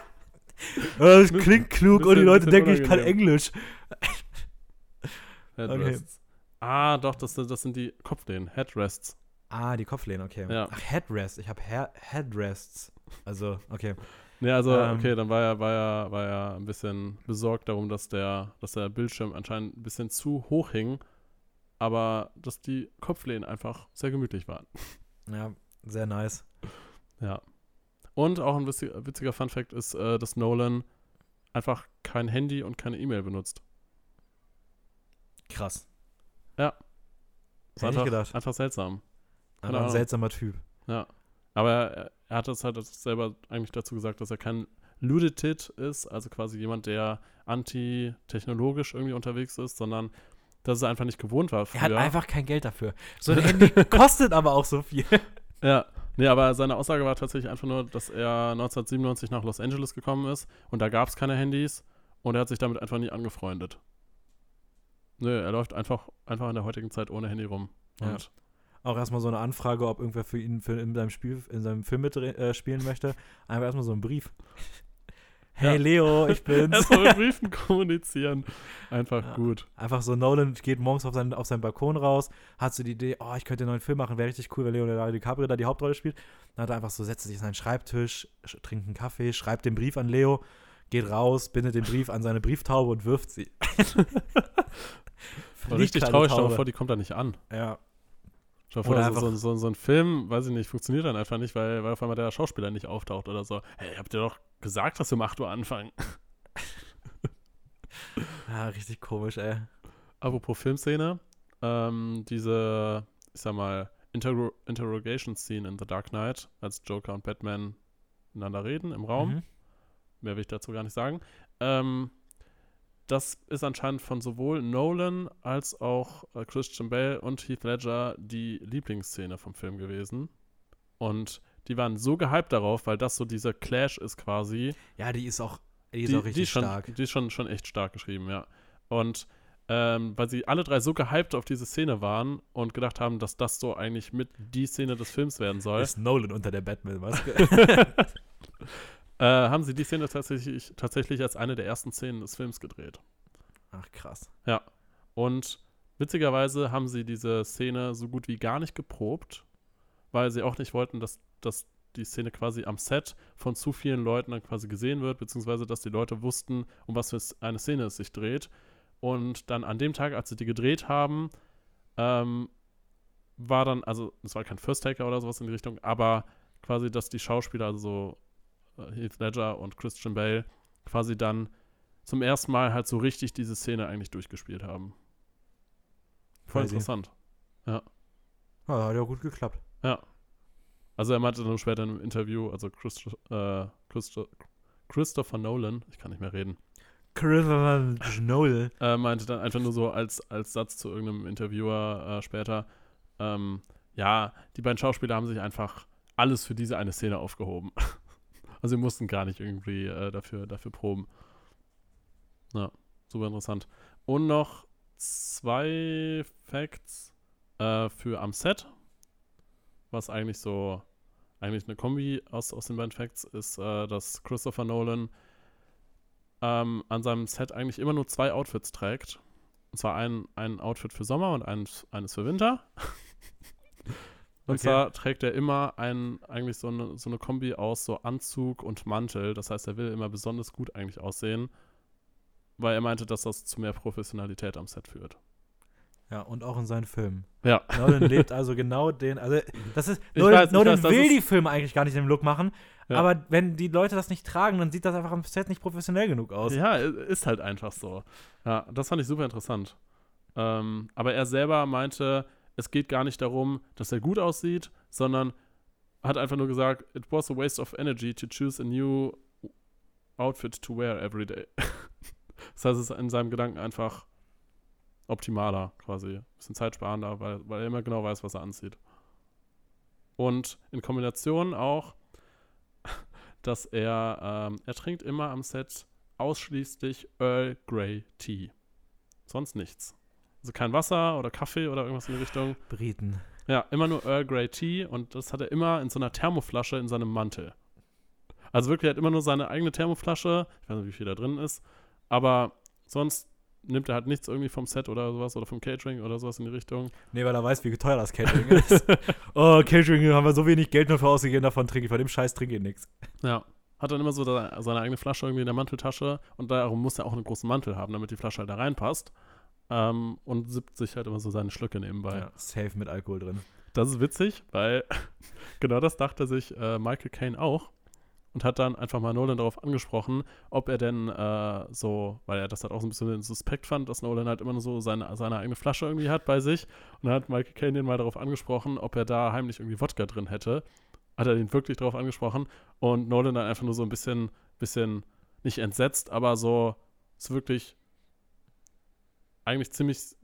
das klingt klug und die Leute denken, ich kann Englisch. Headrests. Okay. Ah, doch, das, das sind die Kopflehnen. Headrests. Ah, die Kopflehnen, okay. Ja. Ach, Headrest. Ich habe Headrests. Also, okay. Nee, also, ähm, okay, dann war er, war, er, war er ein bisschen besorgt darum, dass der, dass der Bildschirm anscheinend ein bisschen zu hoch hing, aber dass die Kopflehnen einfach sehr gemütlich waren. Ja, sehr nice. Ja. Und auch ein witziger, witziger Fun-Fact ist, äh, dass Nolan einfach kein Handy und keine E-Mail benutzt. Krass. Ja. Hätte einfach, ich gedacht. Einfach seltsam. Einfach ein seltsamer Typ. Ja. Aber er, hat es halt selber eigentlich dazu gesagt, dass er kein Luditit ist, also quasi jemand, der anti-technologisch irgendwie unterwegs ist, sondern dass er einfach nicht gewohnt war. Früher. Er hat einfach kein Geld dafür. So ein Handy kostet aber auch so viel. Ja, nee, aber seine Aussage war tatsächlich einfach nur, dass er 1997 nach Los Angeles gekommen ist und da gab es keine Handys und er hat sich damit einfach nie angefreundet. Nö, er läuft einfach, einfach in der heutigen Zeit ohne Handy rum. Ja. Auch erstmal so eine Anfrage, ob irgendwer für ihn für in seinem Spiel, in seinem Film mitspielen äh, möchte. Einfach erstmal so einen Brief. Hey ja. Leo, ich bin's. Erstmal mit Briefen kommunizieren. Einfach ja. gut. Einfach so, Nolan geht morgens auf seinen, auf seinen Balkon raus, hat so die Idee, oh, ich könnte einen neuen Film machen, wäre richtig cool, weil Leonardo DiCaprio da die Hauptrolle spielt. Dann hat er einfach so, setzt sich an seinen Schreibtisch, trinkt einen Kaffee, schreibt den Brief an Leo, geht raus, bindet den Brief an seine Brieftaube und wirft sie. Richtig traurig, stell vor, die kommt da nicht an. Ja. Stell dir vor, so, so, so, ein Film, weiß ich nicht, funktioniert dann einfach nicht, weil, weil auf einmal der Schauspieler nicht auftaucht oder so. Hey, habt ihr doch gesagt, dass wir um 8 Uhr anfangen? ja, richtig komisch, ey. Apropos Filmszene, ähm, diese, ich sag mal, Inter Interrogation Scene in The Dark Knight, als Joker und Batman miteinander reden im Raum. Mhm. Mehr will ich dazu gar nicht sagen. Ähm, das ist anscheinend von sowohl Nolan als auch äh, Christian Bale und Heath Ledger die Lieblingsszene vom Film gewesen. Und die waren so gehypt darauf, weil das so dieser Clash ist quasi. Ja, die ist auch, die ist die, auch richtig die schon, stark. Die ist schon, schon echt stark geschrieben, ja. Und ähm, weil sie alle drei so gehypt auf diese Szene waren und gedacht haben, dass das so eigentlich mit die Szene des Films werden soll. Ist Nolan unter der Batman-Maske. äh, haben sie die Szene tatsächlich, tatsächlich als eine der ersten Szenen des Films gedreht. Ach, krass. Ja. Und witzigerweise haben sie diese Szene so gut wie gar nicht geprobt, weil sie auch nicht wollten, dass, dass die Szene quasi am Set von zu vielen Leuten dann quasi gesehen wird, beziehungsweise dass die Leute wussten, um was für eine Szene es sich dreht. Und dann an dem Tag, als sie die gedreht haben, ähm, war dann, also es war kein First Taker oder sowas in die Richtung, aber quasi, dass die Schauspieler, also Heath Ledger und Christian Bale quasi dann zum ersten Mal halt so richtig diese Szene eigentlich durchgespielt haben. Voll Crazy. interessant. Ja. Ja, hat ja gut geklappt. Ja. Also er meinte dann später im Interview, also Christo äh, Christo Christopher Nolan, ich kann nicht mehr reden. Christopher Nolan. äh, meinte dann einfach nur so als, als Satz zu irgendeinem Interviewer äh, später, ähm, ja, die beiden Schauspieler haben sich einfach alles für diese eine Szene aufgehoben. Also sie mussten gar nicht irgendwie äh, dafür, dafür proben. Ja, super interessant. Und noch zwei Facts äh, für am Set, was eigentlich so, eigentlich eine Kombi aus, aus den beiden Facts ist, äh, dass Christopher Nolan ähm, an seinem Set eigentlich immer nur zwei Outfits trägt. Und zwar ein, ein Outfit für Sommer und eins, eines für Winter. Und okay. zwar trägt er immer ein, eigentlich so eine, so eine Kombi aus so Anzug und Mantel. Das heißt, er will immer besonders gut eigentlich aussehen, weil er meinte, dass das zu mehr Professionalität am Set führt. Ja, und auch in seinen Filmen. Ja. Nolan lebt also genau den, also das ist, Ich Nolan, weiß, Nolan weiß, will die Filme eigentlich gar nicht im Look machen, Ja. aber wenn die Leute das nicht tragen, dann sieht das einfach am Set nicht professionell genug aus. Ja, ist halt einfach so. Ja, das fand ich super interessant. Ähm, aber er selber meinte, es geht gar nicht darum, dass er gut aussieht, sondern hat einfach nur gesagt, it was a waste of energy to choose a new outfit to wear every day. das heißt, es ist in seinem Gedanken einfach optimaler quasi. Bisschen zeitsparender, weil, weil er immer genau weiß, was er anzieht. Und in Kombination auch, dass er, ähm, er trinkt immer am Set ausschließlich Earl Grey Tea. Sonst nichts. Also kein Wasser oder Kaffee oder irgendwas in die Richtung. Briten. Ja, immer nur Earl Grey Tea und das hat er immer in so einer Thermoflasche in seinem Mantel. Also wirklich, er hat immer nur seine eigene Thermoflasche. Ich weiß nicht, wie viel da drin ist. Aber sonst nimmt er halt nichts irgendwie vom Set oder sowas oder vom Catering oder sowas in die Richtung. Nee, weil er weiß, wie teuer das Catering ist. oh, Catering haben wir so wenig Geld nur für ausgegeben, davon trinke ich, von dem Scheiß trinke ich nichts. Ja. Hat dann immer so da, seine eigene Flasche irgendwie in der Manteltasche und darum muss er auch einen großen Mantel haben, damit die Flasche halt da reinpasst. Ähm, und sippt sich halt immer so seine Schlücke nebenbei. Ja, safe mit Alkohol drin. Das ist witzig, weil genau das dachte sich äh, Michael Caine auch und hat dann einfach mal Nolan darauf angesprochen, ob er denn äh, so, weil er das halt auch so ein bisschen suspekt fand, dass Nolan halt immer nur so seine, seine eigene Flasche irgendwie hat bei sich. Und dann hat Michael Caine den mal darauf angesprochen, ob er da heimlich irgendwie Wodka drin hätte. Hat er den wirklich darauf angesprochen und Nolan dann einfach nur so ein bisschen, bisschen nicht entsetzt, aber so ist wirklich eigentlich ziemlich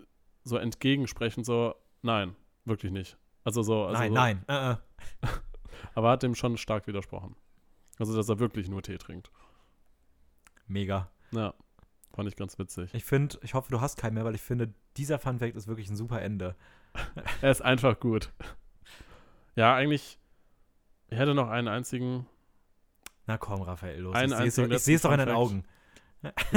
so entgegensprechend, so, nein, wirklich nicht. Also so, also nein, so, nein. Äh, äh. aber hat dem schon stark widersprochen. Also, dass er wirklich nur Tee trinkt. Mega. Ja, fand ich ganz witzig. Ich finde, ich hoffe, du hast keinen mehr, weil ich finde, dieser Fun Fact ist wirklich ein super Ende. Er ist einfach gut. Ja, eigentlich, ich hätte noch einen einzigen, Na komm, Raphael, los. Einen ich sehe es doch, in deinen letzten Augen.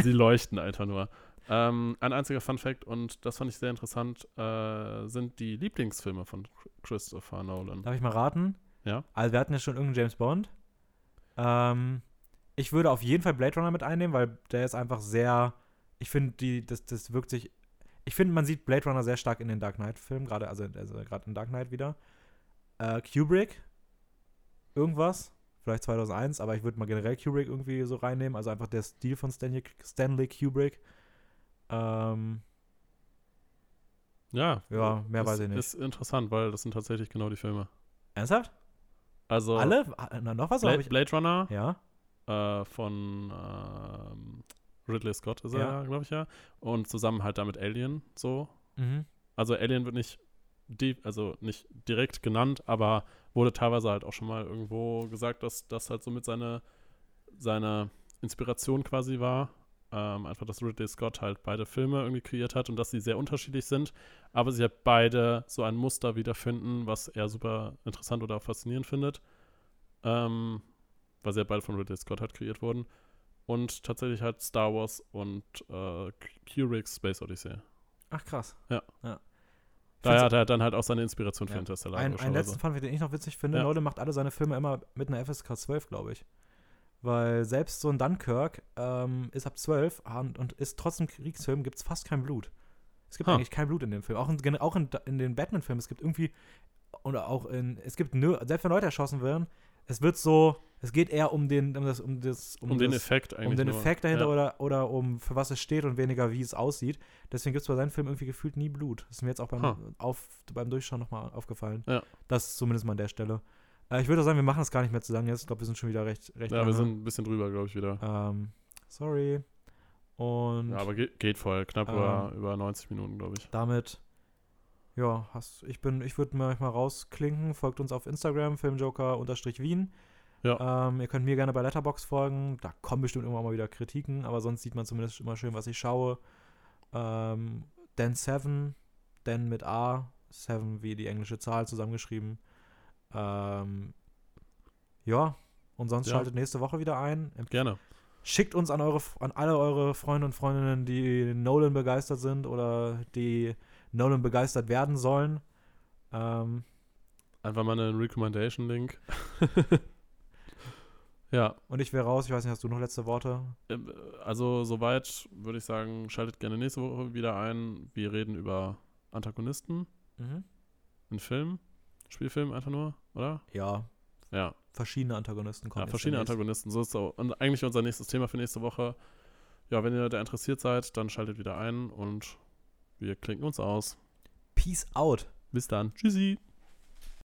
sie leuchten einfach nur. Ähm, ein einziger Fun Fact, und das fand ich sehr interessant, äh, sind die Lieblingsfilme von Christopher Nolan. Darf ich mal raten? Ja. Also, wir hatten ja schon irgendeinen James Bond. Ähm, ich würde auf jeden Fall Blade Runner mit einnehmen, weil der ist einfach sehr. Ich finde, die, das, das wirkt sich. Ich finde, man sieht Blade Runner sehr stark in den Dark Knight-Filmen, gerade also, also gerade in Dark Knight wieder. Äh, Kubrick, irgendwas, vielleicht 2001, aber ich würde mal generell Kubrick irgendwie so reinnehmen, also einfach der Stil von Stanley, Stanley Kubrick. Ähm, Ja, Ja, mehr ist, weiß ich nicht. Ist interessant, weil das sind tatsächlich genau die Filme. ernsthaft? Also, Alle? Ah, Na, noch was? Bla Hab ich, Blade Runner ja. äh, von ähm, Ridley Scott ist er, Ja. glaube ich ja. Und zusammen halt damit Alien so. Mhm. Also Alien wird nicht, also nicht direkt genannt, aber wurde teilweise halt auch schon mal irgendwo gesagt, dass das halt somit seine, seine Inspiration quasi war. Ähm, einfach, dass Ridley Scott halt beide Filme irgendwie kreiert hat und dass sie sehr unterschiedlich sind, aber sie halt beide so ein Muster wiederfinden, was er super interessant oder auch faszinierend findet. Ähm, weil sie halt beide von Ridley Scott halt kreiert wurden. Und tatsächlich halt Star Wars und äh, Kubrick's Space Odyssey. Ach, krass. Ja. ja. Daher hat er dann halt auch seine Inspiration für Ja. Interstellar. Ein, ein logischerweise. letzten Fun, den ich noch witzig finde, Ja. Nolan macht alle seine Filme immer mit einer FSK 12, glaube ich. Weil selbst so ein Dunkirk ähm, ist ab 12 und, und ist trotzdem Kriegsfilm, gibt es fast kein Blut. Es gibt Ha. eigentlich kein Blut in dem Film. Auch in, auch in, in den Batman-Filmen, es gibt irgendwie, oder auch in, es gibt, nö, selbst wenn Leute erschossen werden, es wird so, es geht eher um den, um das, um das, um, den das, Effekt eigentlich. um den nur. Effekt dahinter Ja. oder, oder um für was es steht und weniger wie es aussieht. Deswegen gibt es bei seinen Filmen irgendwie gefühlt nie Blut. Das ist mir jetzt auch beim, Ha. auf, beim Durchschauen nochmal aufgefallen. Ja. Das ist zumindest mal an der Stelle. Äh, ich würde auch sagen, wir machen das gar nicht mehr zu lange jetzt. Ich glaube, wir sind schon wieder recht, recht Ja, lange. wir sind ein bisschen drüber, glaube ich, wieder. Ähm, sorry. Und Ja, aber geht, geht voll. Knapp Ähm, über, über 90 Minuten, glaube ich. damit, ja, hast, ich bin, ich würde mir mal rausklinken. Folgt uns auf Instagram, filmjoker-wien. Ja. Ähm, ihr könnt mir gerne bei Letterbox folgen. Da kommen bestimmt irgendwann mal wieder Kritiken, aber sonst sieht man zumindest immer schön, was ich schaue. Ähm, Dan Seven, Dan mit A, Seven wie die englische Zahl zusammengeschrieben. Ähm, ja, und sonst Ja. schaltet nächste Woche wieder ein. Gerne. Schickt uns an, eure, an alle eure Freunde und Freundinnen, die Nolan begeistert sind oder die Nolan begeistert werden sollen. Ähm, Einfach mal einen Recommendation-Link. ja, und ich wäre raus. Ich weiß nicht, hast du noch letzte Worte? ähm, also soweit würde ich sagen, schaltet gerne nächste Woche wieder ein. Wir reden über Antagonisten Mhm. in Filmen. Spielfilm einfach nur, oder? Ja, Ja, verschiedene Antagonisten kommen. ja verschiedene. Antagonisten. So ist auch und eigentlich unser nächstes Thema für nächste Woche. Ja, wenn ihr da interessiert seid, dann schaltet wieder ein und wir klinken uns aus. Peace out. Bis dann. Tschüssi.